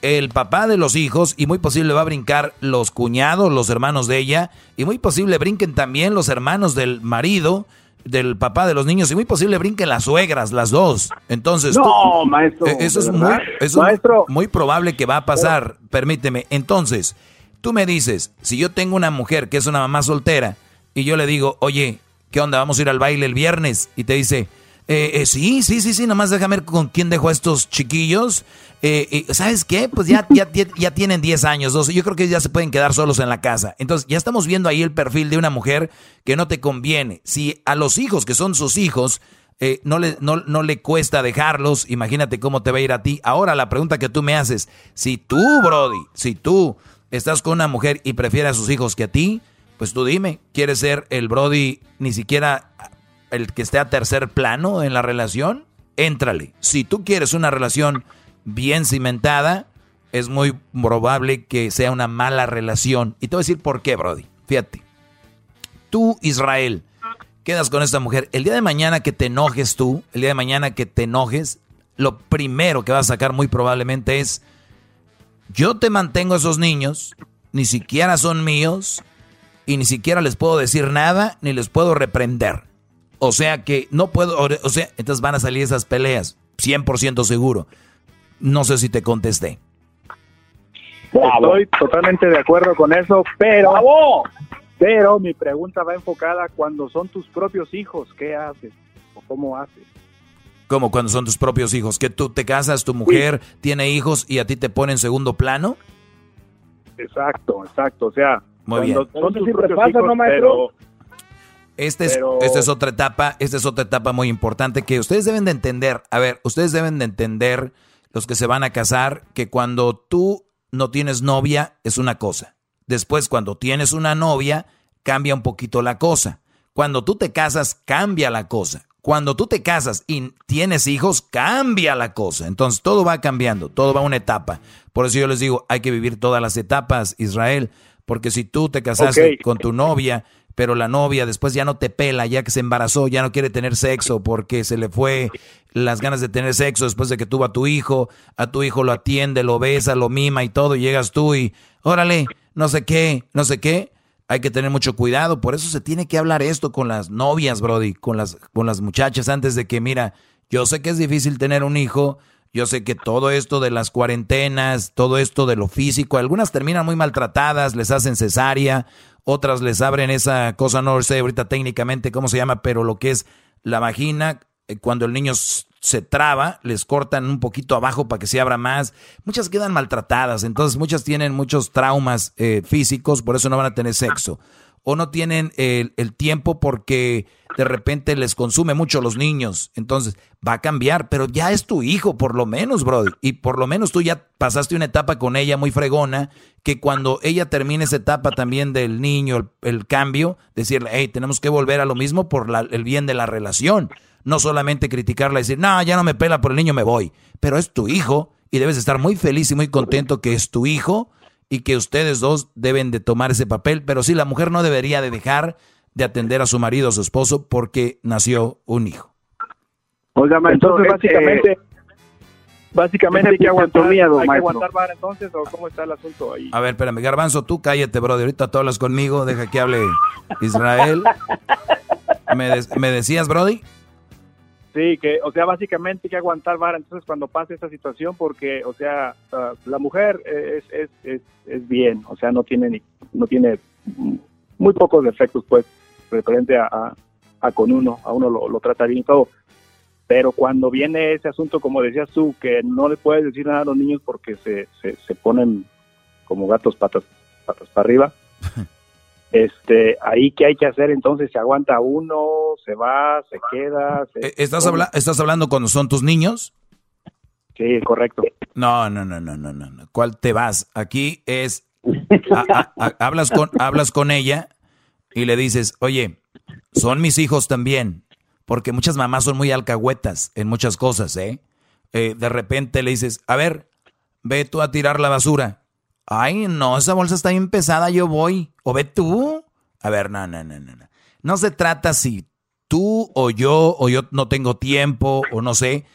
el papá de los hijos y muy posible va a brincar los cuñados, los hermanos de ella y muy posible brinquen también los hermanos del marido del papá de los niños y muy posible brinquen las suegras, las dos. Entonces, no, maestro, eh, eso es, muy, eso es muy probable que va a pasar. Permíteme. Entonces, tú me dices, si yo tengo una mujer que es una mamá soltera y yo le digo, oye, ¿qué onda? Vamos a ir al baile el viernes. Y te dice, eh, eh, sí, sí, sí, sí, nomás déjame ver con quién dejo a estos chiquillos. Eh, ¿Sabes qué? Pues ya, ya, ya tienen 10 años, 12. Yo creo que ya se pueden quedar solos en la casa. Entonces, ya estamos viendo ahí el perfil de una mujer que no te conviene. Si a los hijos, que son sus hijos, no, le, no, no le cuesta dejarlos, imagínate cómo te va a ir a ti. Ahora, la pregunta que tú me haces, si tú, Brody, si tú estás con una mujer y prefieres a sus hijos que a ti, pues tú dime, ¿quieres ser el Brody ni siquiera el que esté a tercer plano en la relación, éntrale. Si tú quieres una relación bien cimentada, es muy probable que sea una mala relación. Y te voy a decir por qué, Brody. Fíjate. Tú, Israel, quedas con esta mujer. El día de mañana que te enojes tú, el día de mañana que te enojes, lo primero que vas a sacar muy probablemente es, yo te mantengo a esos niños, ni siquiera son míos, y ni siquiera les puedo decir nada, ni les puedo reprender. O sea que no puedo, o sea, entonces van a salir esas peleas, 100% seguro. No sé si te contesté. Estoy totalmente de acuerdo con eso, pero pero mi pregunta va enfocada cuando son tus propios hijos, ¿qué haces o cómo haces? ¿Cómo cuando son tus propios hijos? ¿Que tú te casas, tu mujer tiene hijos y a ti te pone en segundo plano? Exacto, exacto. O sea, Muy bien. son tus propios hijos, pero esta es, esta es otra etapa, esta es otra etapa muy importante que ustedes deben de entender. A ver, ustedes deben de entender, los que se van a casar, que cuando tú no tienes novia es una cosa. Después, cuando tienes una novia, cambia un poquito la cosa. Cuando tú te casas, cambia la cosa. Cuando tú te casas y tienes hijos, cambia la cosa. Entonces todo va cambiando, todo va a una etapa. Por eso yo les digo, hay que vivir todas las etapas, Israel, porque si tú te casaste con tu novia pero la novia después ya no te pela, ya que se embarazó, ya no quiere tener sexo porque se le fue las ganas de tener sexo después de que tuvo a tu hijo, a tu hijo lo atiende, lo besa, lo mima y todo, y llegas tú y, órale, no sé qué, no sé qué. Hay que tener mucho cuidado, por eso se tiene que hablar esto con las novias, Brody, con las, con las muchachas antes de que, mira, yo sé que es difícil tener un hijo, yo sé que todo esto de las cuarentenas, todo esto de lo físico, algunas terminan muy maltratadas, les hacen cesárea, otras les abren esa cosa, no sé ahorita técnicamente cómo se llama, pero lo que es la vagina, eh, cuando el niño se traba, les cortan un poquito abajo para que se abra más. Muchas quedan maltratadas, entonces muchas tienen muchos traumas eh, físicos, por eso no van a tener sexo o no tienen el, tiempo porque de repente les consume mucho los niños. Entonces va a cambiar, pero ya es tu hijo, por lo menos, bro. Y por lo menos tú ya pasaste una etapa con ella muy fregona, que cuando ella termine esa etapa también del niño, el, cambio, decirle, hey, tenemos que volver a lo mismo por el bien de la relación. No solamente criticarla y decir, no, ya no me pela por el niño, me voy. Pero es tu hijo y debes estar muy feliz y muy contento que es tu hijo y que ustedes dos deben de tomar ese papel, pero sí la mujer no debería de dejar de atender a su marido o su esposo porque nació un hijo. Oiga, maestro, entonces básicamente, básicamente hay que aguantar, hay que aguantar vara entonces o cómo está el asunto ahí. A ver, espérame, Garbanzo, tú cállate, brother, ahorita tú hablas conmigo, deja que hable Israel. ¿Me, ¿Me decías, Brody? Sí, que, o sea, básicamente hay que aguantar vara entonces cuando pase esta situación porque, o sea, uh, la mujer es, es, es, es, bien, o sea, no tiene ni, no tiene muy pocos defectos, pues, referente a, a, con uno, a uno lo, lo trata bien y todo. Pero cuando viene ese asunto, como decías tú, que no le puedes decir nada a los niños porque se, se, se ponen como gatos patas, patas para arriba, Este, ahí qué hay que hacer entonces, se aguanta uno, se va, se queda. Eh, ¿Estás, ¿Estás hablando cuando son tus niños? Sí, correcto. No, no, no, no, no, no. ¿Cuál te vas? Aquí es, hablas, con, hablas con ella y le dices, oye, son mis hijos también, porque muchas mamás son muy alcahuetas en muchas cosas, ¿eh? ¿eh? De repente le dices, a ver, ve tú a tirar la basura. Ay, no, esa bolsa está bien pesada, yo voy. O ve tú. A ver, no, no, no, no. No se trata si tú o yo o yo no tengo tiempo o no sé.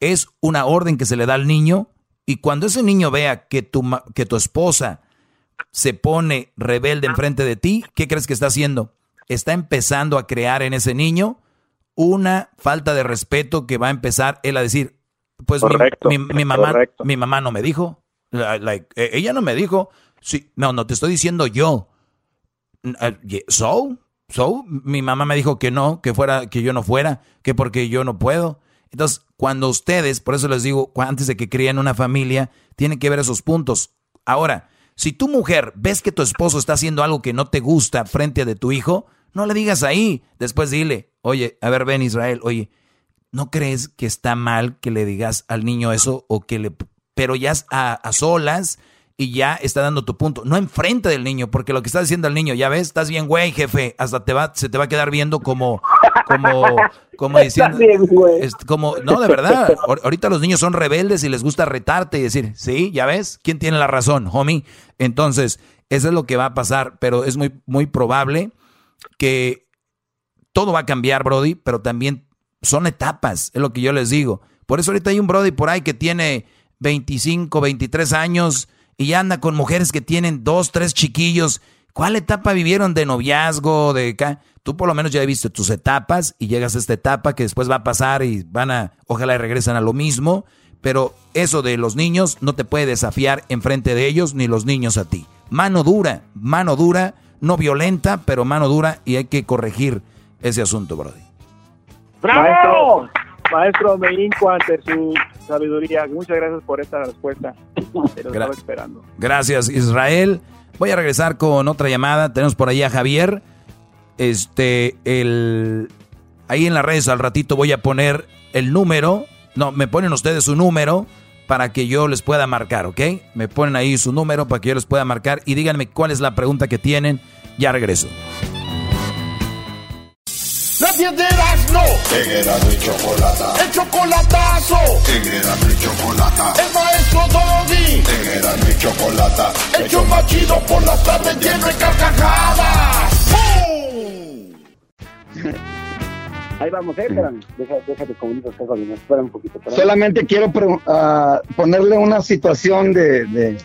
Es una orden que se le da al niño y cuando ese niño vea que tu, que tu esposa se pone rebelde enfrente de ti, ¿qué crees que está haciendo? Está empezando a crear en ese niño una falta de respeto que va a empezar él a decir, pues mi, mamá, mi mamá no me dijo, like, e, ella no me dijo, sí, no, no te estoy diciendo yo. So, so, mi mamá me dijo que no, que fuera, que yo no fuera, que porque yo no puedo. Entonces, cuando ustedes, por eso les digo, antes de que críen una familia, tienen que ver esos puntos. Ahora, si tu mujer ves que tu esposo está haciendo algo que no te gusta frente a de tu hijo, no le digas ahí. Después dile, oye, a ver, ven Israel, oye, ¿no crees que está mal que le digas al niño eso o que le... Pero ya a solas y ya está dando tu punto. No enfrente del niño, porque lo que está diciendo el niño, ya ves, estás bien, güey, jefe, hasta te va, se te va a quedar viendo como, como, como diciendo, como, no, de verdad, ahorita los niños son rebeldes y les gusta retarte y decir, sí, ya ves, ¿quién tiene la razón, homie? Entonces, eso es lo que va a pasar, pero es muy, muy probable que todo va a cambiar, Brody, pero también son etapas, es lo que yo les digo. Por eso ahorita hay un Brody por ahí que tiene 25, 23 años, y anda con mujeres que tienen dos, tres chiquillos. ¿Cuál etapa vivieron de noviazgo? De? Tú por lo menos ya viste tus etapas y llegas a esta etapa que después va a pasar y van a, ojalá regresan a lo mismo. Pero eso de los niños no te puede desafiar enfrente de ellos ni los niños a ti. Mano dura, mano dura, no violenta, pero mano dura y hay que corregir ese asunto, Brody. ¡Bravo! Maestro, me hinco ante su sabiduría. Muchas gracias por esta respuesta. Lo estaba esperando. Gracias, Israel. Voy a regresar con otra llamada. Tenemos por ahí a Javier. Este, el. Ahí en las redes al ratito voy a poner el número. No, me ponen ustedes su número para que yo les pueda marcar, ¿ok? Me ponen ahí su número para que yo les pueda marcar y díganme cuál es la pregunta que tienen. Ya regreso. La piedras no. En Erasmo y Chocolata. El chocolatazo. En Erasmo y Chocolata. El maestro Doggy. En Erasmo y Chocolata. El show más chido por las tardes lleno de carcajadas. Ahí vamos, eh, espérame. Déjate, déjate comunicar con Espera un poquito. Solamente quiero uh, ponerle una situación de, de,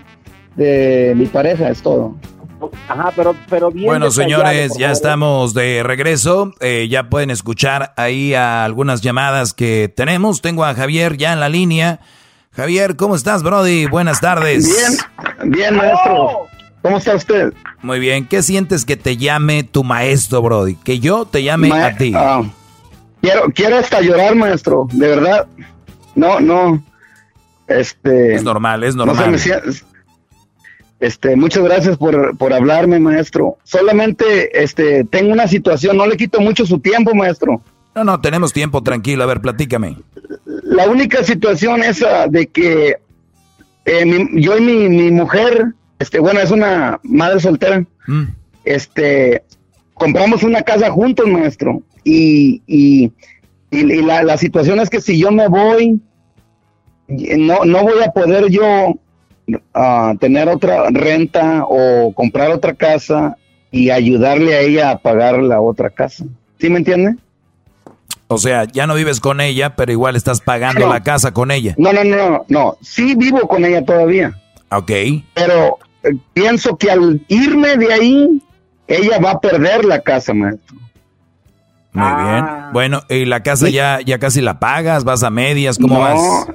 de mi pareja, es todo. Ajá, pero, pero bien. Bueno, señores, ya estamos de regreso. Eh, ya pueden escuchar ahí a algunas llamadas que tenemos. Tengo a Javier ya en la línea. Javier, ¿cómo estás, Brody? Buenas tardes. Bien, bien, maestro. ¿Cómo está usted? Muy bien. ¿Qué sientes que te llame tu maestro, Brody? Que yo te llame a ti. Ah, quiero, quiero hasta llorar, maestro. De verdad. No, no. Este. Es normal, es normal. Este, muchas gracias por, por hablarme, maestro. Solamente este, tengo una situación, no le quito mucho su tiempo, maestro. No, no, tenemos tiempo, tranquilo. A ver, platícame. La única situación es de que eh, yo y mi, mujer, este, bueno, es una madre soltera, mm. este, compramos una casa juntos, maestro. Y, y, y la, la, situación es que si yo me voy, no, no voy a poder yo a tener otra renta o comprar otra casa y ayudarle a ella a pagar la otra casa. ¿Sí me entiende? O sea, ya no vives con ella, pero igual estás pagando la casa con ella. No, no, no, no. Sí vivo con ella todavía. Ok. Pero eh, pienso que al irme de ahí, ella va a perder la casa, maestro. Muy bien. Ah. Bueno, ¿y la casa ya, ya casi la pagas? ¿Vas a medias? ¿Cómo vas?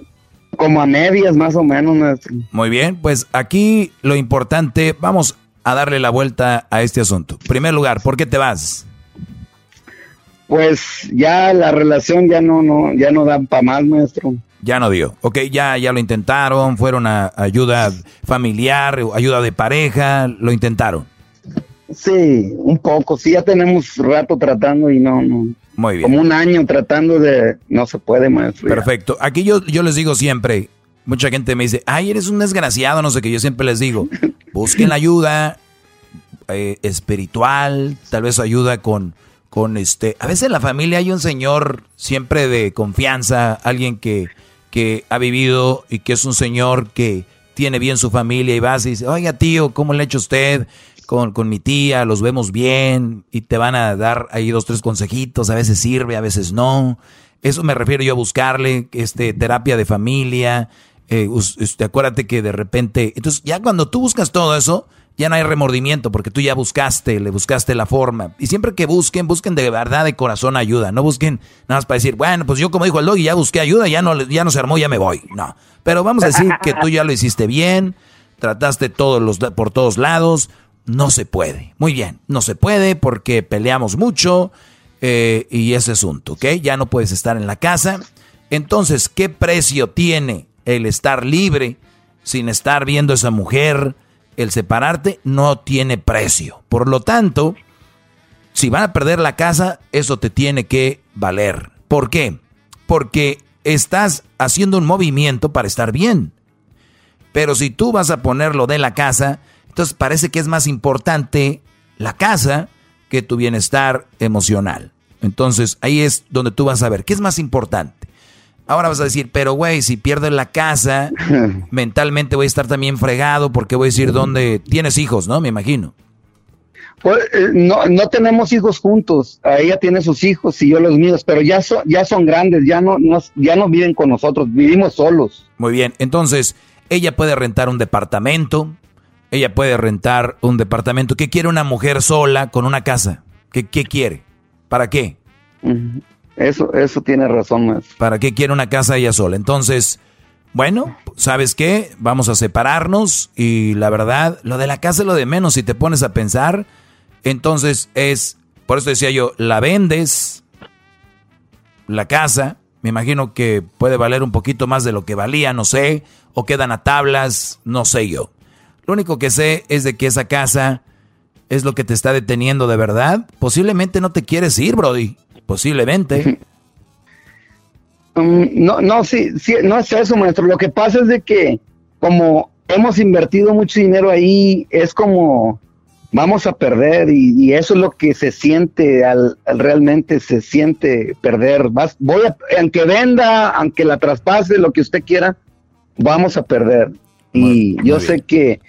Como a medias más o menos. Muy bien, pues aquí lo importante, vamos a darle la vuelta a este asunto. primer lugar, ¿por qué te vas? Pues ya la relación ya no, no, ya no da para más, maestro. Ya no dio. Ok, ya, ya lo intentaron, fueron a ayuda familiar, ayuda de pareja, lo intentaron. Sí, un poco, sí, ya tenemos rato tratando y no, no. Muy bien. Como un año tratando de... No se puede, maestro. Perfecto. Aquí yo, yo les digo siempre, mucha gente me dice, ay, eres un desgraciado, no sé qué. Yo siempre les digo, busquen ayuda eh, espiritual, tal vez ayuda con, con este, a veces en la familia hay un señor siempre de confianza, alguien que, que ha vivido y que es un señor que tiene bien su familia y vas y dice, oiga tío, ¿cómo le ha hecho usted? Con, con mi tía, los vemos bien y te van a dar ahí dos, tres consejitos, a veces sirve, a veces no. Eso me refiero yo a buscarle, este, terapia de familia, eh, este, acuérdate que de repente, entonces ya cuando tú buscas todo eso, ya no hay remordimiento porque tú ya buscaste, le buscaste la forma. Y siempre que busquen, busquen de verdad, de corazón ayuda. No busquen nada más para decir, bueno, pues yo como dijo el doggy, ya busqué ayuda, ya no, ya no se armó, ya me voy. No. Pero vamos a decir que tú ya lo hiciste bien, trataste todos los, por todos lados. No se puede. Muy bien, no se puede porque peleamos mucho eh, y ese asunto, ¿ok? Ya no puedes estar en la casa. Entonces, ¿qué precio tiene el estar libre sin estar viendo a esa mujer? El separarte no tiene precio. Por lo tanto, si van a perder la casa, eso te tiene que valer. ¿Por qué? Porque estás haciendo un movimiento para estar bien. Pero si tú vas a ponerlo de la casa, entonces parece que es más importante la casa que tu bienestar emocional. Entonces ahí es donde tú vas a ver qué es más importante. Ahora vas a decir, pero güey, si pierdo la casa, mentalmente voy a estar también fregado porque voy a decir dónde tienes hijos, ¿no? Me imagino. Pues, eh, no, no tenemos hijos juntos. Ella tiene sus hijos y yo los míos, pero ya, son ya son grandes, ya no, no, ya no viven con nosotros, vivimos solos. Muy bien, entonces ella puede rentar un departamento, ella puede rentar un departamento. ¿Qué quiere una mujer sola con una casa? ¿Qué, qué quiere? ¿Para qué? Eso, eso tiene razón, más. ¿Para qué quiere una casa ella sola? Entonces, bueno, ¿sabes qué? Vamos a separarnos y la verdad, lo de la casa es lo de menos si te pones a pensar. Entonces es, por eso decía yo, la vendes, la casa, me imagino que puede valer un poquito más de lo que valía, no sé, o quedan a tablas, no sé yo. Lo único que sé es de que esa casa es lo que te está deteniendo de verdad. Posiblemente no te quieres ir, Brody. Posiblemente. Mm, no, no, sí, sí, no es eso, maestro. Lo que pasa es de que como hemos invertido mucho dinero ahí, es como vamos a perder y, eso es lo que se siente al, realmente se siente perder. Vas, voy a, aunque venda, aunque la traspase, lo que usted quiera, vamos a perder. Y yo sé que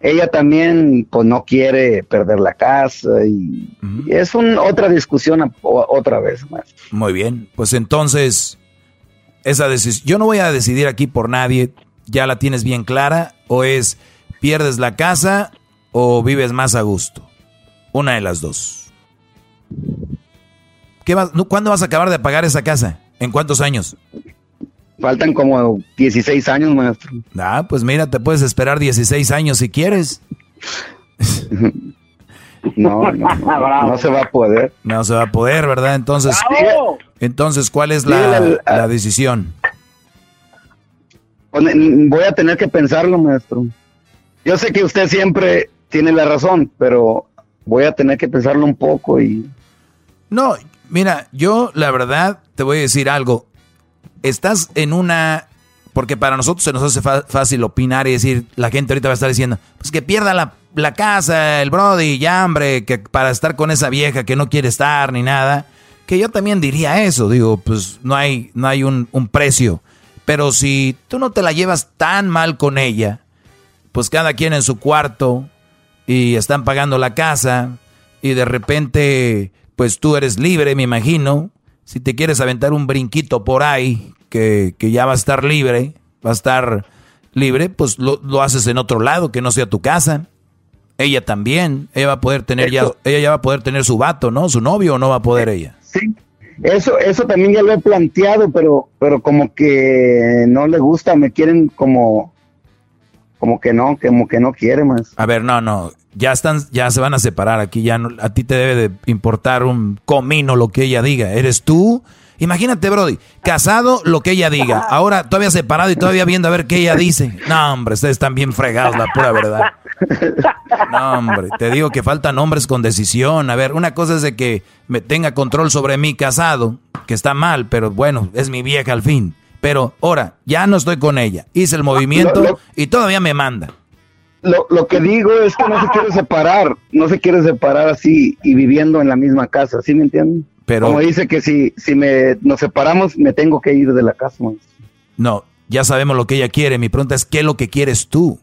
ella también pues no quiere perder la casa y, es un, otra discusión otra vez más. Muy bien, pues entonces esa decisión, yo no voy a decidir aquí por nadie, ya la tienes bien clara o es pierdes la casa o vives más a gusto. Una de las dos. ¿Qué vas, ¿Cuándo vas a acabar de pagar esa casa? ¿En cuántos años? Faltan como 16 años, maestro. Ah, pues mira, te puedes esperar 16 años si quieres. No, no, no, se va a poder. No se va a poder, ¿verdad? Entonces, entonces ¿cuál es la, la decisión? Voy a tener que pensarlo, maestro. Yo sé que usted siempre tiene la razón, pero voy a tener que pensarlo un poco y... No, mira, yo la verdad te voy a decir algo estás en una... Porque para nosotros se nos hace fácil opinar y decir, la gente ahorita va a estar diciendo, pues que pierda la, casa, el Brody, ya hambre, que para estar con esa vieja que no quiere estar ni nada. Que yo también diría eso, digo, pues no hay, no hay un, un precio. Pero si tú no te la llevas tan mal con ella, pues cada quien en su cuarto y están pagando la casa y de repente pues tú eres libre, me imagino. Si te quieres aventar un brinquito por ahí que, ya va a estar libre, va a estar libre, pues lo, haces en otro lado, que no sea tu casa. Ella también, ella va a poder tener ya, ella ya va a poder tener su vato, ¿no? Su novio o no va a poder ella. Sí, eso, eso también ya lo he planteado, pero, pero como que no le gusta, me quieren como, como que no, como que no quiere más. A ver, no, no, ya están, ya se van a separar aquí, ya no, a ti te debe de importar un comino lo que ella diga. Eres tú Imagínate, Brody, casado, lo que ella diga. Ahora todavía separado y todavía viendo a ver qué ella dice. No, hombre, ustedes están bien fregados, la pura verdad. No, hombre, te digo que faltan hombres con decisión. A ver, una cosa es de que me tenga control sobre mí casado, que está mal, pero bueno, es mi vieja al fin. Pero ahora, ya no estoy con ella. Hice el movimiento y todavía me manda. lo, lo que digo es que no se quiere separar, no se quiere separar así y viviendo en la misma casa, ¿sí me entienden? Pero- Como dice que si, si me, nos separamos, me tengo que ir de la casa. No, ya sabemos lo que ella quiere. Mi pregunta es, ¿qué es lo que quieres tú?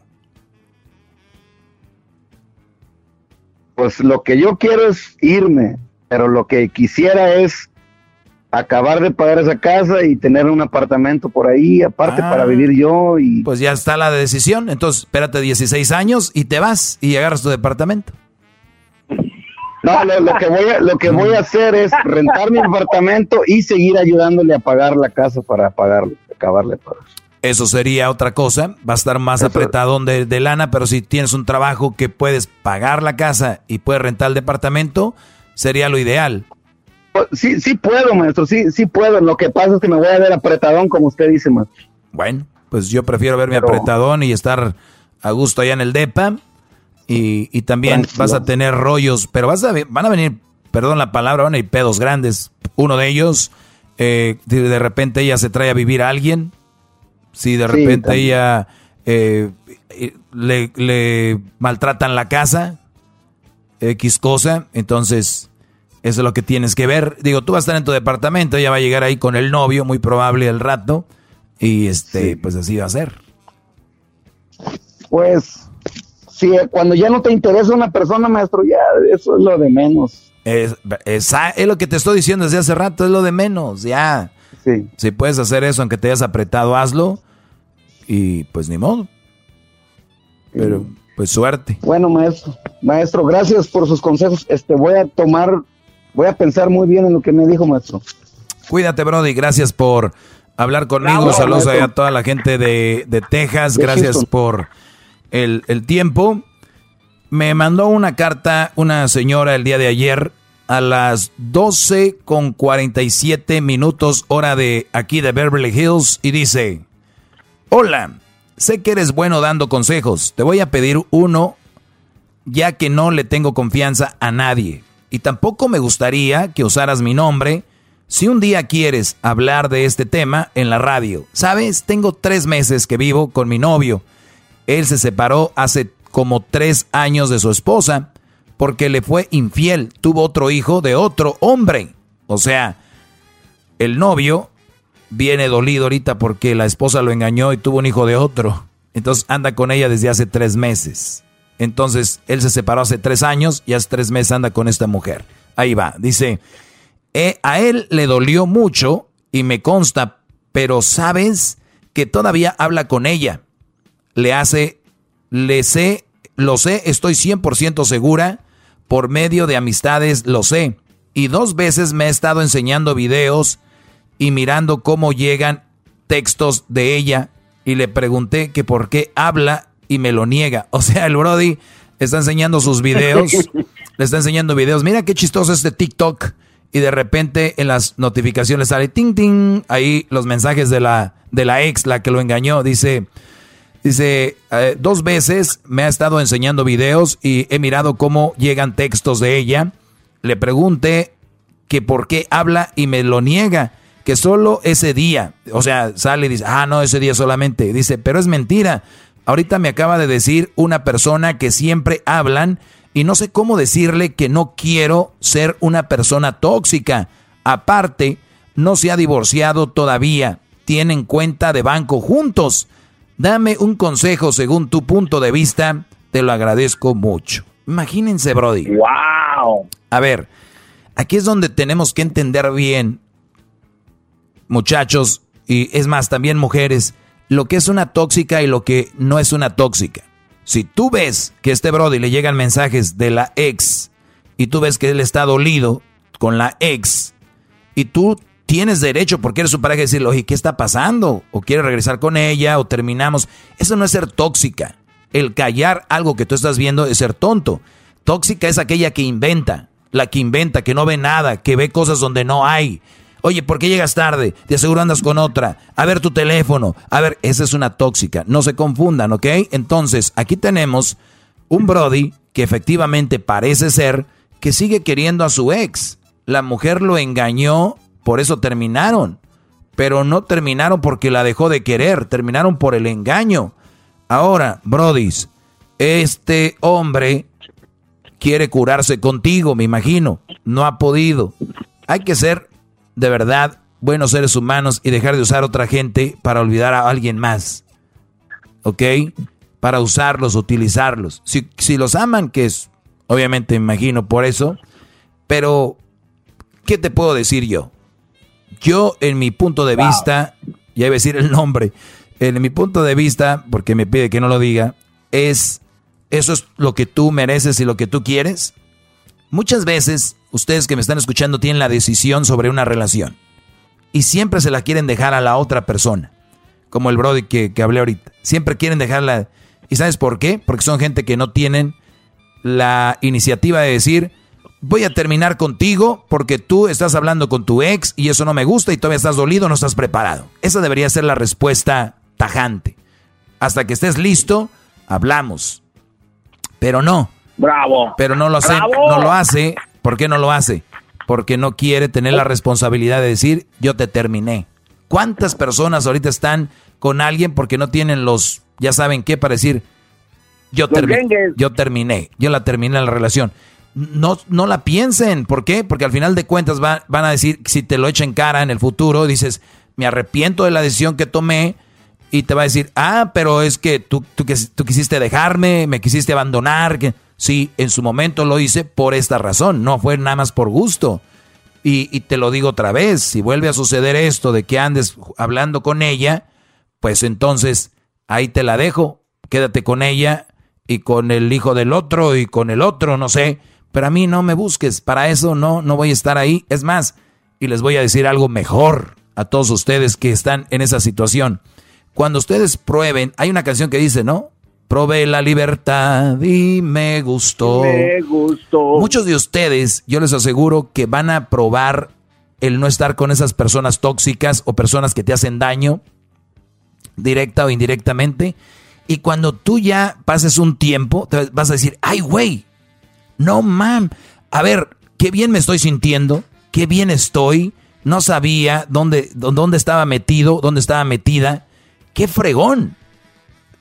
Pues lo que yo quiero es irme, pero lo que quisiera es acabar de pagar esa casa y tener un apartamento por ahí, aparte Ah. para vivir yo y... Pues ya está la decisión. Entonces, espérate 16 años y te vas y agarras tu departamento. No, lo, lo que voy a, lo que voy a hacer es rentar mi apartamento y seguir ayudándole a pagar la casa para pagarle, acabarle pagar. Eso sería otra cosa. Va a estar más apretado de, de lana, pero si tienes un trabajo que puedes pagar la casa y puedes rentar el departamento, sería lo ideal. Sí, sí puedo, maestro, sí, sí puedo. Lo que pasa es que me voy a ver apretadón, como usted dice, maestro. Bueno, pues yo prefiero verme apretadón y estar a gusto allá en el DEPA. Y, y también vas a tener rollos, pero vas a, van a venir, perdón la palabra, van a ir pedos grandes. Uno de ellos, eh, de, de repente ella se trae a vivir a alguien. Si de repente ella eh, eh, le, le maltratan la casa, X cosa, entonces eso es lo que tienes que ver. Digo, tú vas a estar en tu departamento, ella va a llegar ahí con el novio, muy probable el rato, y este, pues así va a ser. Pues, sí, cuando ya no te interesa una persona, maestro, ya eso es lo de menos. Es, es, es lo que te estoy diciendo desde hace rato, es lo de menos, ya. Sí. Si puedes hacer eso, aunque te hayas apretado, hazlo. Y pues ni modo. Pero, pues suerte. Bueno, maestro, maestro, gracias por sus consejos. Este, voy a tomar, voy a pensar muy bien en lo que me dijo, maestro. Cuídate, Brody. Gracias por hablar conmigo. Saludos a toda la gente de, de Texas. Gracias por el, el tiempo. Me mandó una carta una señora el día de ayer a las 12 con 47 minutos hora de aquí de Beverly Hills y dice, hola, sé que eres bueno dando consejos, te voy a pedir uno ya que no le tengo confianza a nadie y tampoco me gustaría que usaras mi nombre si un día quieres hablar de este tema en la radio. Sabes, tengo tres meses que vivo con mi novio. Él se separó hace como tres años de su esposa porque le fue infiel. Tuvo otro hijo de otro hombre. O sea, el novio viene dolido ahorita porque la esposa lo engañó y tuvo un hijo de otro. Entonces anda con ella desde hace tres meses. Entonces él se separó hace tres años y hace tres meses anda con esta mujer. Ahí va. Dice, "Eh, a él le dolió mucho y me consta, pero sabes que todavía habla con ella. Le hace, le sé, lo sé, estoy 100% segura, por medio de amistades lo sé. Y dos veces me he estado enseñando videos y mirando cómo llegan textos de ella y le pregunté que por qué habla y me lo niega. O sea, el Brody está enseñando sus videos, le está enseñando videos. Mira qué chistoso este TikTok. Y de repente en las notificaciones sale ting ting, ahí los mensajes de la, de la ex, la que lo engañó. Dice, dice, eh, dos veces me ha estado enseñando videos y he mirado cómo llegan textos de ella. Le pregunté que por qué habla y me lo niega, que solo ese día, o sea, sale y dice, ah, no, ese día solamente, dice, pero es mentira. Ahorita me acaba de decir una persona que siempre hablan y no sé cómo decirle que no quiero ser una persona tóxica. Aparte, no se ha divorciado todavía, tienen cuenta de banco juntos. Dame un consejo según tu punto de vista, te lo agradezco mucho. Imagínense, Brody. ¡Wow! A ver, aquí es donde tenemos que entender bien, muchachos, y es más, también mujeres, lo que es una tóxica y lo que no es una tóxica. Si tú ves que este Brody le llegan mensajes de la ex y tú ves que él está dolido con la ex y tú tienes derecho porque eres su pareja a decirle, oye, ¿qué está pasando? O quiere regresar con ella o terminamos. Eso no es ser tóxica. El callar algo que tú estás viendo es ser tonto. Tóxica es aquella que inventa, la que inventa, que no ve nada, que ve cosas donde no hay. Oye, ¿por qué llegas tarde? De seguro andas con otra. A ver tu teléfono. A ver, esa es una tóxica. No se confundan, ¿ok? Entonces, aquí tenemos un Brody que efectivamente parece ser que sigue queriendo a su ex. La mujer lo engañó, por eso terminaron. Pero no terminaron porque la dejó de querer, terminaron por el engaño. Ahora, Brodis, Este hombre quiere curarse contigo, me imagino. No ha podido. Hay que ser de verdad buenos seres humanos y dejar de usar a otra gente para olvidar a alguien más. ¿Ok? Para usarlos, utilizarlos. Si, si los aman, que es, obviamente me imagino por eso, pero, ¿qué te puedo decir yo? Yo, en mi punto de vista, ya iba a decir el nombre, en mi punto de vista, porque me pide que no lo diga, es, eso es lo que tú mereces y lo que tú quieres. Muchas veces, ustedes que me están escuchando tienen la decisión sobre una relación y siempre se la quieren dejar a la otra persona, como el Brody que, que hablé ahorita. Siempre quieren dejarla. ¿Y sabes por qué? Porque son gente que no tienen la iniciativa de decir, voy a terminar contigo porque tú estás hablando con tu ex y eso no me gusta y todavía estás dolido, no estás preparado. Esa debería ser la respuesta tajante. Hasta que estés listo, hablamos. Pero no. Bravo. Pero no lo hace, no lo hace. ¿Por qué no lo hace? Porque no quiere tener la responsabilidad de decir, yo te terminé. ¿Cuántas personas ahorita están con alguien porque no tienen los, ya saben qué, para decir, yo, yo terminé, yo la terminé la relación? no, no la piensen. ¿Por qué? Porque al final de cuentas van a decir, si te lo echen cara en el futuro, dices, me arrepiento de la decisión que tomé. Y te va a decir, ah, pero es que tú, tú, tú quisiste dejarme, me quisiste abandonar. Que... Sí, en su momento lo hice por esta razón, no fue nada más por gusto. Y, y te lo digo otra vez, si vuelve a suceder esto de que andes hablando con ella, pues entonces ahí te la dejo, quédate con ella y con el hijo del otro y con el otro, no sé pero a mí no me busques, para eso no, no voy a estar ahí. Es más, y les voy a decir algo mejor a todos ustedes que están en esa situación. Cuando ustedes prueben, hay una canción que dice, ¿no? Probé la libertad y me gustó. Me gustó. Muchos de ustedes, yo les aseguro que van a probar el no estar con esas personas tóxicas o personas que te hacen daño, directa o indirectamente. Y cuando tú ya pases un tiempo, te vas a decir, ay, güey, no, mam. A ver, qué bien me estoy sintiendo, qué bien estoy. No sabía dónde, dónde estaba metido, dónde estaba metida. Qué fregón.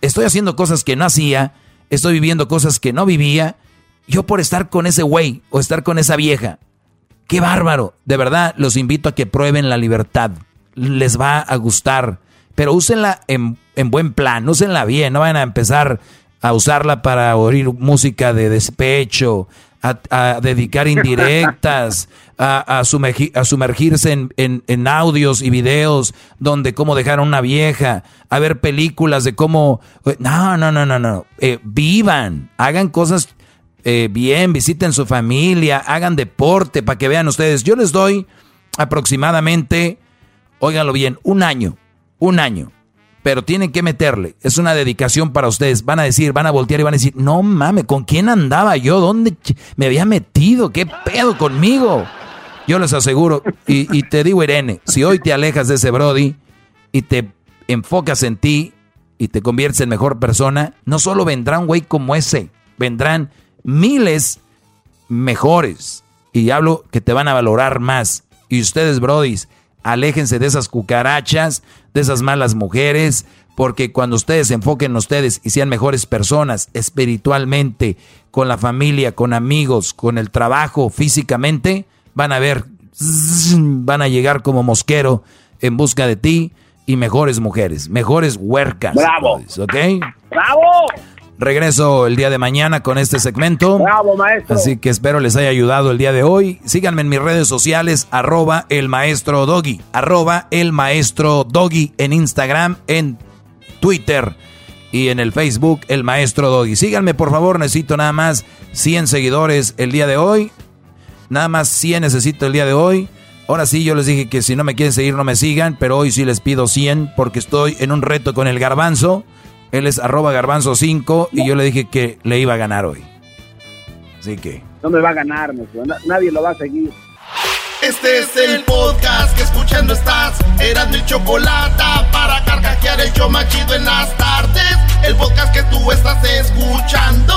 Estoy haciendo cosas que no hacía, estoy viviendo cosas que no vivía. Yo por estar con ese güey o estar con esa vieja. Qué bárbaro. De verdad, los invito a que prueben la libertad. Les va a gustar. Pero úsenla en, en buen plan, úsenla bien. No van a empezar a usarla para oír música de despecho, a, dedicar indirectas, a, a, sumergirse en, audios y videos donde cómo dejar a una vieja, a ver películas de cómo... No, no, no, no, no. Eh, vivan, hagan cosas eh, bien, visiten su familia, hagan deporte para que vean ustedes. Yo les doy aproximadamente, óiganlo bien, un año, un año pero tienen que meterle. Es una dedicación para ustedes. Van a decir, van a voltear y van a decir, no mames, ¿con quién andaba yo? ¿Dónde me había metido? ¿Qué pedo conmigo? Yo les aseguro, y, te digo, Irene, si hoy te alejas de ese Brody y te enfocas en ti y te conviertes en mejor persona, no solo vendrá un güey como ese, vendrán miles mejores. Y hablo que te van a valorar más. Y ustedes, Brodis, aléjense de esas cucarachas, de esas malas mujeres, porque cuando ustedes se enfoquen en ustedes y sean mejores personas espiritualmente, con la familia, con amigos, con el trabajo, físicamente, van a ver, van a llegar como mosquero en busca de ti y mejores mujeres, mejores huercas. ¡Bravo! ¿Ok? ¡Bravo! Regreso el día de mañana con este segmento. Bravo, maestro. Así que espero les haya ayudado el día de hoy. Síganme en mis redes sociales, arroba el maestro doggy, arroba el maestro doggy en Instagram, en Twitter y en el Facebook, el maestro doggy. Síganme por favor, necesito nada más 100 seguidores el día de hoy. Nada más 100 necesito el día de hoy. Ahora sí, yo les dije que si no me quieren seguir, no me sigan, pero hoy sí les pido 100 porque estoy en un reto con el garbanzo. Él es arroba garbanzo 5 y yo le dije que le iba a ganar hoy. Así que... No me va a ganar, nadie lo va a seguir. Este es el podcast que escuchando estás. Eran mi chocolate para carcajear el yo machido en las tardes. El podcast que tú estás escuchando.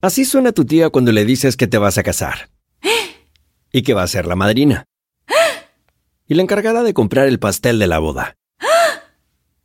Así suena tu tía cuando le dices que te vas a casar. Y que va a ser la madrina. Y la encargada de comprar el pastel de la boda